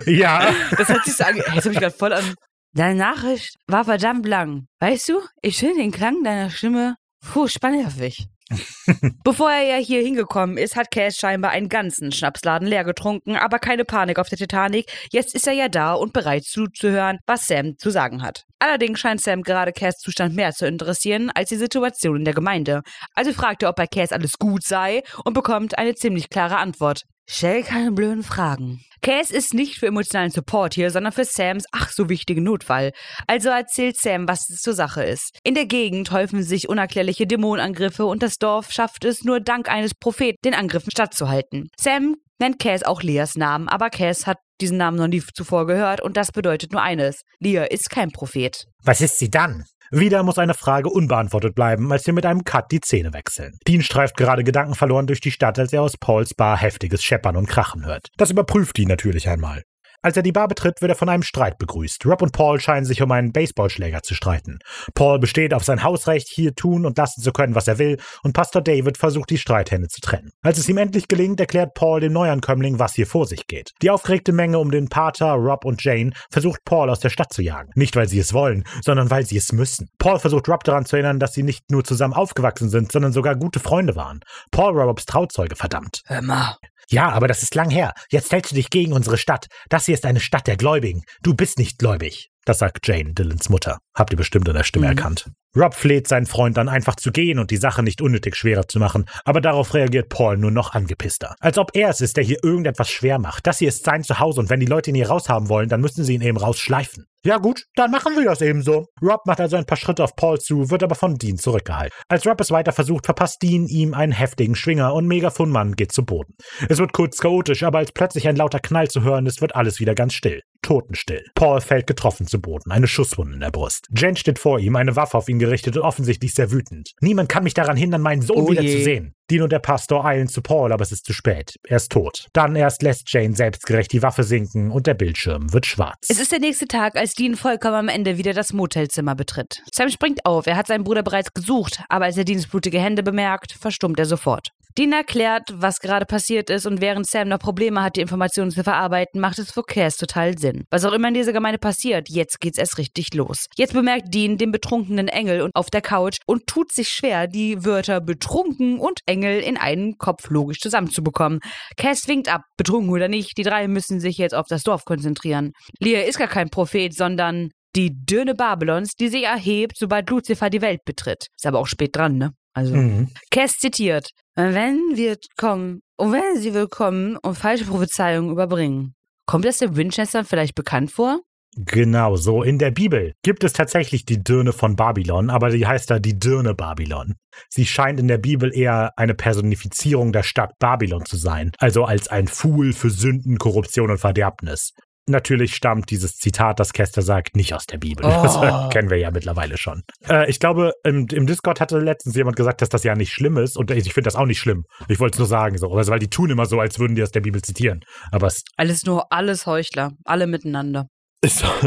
Ja. Das hat sich so angehört. Das habe ich gerade voll an. Deine Nachricht war verdammt lang. Weißt du, ich finde den Klang deiner Stimme furchtbar nervig. *laughs* Bevor er ja hier hingekommen ist, hat Cass scheinbar einen ganzen Schnapsladen leer getrunken, aber keine Panik auf der Titanic. Jetzt ist er ja da und bereit zuzuhören, was Sam zu sagen hat. Allerdings scheint Sam gerade Cass Zustand mehr zu interessieren als die Situation in der Gemeinde. Also fragt er, ob bei Cass alles gut sei und bekommt eine ziemlich klare Antwort. Stell keine blöden Fragen. Cass ist nicht für emotionalen Support hier, sondern für Sams ach so wichtigen Notfall. Also erzählt Sam, was es zur Sache ist. In der Gegend häufen sich unerklärliche Dämonenangriffe und das Dorf schafft es nur dank eines Propheten, den Angriffen stattzuhalten. Sam nennt Cass auch Leas Namen, aber Cass hat diesen Namen noch nie zuvor gehört und das bedeutet nur eines. Lea ist kein Prophet. Was ist sie dann? Wieder muss eine Frage unbeantwortet bleiben, als wir mit einem Cut die Szene wechseln. Dean streift gerade gedankenverloren durch die Stadt, als er aus Pauls Bar heftiges Scheppern und Krachen hört. Das überprüft ihn natürlich einmal. Als er die Bar betritt, wird er von einem Streit begrüßt. Rob und Paul scheinen sich um einen Baseballschläger zu streiten. Paul besteht auf sein Hausrecht, hier tun und lassen zu können, was er will, und Pastor David versucht, die Streithände zu trennen. Als es ihm endlich gelingt, erklärt Paul dem Neuankömmling, was hier vor sich geht. Die aufgeregte Menge um den Pater, Rob und Jane versucht Paul aus der Stadt zu jagen. Nicht, weil sie es wollen, sondern weil sie es müssen. Paul versucht Rob daran zu erinnern, dass sie nicht nur zusammen aufgewachsen sind, sondern sogar gute Freunde waren. Paul Robs Trauzeuge, verdammt. Hör mal, ja, aber das ist lang her. Jetzt stellst du dich gegen unsere Stadt. Das hier ist eine Stadt der Gläubigen. Du bist nicht gläubig. Das sagt Jane, Dylans Mutter. Habt ihr bestimmt an der Stimme mhm. erkannt. Rob fleht seinen Freund dann einfach zu gehen und die Sache nicht unnötig schwerer zu machen, aber darauf reagiert Paul nur noch angepisster. Als ob er es ist, der hier irgendetwas schwer macht. Das hier ist sein Zuhause und wenn die Leute ihn hier raushaben wollen, dann müssen sie ihn eben rausschleifen. Ja gut, dann machen wir das eben so. Rob macht also ein paar Schritte auf Paul zu, wird aber von Dean zurückgehalten. Als Rob es weiter versucht, verpasst Dean ihm einen heftigen Schwinger und Megafonmann geht zu Boden. Es wird kurz chaotisch, aber als plötzlich ein lauter Knall zu hören ist, wird alles wieder ganz still. Totenstill. Paul fällt getroffen zu Boden, eine Schusswunde in der Brust. Jen steht vor ihm, eine Waffe auf ihn gerichtet und offensichtlich sehr wütend. Niemand kann mich daran hindern, meinen Sohn oh wieder je. zu sehen. Dean und der Pastor eilen zu Paul, aber es ist zu spät. Er ist tot. Dann erst lässt Jane selbstgerecht die Waffe sinken und der Bildschirm wird schwarz. Es ist der nächste Tag, als Dean vollkommen am Ende wieder das Motelzimmer betritt. Sam springt auf, er hat seinen Bruder bereits gesucht, aber als er Deans blutige Hände bemerkt, verstummt er sofort. Dean erklärt, was gerade passiert ist und während Sam noch Probleme hat, die Informationen zu verarbeiten, macht es für Cass total Sinn. Was auch immer in dieser Gemeinde passiert, jetzt geht's erst richtig los. Jetzt bemerkt Dean den betrunkenen Engel auf der Couch und tut sich schwer, die Wörter betrunken und Engel in einen Kopf logisch zusammenzubekommen. Cass winkt ab, betrunken oder nicht, die drei müssen sich jetzt auf das Dorf konzentrieren. Leah ist gar kein Prophet, sondern die Dürne Babylons, die sich erhebt, sobald Lucifer die Welt betritt. Ist aber auch spät dran, ne? Also, mhm. Cass zitiert, wenn wir kommen, und wenn sie willkommen und falsche Prophezeiungen überbringen. Kommt das den Winchester vielleicht bekannt vor? Genau, so in der Bibel gibt es tatsächlich die Dirne von Babylon, aber die heißt da die Dirne Babylon. Sie scheint in der Bibel eher eine Personifizierung der Stadt Babylon zu sein, also als ein Fool für Sünden, Korruption und Verderbnis. Natürlich stammt dieses Zitat, das Kester sagt, nicht aus der Bibel. Oh. Das kennen wir ja mittlerweile schon. Äh, ich glaube, im, im, Discord hatte letztens jemand gesagt, dass das ja nicht schlimm ist. Und ich finde das auch nicht schlimm. Ich wollte es nur sagen, so. Also, weil die tun immer so, als würden die aus der Bibel zitieren. Aber es alles nur alles Heuchler. Alle miteinander.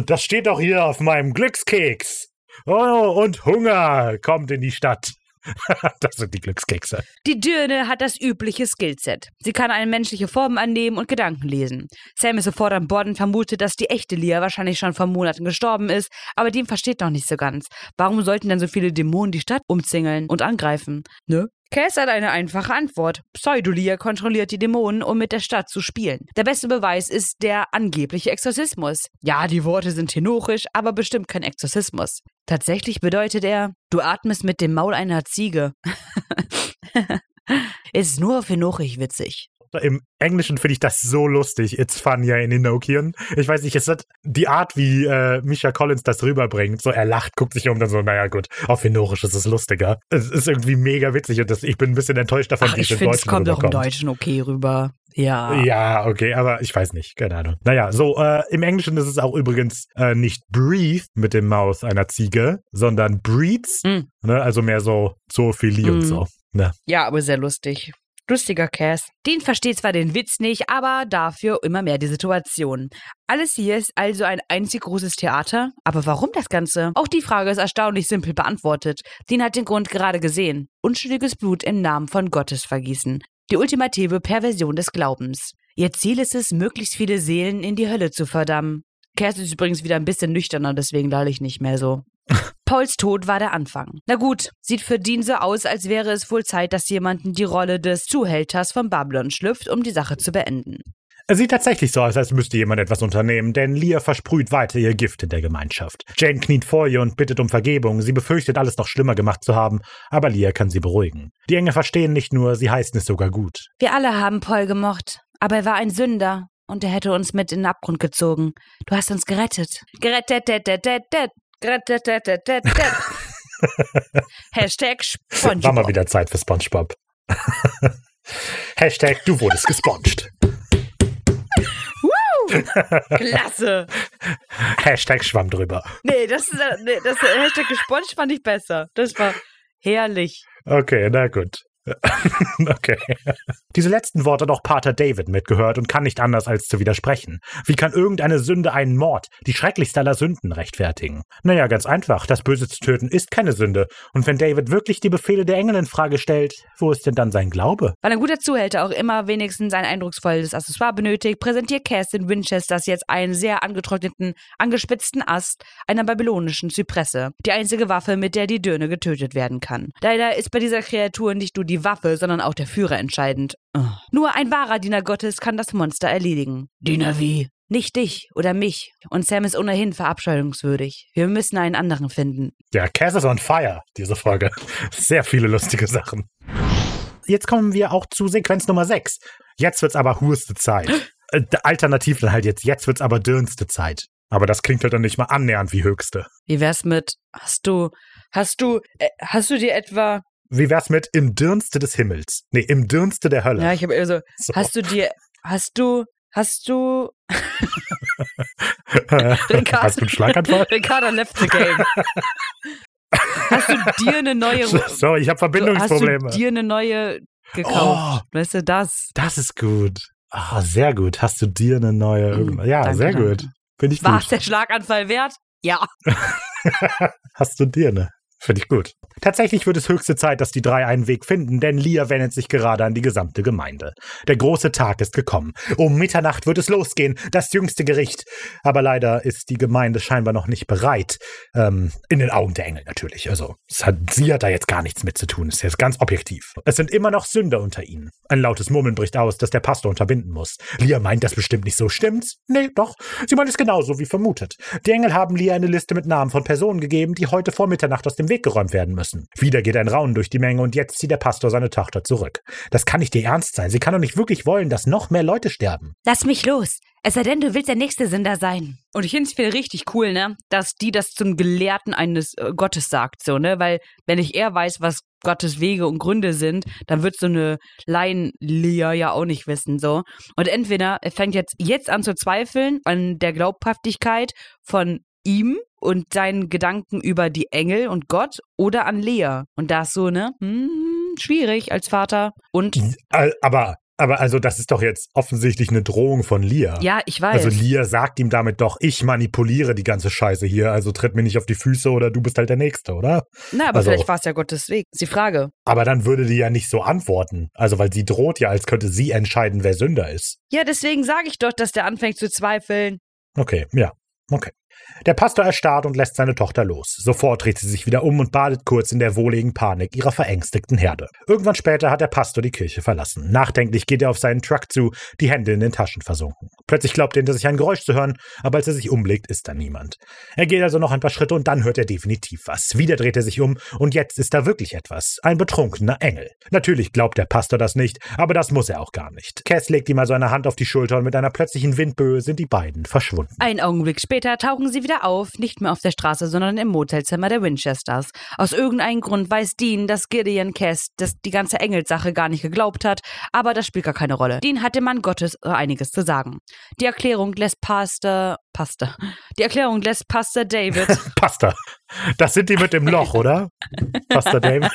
Das steht doch hier auf meinem Glückskeks. Oh, und Hunger kommt in die Stadt. *laughs* das sind die Glückskekse. Die Dürne hat das übliche Skillset. Sie kann eine menschliche Form annehmen und Gedanken lesen. Sam ist sofort an Bord und vermutet, dass die echte Lia wahrscheinlich schon vor Monaten gestorben ist, aber dem versteht noch nicht so ganz. Warum sollten denn so viele Dämonen die Stadt umzingeln und angreifen? Ne? Cass hat eine einfache Antwort. Pseudolia kontrolliert die Dämonen, um mit der Stadt zu spielen. Der beste Beweis ist der angebliche Exorzismus. Ja, die Worte sind henochisch, aber bestimmt kein Exorzismus. Tatsächlich bedeutet er, du atmest mit dem Maul einer Ziege. *laughs* ist nur auf henochisch witzig. Im Englischen finde ich das so lustig. It's funnier in Enochian. Ich weiß nicht, es hat die Art, wie äh, Misha Collins das rüberbringt. So, er lacht, guckt sich um, dann so, naja, gut, auf Enorisch ist es lustiger. Es ist irgendwie mega witzig und das, ich bin ein bisschen enttäuscht davon, Ach, wie es ich im finde, es Deutschen kommt auch im. Deutschen okay rüber. Ja. Ja, okay, aber ich weiß nicht, keine Ahnung. Naja, so, äh, im Englischen ist es auch übrigens äh, nicht breathe mit dem Maus einer Ziege, sondern breeds, Mm. ne, also mehr so Zoophilie und Mm. so. Ne? Ja, aber sehr lustig. Lustiger Cass. Den versteht zwar den Witz nicht, aber dafür immer mehr die Situation. Alles hier ist also ein einzig großes Theater. Aber warum das Ganze? Auch die Frage ist erstaunlich simpel beantwortet. Dean hat den Grund gerade gesehen. Unschuldiges Blut im Namen von Gottes vergießen. Die ultimative Perversion des Glaubens. Ihr Ziel ist es, möglichst viele Seelen in die Hölle zu verdammen. Cass ist übrigens wieder ein bisschen nüchterner, deswegen lall ich nicht mehr so. *laughs* Pauls Tod war der Anfang. Na gut, sieht für Dean so aus, als wäre es wohl Zeit, dass jemand in die Rolle des Zuhälters von Babylon schlüpft, um die Sache zu beenden. Es sieht tatsächlich so aus, als müsste jemand etwas unternehmen, denn Lia versprüht weiter ihr Gift in der Gemeinschaft. Jane kniet vor ihr und bittet um Vergebung. Sie befürchtet, alles noch schlimmer gemacht zu haben, aber Lia kann sie beruhigen. Die Engel verstehen nicht nur, sie heißen es sogar gut. Wir alle haben Paul gemocht, aber er war ein Sünder und er hätte uns mit in den Abgrund gezogen. Du hast uns gerettet. Gerettet, gerettet, det. Hashtag War mal SpongeBob. wieder Zeit für SpongeBob. *laughs* Hashtag, du wurdest gesponged. Klasse. Hashtag Schwamm drüber. Nee, das, ist, äh, nee, das äh, Hashtag gesponged fand ich besser. Das war herrlich. Okay, na gut. *laughs* okay. Diese letzten Worte hat auch Pater David mitgehört und kann nicht anders als zu widersprechen. Wie kann irgendeine Sünde einen Mord, die schrecklichste aller Sünden, rechtfertigen? Naja, ganz einfach. Das Böse zu töten ist keine Sünde. Und wenn David wirklich die Befehle der Engel in Frage stellt, wo ist denn dann sein Glaube? Weil ein guter Zuhälter auch immer wenigstens ein eindrucksvolles Accessoire benötigt, präsentiert Kerstin Winchesters jetzt einen sehr angetrockneten, angespitzten Ast einer babylonischen Zypresse. Die einzige Waffe, mit der die Dürne getötet werden kann. Leider ist bei dieser Kreatur nicht nur die Waffe, sondern auch der Führer entscheidend. Nur ein wahrer Diener Gottes kann das Monster erledigen. Diener wie? Nicht dich oder mich. Und Sam ist ohnehin verabscheuungswürdig. Wir müssen einen anderen finden. Ja, Cass is on fire, diese Folge. Sehr viele lustige Sachen. Jetzt kommen wir auch zu Sequenz Nummer 6. Jetzt wird's aber hurste Zeit. Äh, Alternativ dann halt jetzt, jetzt wird's aber dürnste Zeit. Aber das klingt halt dann nicht mal annähernd wie höchste. Wie wär's mit, hast du, hast du, äh, hast du dir etwa, Wie wär's mit im Dürnste des Himmels? Nee, im Dürnste der Hölle. ja, ich habe eher so. Hast du dir, hast du, hast du, *laughs* Hast du einen Schlaganfall? Ricardo left the game. hast du dir eine neue, *laughs* Sorry, ich habe hast Verbindungsprobleme. du dir eine neue gekauft? Weißt du, das? Das ist gut. Ah, sehr gut. Hast du dir eine neue? Mhm, Ja, danke, sehr danke. gut. Finde ich War es der Schlaganfall wert? Ja. *laughs* Hast du dir eine? Finde ich gut. Tatsächlich wird es höchste Zeit, dass die drei einen Weg finden, denn Lia wendet sich gerade an die gesamte Gemeinde. Der große Tag ist gekommen. Um Mitternacht wird es losgehen, das jüngste Gericht. Aber leider ist die Gemeinde scheinbar noch nicht bereit. Ähm, in den Augen der Engel natürlich. Also, hat, sie hat da jetzt gar nichts mit zu tun. Ist jetzt ganz objektiv. Es sind immer noch Sünder unter ihnen. Ein lautes Murmeln bricht aus, das der Pastor unterbinden muss. Lia meint das bestimmt nicht so. Stimmt's? Nee, doch. Sie meint es genauso wie vermutet. Die Engel haben Lia eine Liste mit Namen von Personen gegeben, die heute vor Mitternacht aus dem Weg geräumt werden müssen. Wieder geht ein Raunen durch die Menge und jetzt zieht der Pastor seine Tochter zurück. Das kann nicht ihr Ernst sein. Sie kann doch nicht wirklich wollen, dass noch mehr Leute sterben. Lass mich los. Es sei denn, du willst der nächste Sünder sein. Und ich finde es viel richtig cool, ne, dass die das zum Gelehrten eines äh, Gottes sagt, so, ne, weil wenn ich eher weiß, was Gottes Wege und Gründe sind, dann wird so eine Laien-Lia ja auch nicht wissen, so. Und entweder er fängt jetzt, jetzt an zu zweifeln an der Glaubhaftigkeit von ihm und seinen Gedanken über die Engel und Gott oder an Lea. Und das so, ne, hm, schwierig als Vater. Und Äh, Aber Aber also das ist doch jetzt offensichtlich eine Drohung von Lia. Ja, ich weiß. Also Lia sagt ihm damit doch, ich manipuliere die ganze Scheiße hier, also tritt mir nicht auf die Füße oder du bist halt der Nächste, oder? Na, aber also- vielleicht war es ja Gottes Weg. Ist die Frage. Aber dann würde die ja nicht so antworten. Also weil sie droht ja, als könnte sie entscheiden, wer Sünder ist. Ja, deswegen sage ich doch, dass der anfängt zu zweifeln. Okay, ja, okay. Der Pastor erstarrt und lässt seine Tochter los. Sofort dreht sie sich wieder um und badet kurz in der wohligen Panik ihrer verängstigten Herde. Irgendwann später hat der Pastor die Kirche verlassen. Nachdenklich geht er auf seinen Truck zu, die Hände in den Taschen versunken. Plötzlich glaubt er hinter sich ein Geräusch zu hören, aber als er sich umblickt, ist da niemand. Er geht also noch ein paar Schritte und dann hört er definitiv was. Wieder dreht er sich um und jetzt ist da wirklich etwas. Ein betrunkener Engel. Natürlich glaubt der Pastor das nicht, aber das muss er auch gar nicht. Cass legt ihm also eine Hand auf die Schulter und mit einer plötzlichen Windböe sind die beiden verschwunden. Ein Augenblick später tauchen sie wieder auf, nicht mehr auf der Straße, sondern im Motelzimmer der Winchesters. Aus irgendeinem Grund weiß Dean, dass Gideon Cass das die ganze Engelssache gar nicht geglaubt hat, aber das spielt gar keine Rolle. Dean hat dem Mann Gottes äh, einiges zu sagen. Die Erklärung lässt Pastor Pastor. Die Erklärung lässt Pastor David. *laughs* Pasta. Das sind die mit dem Loch, *laughs* oder? Pastor David.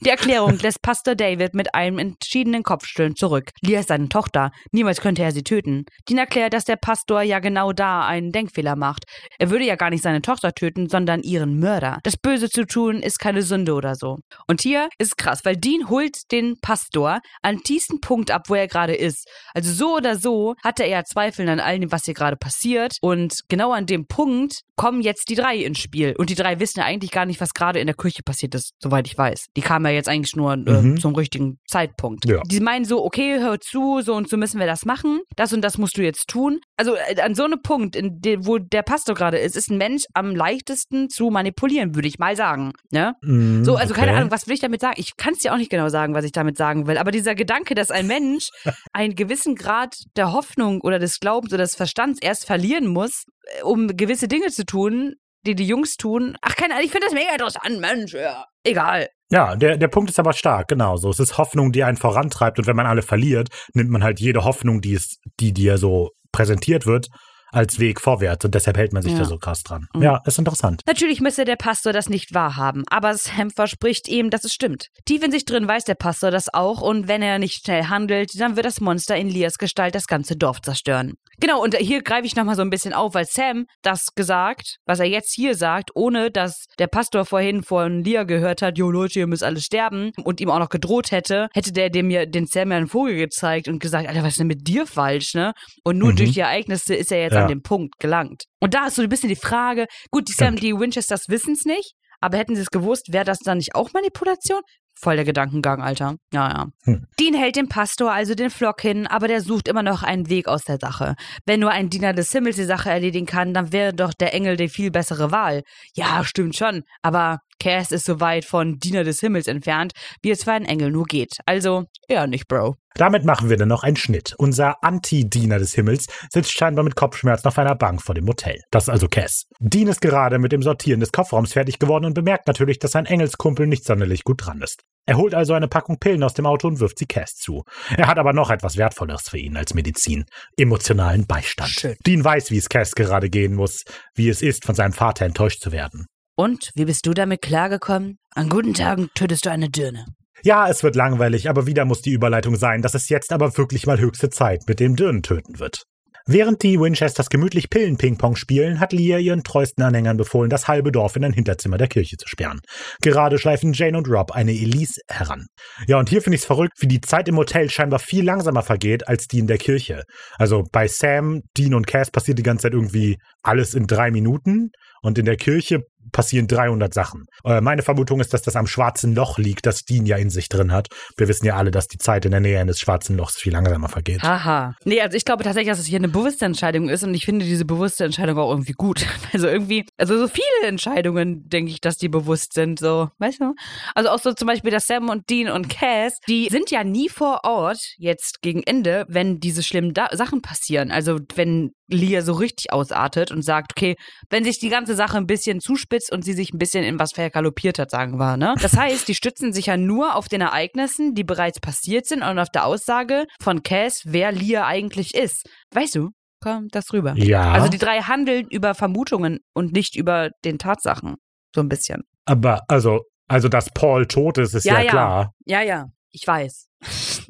Die Erklärung lässt Pastor David mit einem entschiedenen Kopfstöhnen zurück. Lia ist seine Tochter. Niemals könnte er sie töten. Dean erklärt, dass der Pastor ja genau da einen Denkfehler macht. Er würde ja gar nicht seine Tochter töten, sondern ihren Mörder. Das Böse zu tun ist keine Sünde oder so. Und hier ist krass, weil Dean holt den Pastor an tiefsten Punkt ab, wo er gerade ist. Also so oder so hatte er ja Zweifel an all dem, was hier gerade passiert. Und genau an dem Punkt kommen jetzt die drei ins Spiel. Und die drei wissen ja eigentlich gar nicht, was gerade in der Kirche passiert ist, soweit ich weiß. Die kamen ja jetzt eigentlich nur äh, Mhm. zum richtigen Zeitpunkt. Ja. Die meinen so, okay, hör zu, so und so müssen wir das machen. Das und das musst du jetzt tun. Also äh, an so einem Punkt, dem, wo der Pastor gerade ist, ist ein Mensch am leichtesten zu manipulieren, würde ich mal sagen. Ne? Mm, So, also keine okay. Ahnung, was will ich damit sagen? Ich kann es dir auch nicht genau sagen, was ich damit sagen will. Aber dieser Gedanke, dass ein Mensch *laughs* einen gewissen Grad der Hoffnung oder des Glaubens oder des Verstands erst verlieren muss, äh, um gewisse Dinge zu tun, die die Jungs tun. Ach, keine Ahnung, ich finde das mega interessant, Mensch. Ja. Egal. Ja, der, der Punkt ist aber stark, genau so. Es ist Hoffnung, die einen vorantreibt und wenn man alle verliert, nimmt man halt jede Hoffnung, die, es, die dir so präsentiert wird, als Weg vorwärts und deshalb hält man sich Ja. da so krass dran. Mhm. Ja, ist interessant. Natürlich müsse der Pastor das nicht wahrhaben, aber Sam verspricht ihm, dass es stimmt. Tief in sich drin weiß der Pastor das auch und wenn er nicht schnell handelt, dann wird das Monster in Lias Gestalt das ganze Dorf zerstören. Genau, und hier greife ich nochmal so ein bisschen auf, weil Sam das gesagt, was er jetzt hier sagt, ohne dass der Pastor vorhin von Lia gehört hat, jo Leute, ihr müsst alle sterben und ihm auch noch gedroht hätte, hätte der dem ja den Sam ja einen Vogel gezeigt und gesagt, Alter, was ist denn mit dir falsch, ne? Und nur Mhm. durch die Ereignisse ist er jetzt Ja. An dem Punkt gelangt. Und da ist so ein bisschen die Frage, gut, die Sam, die Winchesters wissen es nicht, aber hätten sie es gewusst, wäre das dann nicht auch Manipulation? Voll der Gedankengang, Alter. Ja, ja. Hm. Dean hält dem Pastor also den Flock hin, aber der sucht immer noch einen Weg aus der Sache. Wenn nur ein Diener des Himmels die Sache erledigen kann, dann wäre doch der Engel die viel bessere Wahl. Ja, stimmt schon, aber Cass ist so weit von Diener des Himmels entfernt, wie es für einen Engel nur geht. Also, eher nicht, Bro. Damit machen wir dann noch einen Schnitt. Unser Anti-Diener des Himmels sitzt scheinbar mit Kopfschmerzen auf einer Bank vor dem Motel. Das ist also Cass. Dean ist gerade mit dem Sortieren des Kofferraums fertig geworden und bemerkt natürlich, dass sein Engelskumpel nicht sonderlich gut dran ist. Er holt also eine Packung Pillen aus dem Auto und wirft sie Cass zu. Er hat aber noch etwas Wertvolleres für ihn als Medizin. Emotionalen Beistand. Schön. Dean weiß, wie es Cass gerade gehen muss, wie es ist, von seinem Vater enttäuscht zu werden. Und, wie bist du damit klargekommen? An guten Tagen tötest du eine Dirne. Ja, es wird langweilig, aber wieder muss die Überleitung sein, dass es jetzt aber wirklich mal höchste Zeit mit dem Dirnen töten wird. Während die Winchesters gemütlich Pillen-Ping-Pong spielen, hat Leah ihren treuesten Anhängern befohlen, das halbe Dorf in ein Hinterzimmer der Kirche zu sperren. Gerade schleifen Jane und Rob eine Elise heran. Ja, und hier finde ich es verrückt, wie die Zeit im Hotel scheinbar viel langsamer vergeht als die in der Kirche. Also bei Sam, Dean und Cass passiert die ganze Zeit irgendwie alles in drei Minuten und in der Kirche passieren 300 Sachen. Äh, meine Vermutung ist, dass das am schwarzen Loch liegt, das Dean ja in sich drin hat. Wir wissen ja alle, dass die Zeit in der Nähe eines schwarzen Lochs viel langsamer vergeht. Haha. Nee, also ich glaube tatsächlich, dass es hier eine bewusste Entscheidung ist und ich finde diese bewusste Entscheidung auch irgendwie gut. *laughs* Also irgendwie, also so viele Entscheidungen denke ich, dass die bewusst sind, so, weißt du? Also auch so zum Beispiel, dass Sam und Dean und Cass, die sind ja nie vor Ort jetzt gegen Ende, wenn diese schlimmen da Sachen passieren. Also wenn Lia so richtig ausartet und sagt, okay, wenn sich die ganze Sache ein bisschen zuspitzt und sie sich ein bisschen in was vergaloppiert hat, sagen wir, ne? Das heißt, die stützen sich ja nur auf den Ereignissen, die bereits passiert sind und auf der Aussage von Cass, wer Lia eigentlich ist. Weißt du? Kommt das rüber. Ja, Also die drei handeln über Vermutungen und nicht über den Tatsachen. So ein bisschen. aber also, also, dass Paul tot ist, ist Ja, ja, ja. klar. Ja, ja, ich weiß.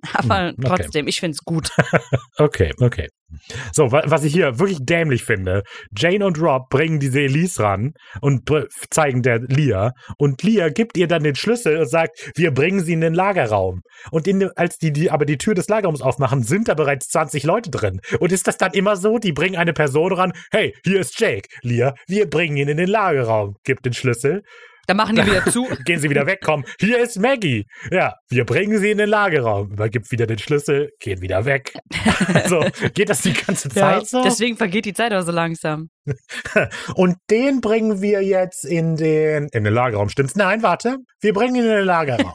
*laughs* Aber Hm, okay. trotzdem, ich find's gut. *laughs* Okay, okay. So, wa was ich hier wirklich dämlich finde, Jane und Rob bringen diese Elise ran und zeigen der Lia und Lia gibt ihr dann den Schlüssel und sagt, wir bringen sie in den Lagerraum. Und in, als die, die aber die Tür des Lagerraums aufmachen, sind da bereits 20 Leute drin. Und ist das dann immer so, die bringen eine Person ran, hey, hier ist Jake. Lia, wir bringen ihn in den Lagerraum. Gibt den Schlüssel. Dann machen die *laughs* wieder zu. Gehen sie wieder weg, kommen. Hier ist Maggie. Ja, wir bringen sie in den Lagerraum. Übergibt wieder den Schlüssel, gehen wieder weg. *laughs* so, geht das die ganze Zeit so? Deswegen vergeht die Zeit auch so langsam. *laughs* Und den bringen wir jetzt in den, in den Lagerraum. Stimmt's? Nein, warte. Wir bringen ihn in den Lagerraum.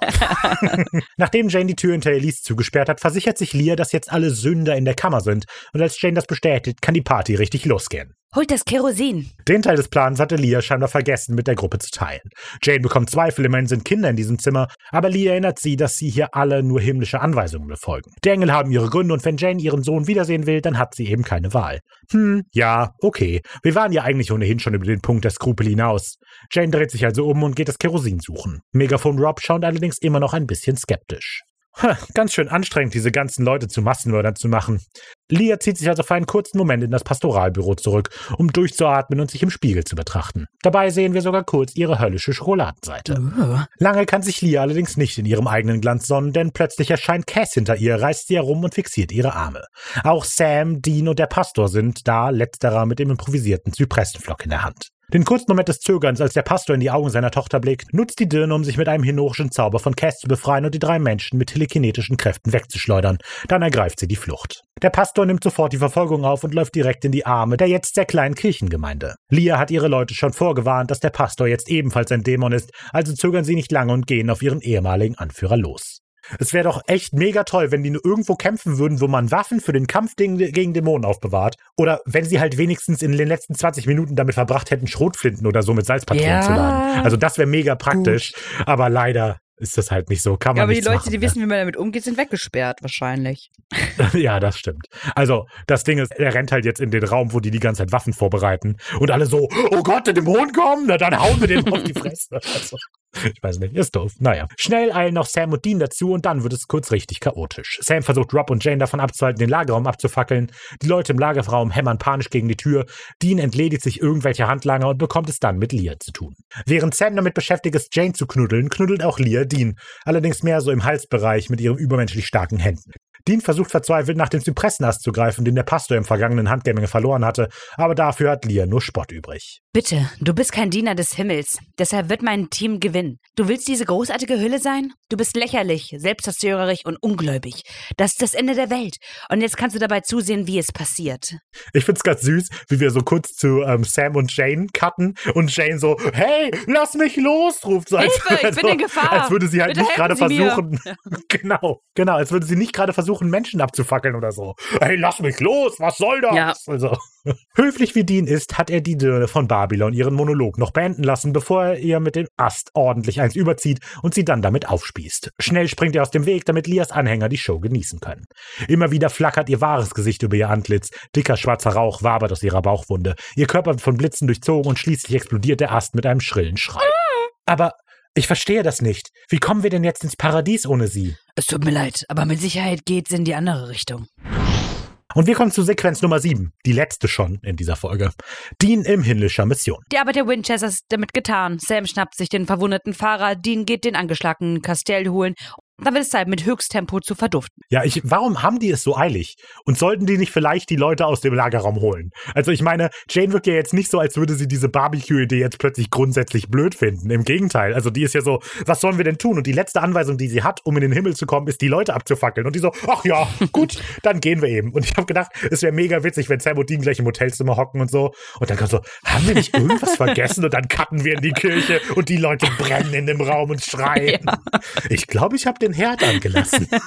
Nachdem Jane die Tür hinter Elise zugesperrt hat, versichert sich Leah, dass jetzt alle Sünder in der Kammer sind. Und als Jane das bestätigt, kann die Party richtig losgehen. Holt das Kerosin. Den Teil des Plans hatte Leah scheinbar vergessen, mit der Gruppe zu teilen. Jane bekommt Zweifel, immerhin sind Kinder in diesem Zimmer, aber Leah erinnert sie, dass sie hier alle nur himmlische Anweisungen befolgen. Die Engel haben ihre Gründe und wenn Jane ihren Sohn wiedersehen will, dann hat sie eben keine Wahl. Hm, ja, okay. Wir waren ja eigentlich ohnehin schon über den Punkt der Skrupel hinaus. Jane dreht sich also um und geht das Kerosin suchen. Megafon Rob schaut allerdings immer noch ein bisschen skeptisch. Ha, ganz schön anstrengend, diese ganzen Leute zu Massenmördern zu machen. Leah zieht sich also für einen kurzen Moment in das Pastoralbüro zurück, um durchzuatmen und sich im Spiegel zu betrachten. Dabei sehen wir sogar kurz ihre höllische Schokoladenseite. Oh. Lange kann sich Leah allerdings nicht in ihrem eigenen Glanz sonnen, denn plötzlich erscheint Cass hinter ihr, reißt sie herum und fixiert ihre Arme. Auch Sam, Dean und der Pastor sind da, letzterer mit dem improvisierten Zypressenflock in der Hand. Den kurzen Moment des Zögerns, als der Pastor in die Augen seiner Tochter blickt, nutzt die Dirne, um sich mit einem henorischen Zauber von Cass zu befreien und die drei Menschen mit telekinetischen Kräften wegzuschleudern. Dann ergreift sie die Flucht. Der Pastor nimmt sofort die Verfolgung auf und läuft direkt in die Arme der jetzt sehr kleinen Kirchengemeinde. Lia hat ihre Leute schon vorgewarnt, dass der Pastor jetzt ebenfalls ein Dämon ist, also zögern sie nicht lange und gehen auf ihren ehemaligen Anführer los. Es wäre doch echt mega toll, wenn die nur irgendwo kämpfen würden, wo man Waffen für den Kampf gegen, gegen Dämonen aufbewahrt. Oder wenn sie halt wenigstens in den letzten 20 Minuten damit verbracht hätten, Schrotflinten oder so mit Salzpatronen Ja. zu laden. Also das wäre mega praktisch. Aber leider ist das halt nicht so. Kann man Ja, aber die Leute, machen, die ne? wissen, wie man damit umgeht, sind weggesperrt wahrscheinlich. *laughs* Ja, das stimmt. Also, das Ding ist, er rennt halt jetzt in den Raum, wo die die ganze Zeit Waffen vorbereiten. Und alle so, oh Gott, der Dämon kommt, na dann hauen wir den auf die *laughs* Fresse. Also, ich weiß nicht, ist doof. Naja. Schnell eilen noch Sam und Dean dazu und dann wird es kurz richtig chaotisch. Sam versucht Rob und Jane davon abzuhalten, den Lagerraum abzufackeln. Die Leute im Lagerraum hämmern panisch gegen die Tür. Dean entledigt sich irgendwelcher Handlanger und bekommt es dann mit Leah zu tun. Während Sam damit beschäftigt ist, Jane zu knuddeln, knuddelt auch Leah Dean. Allerdings mehr so im Halsbereich mit ihren übermenschlich starken Händen. Dean versucht verzweifelt nach dem Zypressenast zu greifen, den der Pastor im vergangenen Handgemenge verloren hatte, aber dafür hat Leah nur Spott übrig. Bitte, du bist kein Diener des Himmels. Deshalb wird mein Team gewinnen. Du willst diese großartige Hülle sein? Du bist lächerlich, selbstzerstörerisch und ungläubig. Das ist das Ende der Welt. Und jetzt kannst du dabei zusehen, wie es passiert. Ich find's ganz süß, wie wir so kurz zu ähm, Sam und Jane cutten und Jane so, hey, lass mich los, ruft so. Hilfe, ich bin in *laughs* Gefahr. Als würde sie halt Bitte nicht gerade versuchen, *laughs* genau, genau, als würde sie nicht gerade versuchen, Menschen abzufackeln oder so. Hey, lass mich los, was soll das? Ja. Also, *laughs* höflich wie Dean ist, hat er die Dirne von Babylon ihren Monolog noch beenden lassen, bevor er ihr mit dem Ast ordentlich eins überzieht und sie dann damit aufspießt. Schnell springt er aus dem Weg, damit Lias Anhänger die Show genießen können. Immer wieder flackert ihr wahres Gesicht über ihr Antlitz, dicker schwarzer Rauch wabert aus ihrer Bauchwunde, ihr Körper wird von Blitzen durchzogen und schließlich explodiert der Ast mit einem schrillen Schrei. Aber ich verstehe das nicht. Wie kommen wir denn jetzt ins Paradies ohne sie? Es tut mir leid, aber mit Sicherheit geht's in die andere Richtung. Und wir kommen zu Sequenz Nummer 7, die letzte schon in dieser Folge. Dean im himmlischer Mission. Die Arbeit der Winchesters ist damit getan. Sam schnappt sich den verwundeten Fahrer, Dean geht den angeschlagenen Castell holen. Dann wird es Zeit, mit Höchsttempo zu verduften. Ja, ich, warum haben die es so eilig? Und sollten die nicht vielleicht die Leute aus dem Lagerraum holen? Also ich meine, Jane wirkt ja jetzt nicht so, als würde sie diese Barbecue-Idee jetzt plötzlich grundsätzlich blöd finden. Im Gegenteil. Also die ist ja so, was sollen wir denn tun? Und die letzte Anweisung, die sie hat, um in den Himmel zu kommen, ist, die Leute abzufackeln. Und die so, ach ja, *laughs* gut, dann gehen wir eben. Und ich habe gedacht, es wäre mega witzig, wenn Sam und Dean gleich im Hotelzimmer hocken und so. Und dann kommt so, haben wir nicht irgendwas *laughs* vergessen? Und dann cutten wir in die Kirche und die Leute brennen in dem Raum und *laughs* schreien. Ich glaube, ich habe den Herd angelassen. *laughs*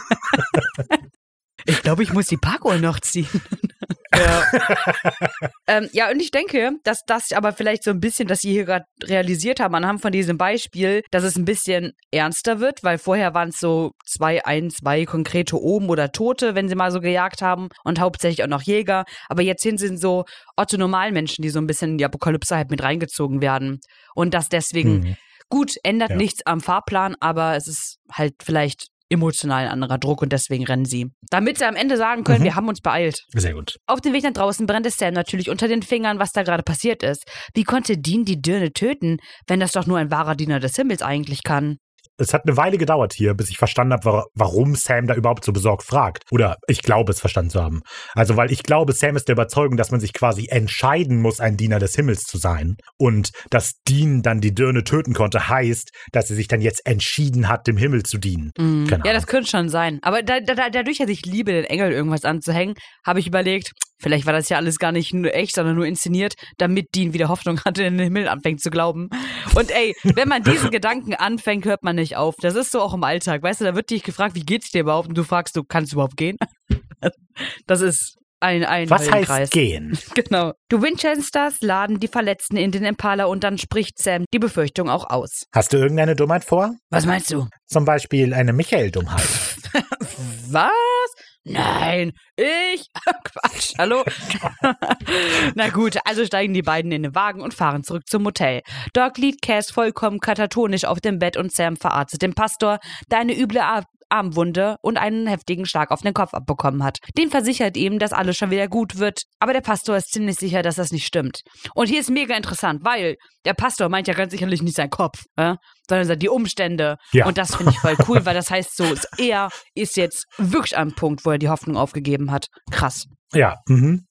Ich glaube, ich muss die Parkuhr noch ziehen. ja. *laughs* ähm, ja, und ich denke, dass das aber vielleicht so ein bisschen, dass sie hier gerade realisiert haben, anhand von diesem Beispiel, dass es ein bisschen ernster wird, weil vorher waren es so zwei, ein, zwei konkrete Oben oder Tote, wenn sie mal so gejagt haben und hauptsächlich auch noch Jäger. Aber jetzt sind sie so Otto-Normalmenschen, die so ein bisschen in die Apokalypse halt mit reingezogen werden. Und das deswegen, Hm. Gut, ändert Ja. nichts am Fahrplan, aber es ist halt vielleicht emotional ein anderer Druck und deswegen rennen sie. Damit sie am Ende sagen können, Mhm. wir haben uns beeilt. Sehr gut. Auf dem Weg nach draußen brennt es Sam natürlich unter den Fingern, was da gerade passiert ist. Wie konnte Dean die Dirne töten, wenn das doch nur ein wahrer Diener des Himmels eigentlich kann? Es hat eine Weile gedauert hier, bis ich verstanden habe, wa- warum Sam da überhaupt so besorgt fragt. Oder ich glaube es verstanden zu haben. Also, weil ich glaube, Sam ist der Überzeugung, dass man sich quasi entscheiden muss, ein Diener des Himmels zu sein. Und dass Dean dann die Dirne töten konnte, heißt, dass er sich dann jetzt entschieden hat, dem Himmel zu dienen. Mhm. Ja, das könnte schon sein. Aber da, da, dadurch, dass ich liebe, den Engel irgendwas anzuhängen, habe ich überlegt, vielleicht war das ja alles gar nicht nur echt, sondern nur inszeniert, damit Dean wieder Hoffnung *laughs* hatte, in den Himmel anfängt zu glauben. Und ey, wenn man diesen *laughs* Gedanken anfängt, hört man nicht auf. Das ist so auch im Alltag. Weißt du, da wird dich gefragt, wie geht's dir überhaupt? Und du fragst, du kannst du überhaupt gehen? *laughs* Das ist ein, ein Was heißt gehen? Genau. Die Winchesters laden die Verletzten in den Impala und dann spricht Sam die Befürchtung auch aus. Hast du irgendeine Dummheit vor? Was meinst du? Zum Beispiel eine Michael-Dummheit. Was? Nein, ich? *laughs* Quatsch, hallo? *laughs* Na gut, also steigen die beiden in den Wagen und fahren zurück zum Motel. Dort liegt Cass vollkommen katatonisch auf dem Bett und Sam verarztet den Pastor, der eine üble Ar Armwunde und einen heftigen Schlag auf den Kopf abbekommen hat. Den versichert ihm, dass alles schon wieder gut wird, aber der Pastor ist ziemlich sicher, dass das nicht stimmt. Und hier ist mega interessant, weil der Pastor meint ja ganz sicherlich nicht seinen Kopf, äh, sondern die Umstände. Ja. Und das finde ich voll cool, weil das heißt so, er ist jetzt wirklich am Punkt, wo er die Hoffnung aufgegeben hat. Krass. Ja, mhm.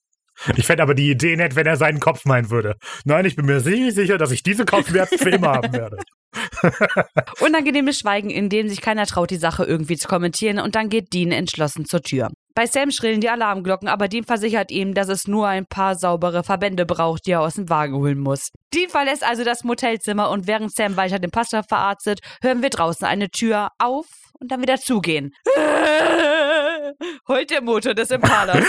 Ich fände aber die Idee nett, wenn er seinen Kopf meinen würde. Nein, ich bin mir ziemlich sicher, dass ich diese Kopfschmerzen für immer *laughs* haben werde. *laughs* Unangenehmes Schweigen, in dem sich keiner traut, die Sache irgendwie zu kommentieren und dann geht Dean entschlossen zur Tür. Bei Sam schrillen die Alarmglocken, aber Dean versichert ihm, dass es nur ein paar saubere Verbände braucht, die er aus dem Wagen holen muss. Dean verlässt also das Motelzimmer und während Sam weiter den Pastor verarztet, hören wir draußen eine Tür auf und dann wieder zugehen. *laughs* Heult der Motor des Impalas.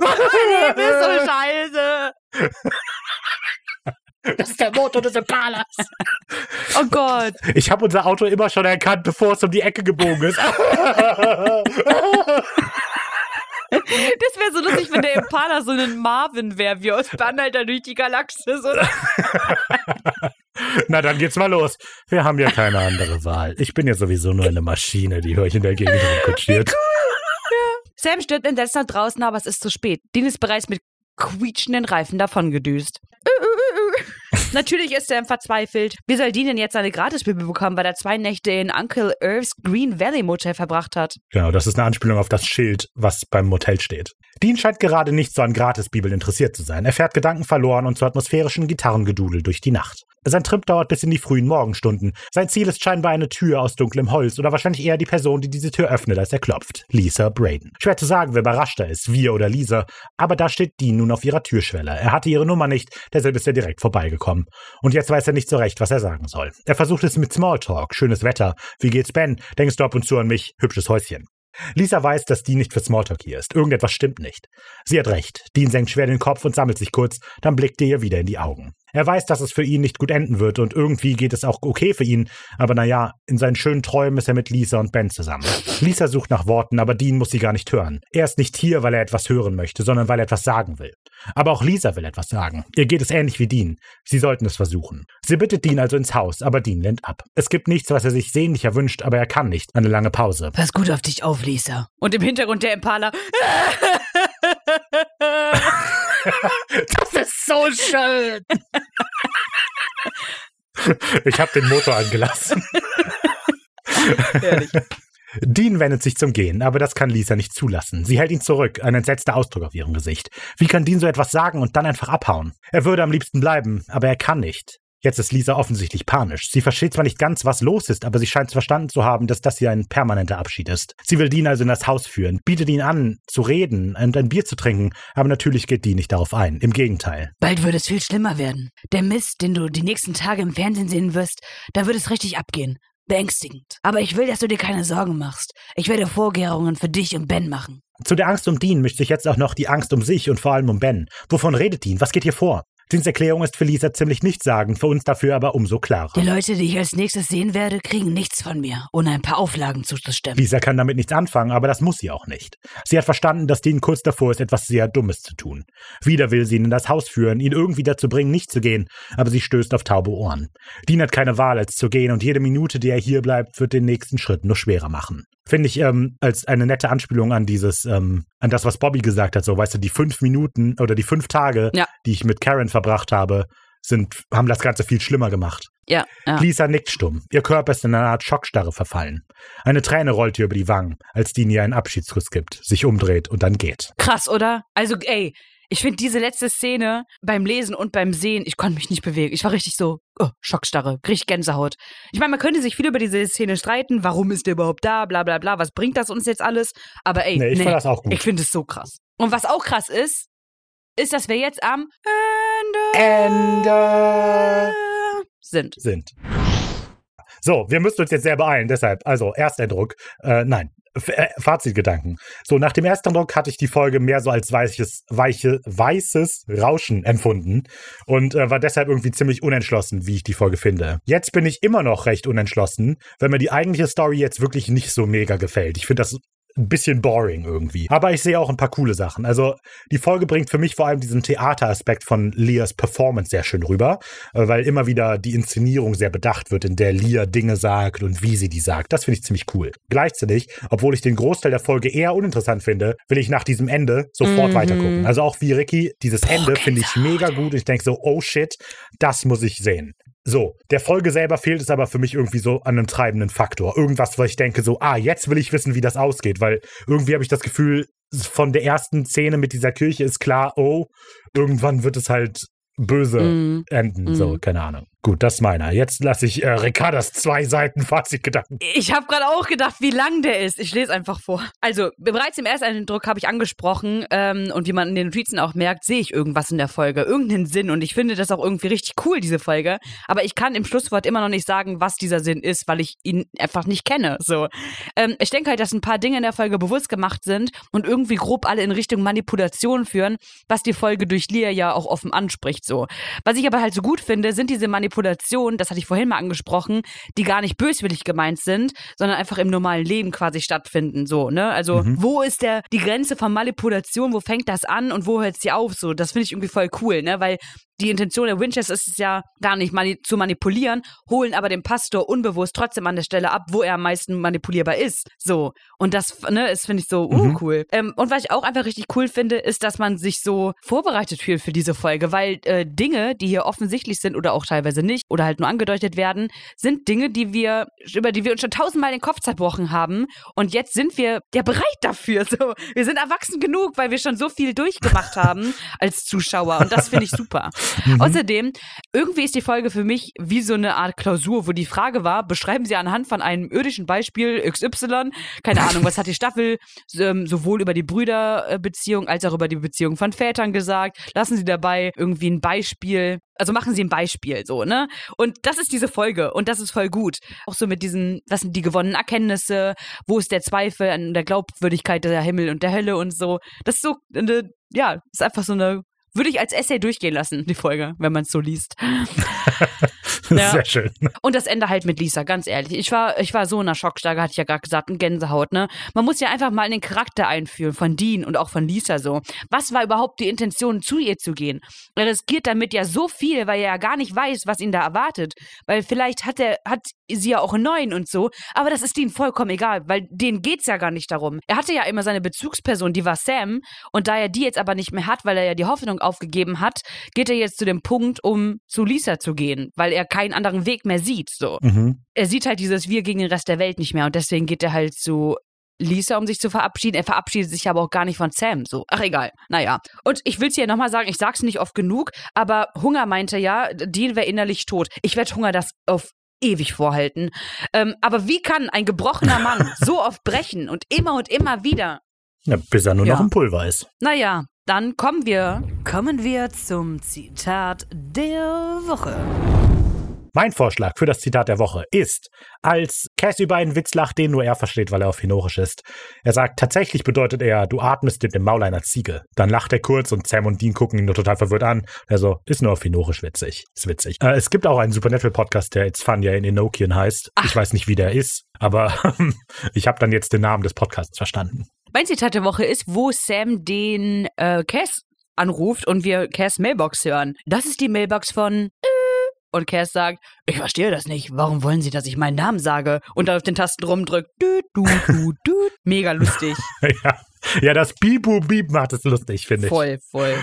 Mein Leben ist so scheiße. Das ist der Motor des Impalas. Oh Gott. Ich habe unser Auto immer schon erkannt, bevor es um die Ecke gebogen ist. Das wäre so lustig, wenn der Impala so ein Marvin wäre, wie aus Banhalter durch die Galaxis, oder? Na, dann geht's mal los. Wir haben ja keine andere Wahl. Ich bin ja sowieso nur eine Maschine, die euch in der Gegend rumkutschiert. Sam stirbt entsetzt nach draußen, aber es ist zu spät. Dean ist bereits mit quietschenden Reifen davongedüst. *laughs* Natürlich ist Sam verzweifelt. Wie soll Dean denn jetzt seine Gratisbibel bekommen, weil er zwei Nächte in Uncle Irvs Green Valley Motel verbracht hat? Genau, das ist eine Anspielung auf das Schild, was beim Motel steht. Dean scheint gerade nicht so an Gratisbibeln interessiert zu sein. Er fährt Gedanken verloren und zu atmosphärischen Gitarrengedudel durch die Nacht. Sein Trip dauert bis in die frühen Morgenstunden. Sein Ziel ist scheinbar eine Tür aus dunklem Holz oder wahrscheinlich eher die Person, die diese Tür öffnet, als er klopft. Lisa Braden. Schwer zu sagen, wer überraschter ist, wir oder Lisa, aber da steht Dean nun auf ihrer Türschwelle. Er hatte ihre Nummer nicht, deshalb ist er direkt vorbeigekommen. Und jetzt weiß er nicht so recht, was er sagen soll. Er versucht es mit Smalltalk, schönes Wetter, wie geht's Ben, denkst du ab und zu an mich, hübsches Häuschen. Lisa weiß, dass Dean nicht für Smalltalk hier ist. Irgendetwas stimmt nicht. Sie hat recht. Dean senkt schwer den Kopf und sammelt sich kurz, dann blickt er ihr wieder in die Augen. Er weiß, dass es für ihn nicht gut enden wird und irgendwie geht es auch okay für ihn, aber naja, in seinen schönen Träumen ist er mit Lisa und Ben zusammen. Lisa sucht nach Worten, aber Dean muss sie gar nicht hören. Er ist nicht hier, weil er etwas hören möchte, sondern weil er etwas sagen will. Aber auch Lisa will etwas sagen. Ihr geht es ähnlich wie Dean. Sie sollten es versuchen. Sie bittet Dean also ins Haus, aber Dean lehnt ab. Es gibt nichts, was er sich sehnlicher wünscht, aber er kann nicht. Eine lange Pause. Pass gut auf dich auf, Lisa. Und im Hintergrund der Impala. *laughs* Das ist so schön. *laughs* Ich habe den Motor angelassen. Herrlich. Dean wendet sich zum Gehen, aber das kann Lisa nicht zulassen. Sie hält ihn zurück, ein entsetzter Ausdruck auf ihrem Gesicht. Wie kann Dean so etwas sagen und dann einfach abhauen? Er würde am liebsten bleiben, aber er kann nicht. Jetzt ist Lisa offensichtlich panisch. Sie versteht zwar nicht ganz, was los ist, aber sie scheint verstanden zu haben, dass das hier ein permanenter Abschied ist. Sie will Dean also in das Haus führen, bietet ihn an, zu reden und ein Bier zu trinken, aber natürlich geht Dean nicht darauf ein. Im Gegenteil. Bald wird es viel schlimmer werden. Der Mist, den du die nächsten Tage im Fernsehen sehen wirst, da wird es richtig abgehen. Beängstigend. Aber ich will, dass du dir keine Sorgen machst. Ich werde Vorkehrungen für dich und Ben machen. Zu der Angst um Dean mischt sich jetzt auch noch die Angst um sich und vor allem um Ben. Wovon redet Dean? Was geht hier vor? Deans Erklärung ist für Lisa ziemlich nichtssagend, für uns dafür aber umso klarer. Die Leute, die ich als nächstes sehen werde, kriegen nichts von mir, ohne ein paar Auflagen zuzustimmen. Lisa kann damit nichts anfangen, aber das muss sie auch nicht. Sie hat verstanden, dass Dean kurz davor ist, etwas sehr Dummes zu tun. Wieder will sie ihn in das Haus führen, ihn irgendwie dazu bringen, nicht zu gehen, aber sie stößt auf taube Ohren. Dean hat keine Wahl, als zu gehen, und jede Minute, die er hier bleibt, wird den nächsten Schritt nur schwerer machen. Finde ich ähm, als eine nette Anspielung an dieses, ähm, an das, was Bobby gesagt hat, so, weißt du, die fünf Minuten oder die fünf Tage, Ja. die ich mit Karen verbracht habe, sind, haben das Ganze viel schlimmer gemacht. Ja, ja. Lisa nickt stumm. Ihr Körper ist in eine Art Schockstarre verfallen. Eine Träne rollt ihr über die Wangen, als Dean ihr einen Abschiedskuss gibt, sich umdreht und dann geht. Krass, oder? Also, ey, ich finde diese letzte Szene beim Lesen und beim Sehen, ich konnte mich nicht bewegen. Ich war richtig so, oh, Schockstarre, richtig Gänsehaut. Ich meine, man könnte sich viel über diese Szene streiten. Warum ist der überhaupt da? Bla, bla, bla. Was bringt das uns jetzt alles? Aber ey, Nee, ich nee, ich finde es so krass. Und was auch krass ist, ist, dass wir jetzt am Ende Ende sind. sind. So, wir müssen uns jetzt sehr beeilen, deshalb, also Ersteindruck, äh, nein, F äh, Fazitgedanken. So, nach dem Ersteindruck hatte ich die Folge mehr so als weiches, weiche, weißes Rauschen empfunden und äh, war deshalb irgendwie ziemlich unentschlossen, wie ich die Folge finde. Jetzt bin ich immer noch recht unentschlossen, wenn mir die eigentliche Story jetzt wirklich nicht so mega gefällt. Ich finde das ein bisschen boring irgendwie. Aber ich sehe auch ein paar coole Sachen. Also die Folge bringt für mich vor allem diesen Theateraspekt von Leas Performance sehr schön rüber, äh, weil immer wieder die Inszenierung sehr bedacht wird, in der Lia Dinge sagt und wie sie die sagt. Das finde ich ziemlich cool. Gleichzeitig, obwohl ich den Großteil der Folge eher uninteressant finde, will ich nach diesem Ende sofort Mhm. weitergucken. Also auch wie Ricky, dieses Ende finde ich mega gut. Ich denke so, oh shit, das muss ich sehen. So, der Folge selber fehlt es aber für mich irgendwie so an einem treibenden Faktor. Irgendwas, wo ich denke so, ah, jetzt will ich wissen, wie das ausgeht, weil irgendwie habe ich das Gefühl, von der ersten Szene mit dieser Kirche ist klar, oh, irgendwann wird es halt böse Mhm. enden. So, Mhm. keine Ahnung. Gut, das ist meiner. Jetzt lasse ich äh, Ricardas zwei Seiten Fazitgedanken. Ich habe gerade auch gedacht, wie lang der ist. Ich lese einfach vor. Also, bereits im Ersteindruck habe ich angesprochen ähm, und wie man in den Notizen auch merkt, sehe ich irgendwas in der Folge, irgendeinen Sinn und ich finde das auch irgendwie richtig cool, diese Folge. Aber ich kann im Schlusswort immer noch nicht sagen, was dieser Sinn ist, weil ich ihn einfach nicht kenne. So, ähm, ich denke halt, dass ein paar Dinge in der Folge bewusst gemacht sind und irgendwie grob alle in Richtung Manipulation führen, was die Folge durch Lia ja auch offen anspricht. So, was ich aber halt so gut finde, sind diese Manipulationen, das hatte ich vorhin mal angesprochen, die gar nicht böswillig gemeint sind, sondern einfach im normalen Leben quasi stattfinden. So, ne? Also, Mhm. wo ist der, die Grenze von Manipulation, wo fängt das an und wo hört sie auf? So, das finde ich irgendwie voll cool, ne? Weil die Intention der Winchester ist es ja gar nicht mani zu manipulieren, holen aber den Pastor unbewusst trotzdem an der Stelle ab, wo er am meisten manipulierbar ist. So. Und das, ne, ist, finde ich so, uh, Mhm. cool. Ähm, und was ich auch einfach richtig cool finde, ist, dass man sich so vorbereitet fühlt für diese Folge, weil äh, Dinge, die hier offensichtlich sind oder auch teilweise nicht oder halt nur angedeutet werden, sind Dinge, die wir, über die wir uns schon tausendmal den Kopf zerbrochen haben. Und jetzt sind wir ja bereit dafür. *laughs* So, wir sind erwachsen genug, weil wir schon so viel durchgemacht haben als Zuschauer. Und das finde ich super. Mhm. Außerdem, irgendwie ist die Folge für mich wie so eine Art Klausur, wo die Frage war, beschreiben Sie anhand von einem irdischen Beispiel XY, keine Ahnung, was hat die Staffel ähm, sowohl über die Brüderbeziehung als auch über die Beziehung von Vätern gesagt. Lassen Sie dabei irgendwie ein Beispiel, also machen Sie ein Beispiel so, ne? Und das ist diese Folge und das ist voll gut. Auch so mit diesen, was sind die gewonnenen Erkenntnisse, wo ist der Zweifel an der Glaubwürdigkeit der Himmel und der Hölle und so. Das ist so eine, ja, ist einfach so eine würde ich als Essay durchgehen lassen, die Folge, wenn man es so liest. *laughs* Ja. Sehr schön. Und das Ende halt mit Lisa, ganz ehrlich. Ich war, ich war so in einer Schockstarre, hatte ich ja gerade gesagt, ein Gänsehaut, ne? Man muss ja einfach mal in den Charakter einfühlen von Dean und auch von Lisa so. Was war überhaupt die Intention, zu ihr zu gehen? Er riskiert damit ja so viel, weil er ja gar nicht weiß, was ihn da erwartet. Weil vielleicht hat er, hat sie ja auch einen neuen und so, aber das ist Dean vollkommen egal, weil denen geht's ja gar nicht darum. Er hatte ja immer seine Bezugsperson, die war Sam, und da er die jetzt aber nicht mehr hat, weil er ja die Hoffnung aufgegeben hat, geht er jetzt zu dem Punkt, um zu Lisa zu gehen, weil er keinen anderen Weg mehr sieht. So. Mhm. Er sieht halt dieses Wir gegen den Rest der Welt nicht mehr und deswegen geht er halt zu Lisa, um sich zu verabschieden. Er verabschiedet sich aber auch gar nicht von Sam. So, ach egal. Naja. Und ich will es hier nochmal sagen, ich sag's nicht oft genug, aber Hunger meinte ja, Dean wäre innerlich tot. Ich werde Hunger das auf ewig vorhalten. Ähm, aber wie kann ein gebrochener Mann *laughs* so oft brechen und immer und immer wieder? Ja, bis er nur Ja. noch ein Pulver ist. Naja, dann kommen wir Kommen wir zum Zitat der Woche. Mein Vorschlag für das Zitat der Woche ist, als Cass über einen Witz lacht, den nur er versteht, weil er auf Hinorisch ist. Er sagt, tatsächlich bedeutet er, du atmest mit dem Maul einer Ziege. Dann lacht er kurz und Sam und Dean gucken ihn nur total verwirrt an. Er so, ist nur auf Hinorisch witzig. Ist witzig. Äh, es gibt auch einen Supernatural-Podcast, der It's Fun, der in Enochian heißt. Ach. Ich weiß nicht, wie der ist, aber *laughs* ich habe dann jetzt den Namen des Podcasts verstanden. Mein Zitat der Woche ist, wo Sam den äh, Cass anruft und wir Cass Mailbox hören. Das ist die Mailbox von und Cass sagt, ich verstehe das nicht. Warum wollen Sie, dass ich meinen Namen sage? Und dann auf den Tasten rumdrückt. Du, du, du, du. Mega lustig. *laughs* ja. Ja, das Bibu Bieb macht es lustig, finde ich. Voll, voll.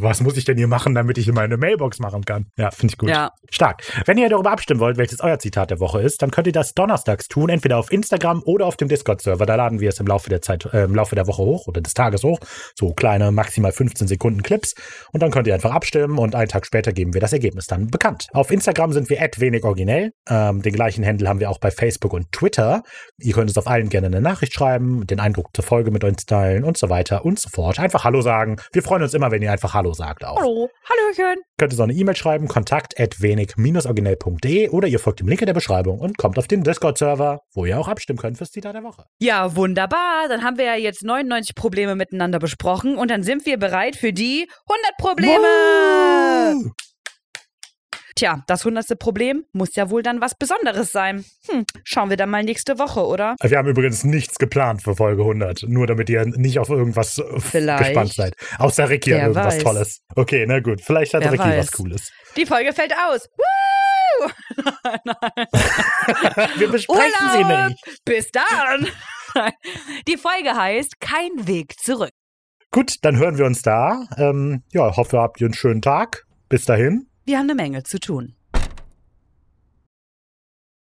Was muss ich denn hier machen, damit ich in meine Mailbox machen kann? Ja, finde ich gut. Ja. Stark. Wenn ihr darüber abstimmen wollt, welches euer Zitat der Woche ist, dann könnt ihr das donnerstags tun, entweder auf Instagram oder auf dem Discord-Server. Da laden wir es im Laufe der Zeit, äh, im Laufe der Woche hoch oder des Tages hoch. So kleine, maximal 15 Sekunden Clips. Und dann könnt ihr einfach abstimmen und einen Tag später geben wir das Ergebnis dann bekannt. Auf Instagram sind wir wenig originell. Ähm, den gleichen Handle haben wir auch bei Facebook und Twitter. Ihr könnt uns auf allen gerne eine Nachricht schreiben, den Eindruck zur Folge mit uns teilen und so weiter und so fort. Einfach Hallo sagen. Wir freuen uns immer, wenn ihr einfach Hallo sagt auch. Hallo. Hallöchen. Könnt ihr so eine E-Mail schreiben, kontakt at wenig-originell.de oder ihr folgt dem Link in der Beschreibung und kommt auf den Discord-Server, wo ihr auch abstimmen könnt fürs Zitat der Woche. Ja, wunderbar. Dann haben wir ja jetzt 99 Probleme miteinander besprochen und dann sind wir bereit für die 100 Probleme. Woo! Tja, das hundertste Problem muss ja wohl dann was Besonderes sein. Hm, schauen wir dann mal nächste Woche, oder? Wir haben übrigens nichts geplant für Folge 100, nur damit ihr nicht auf irgendwas Vielleicht. gespannt seid. Außer Ricky hat Wer irgendwas weiß. Tolles. Okay, na gut, vielleicht hat Wer Ricky weiß. was Cooles. Die Folge fällt aus. Woo! *laughs* *laughs* Wir besprechen sie Urlaub! nicht. Bis dann. *laughs* Die Folge heißt Kein Weg zurück. Gut, dann hören wir uns da. Ähm, ja, hoffe, habt ihr einen schönen Tag. Bis dahin. Wir haben eine Menge zu tun.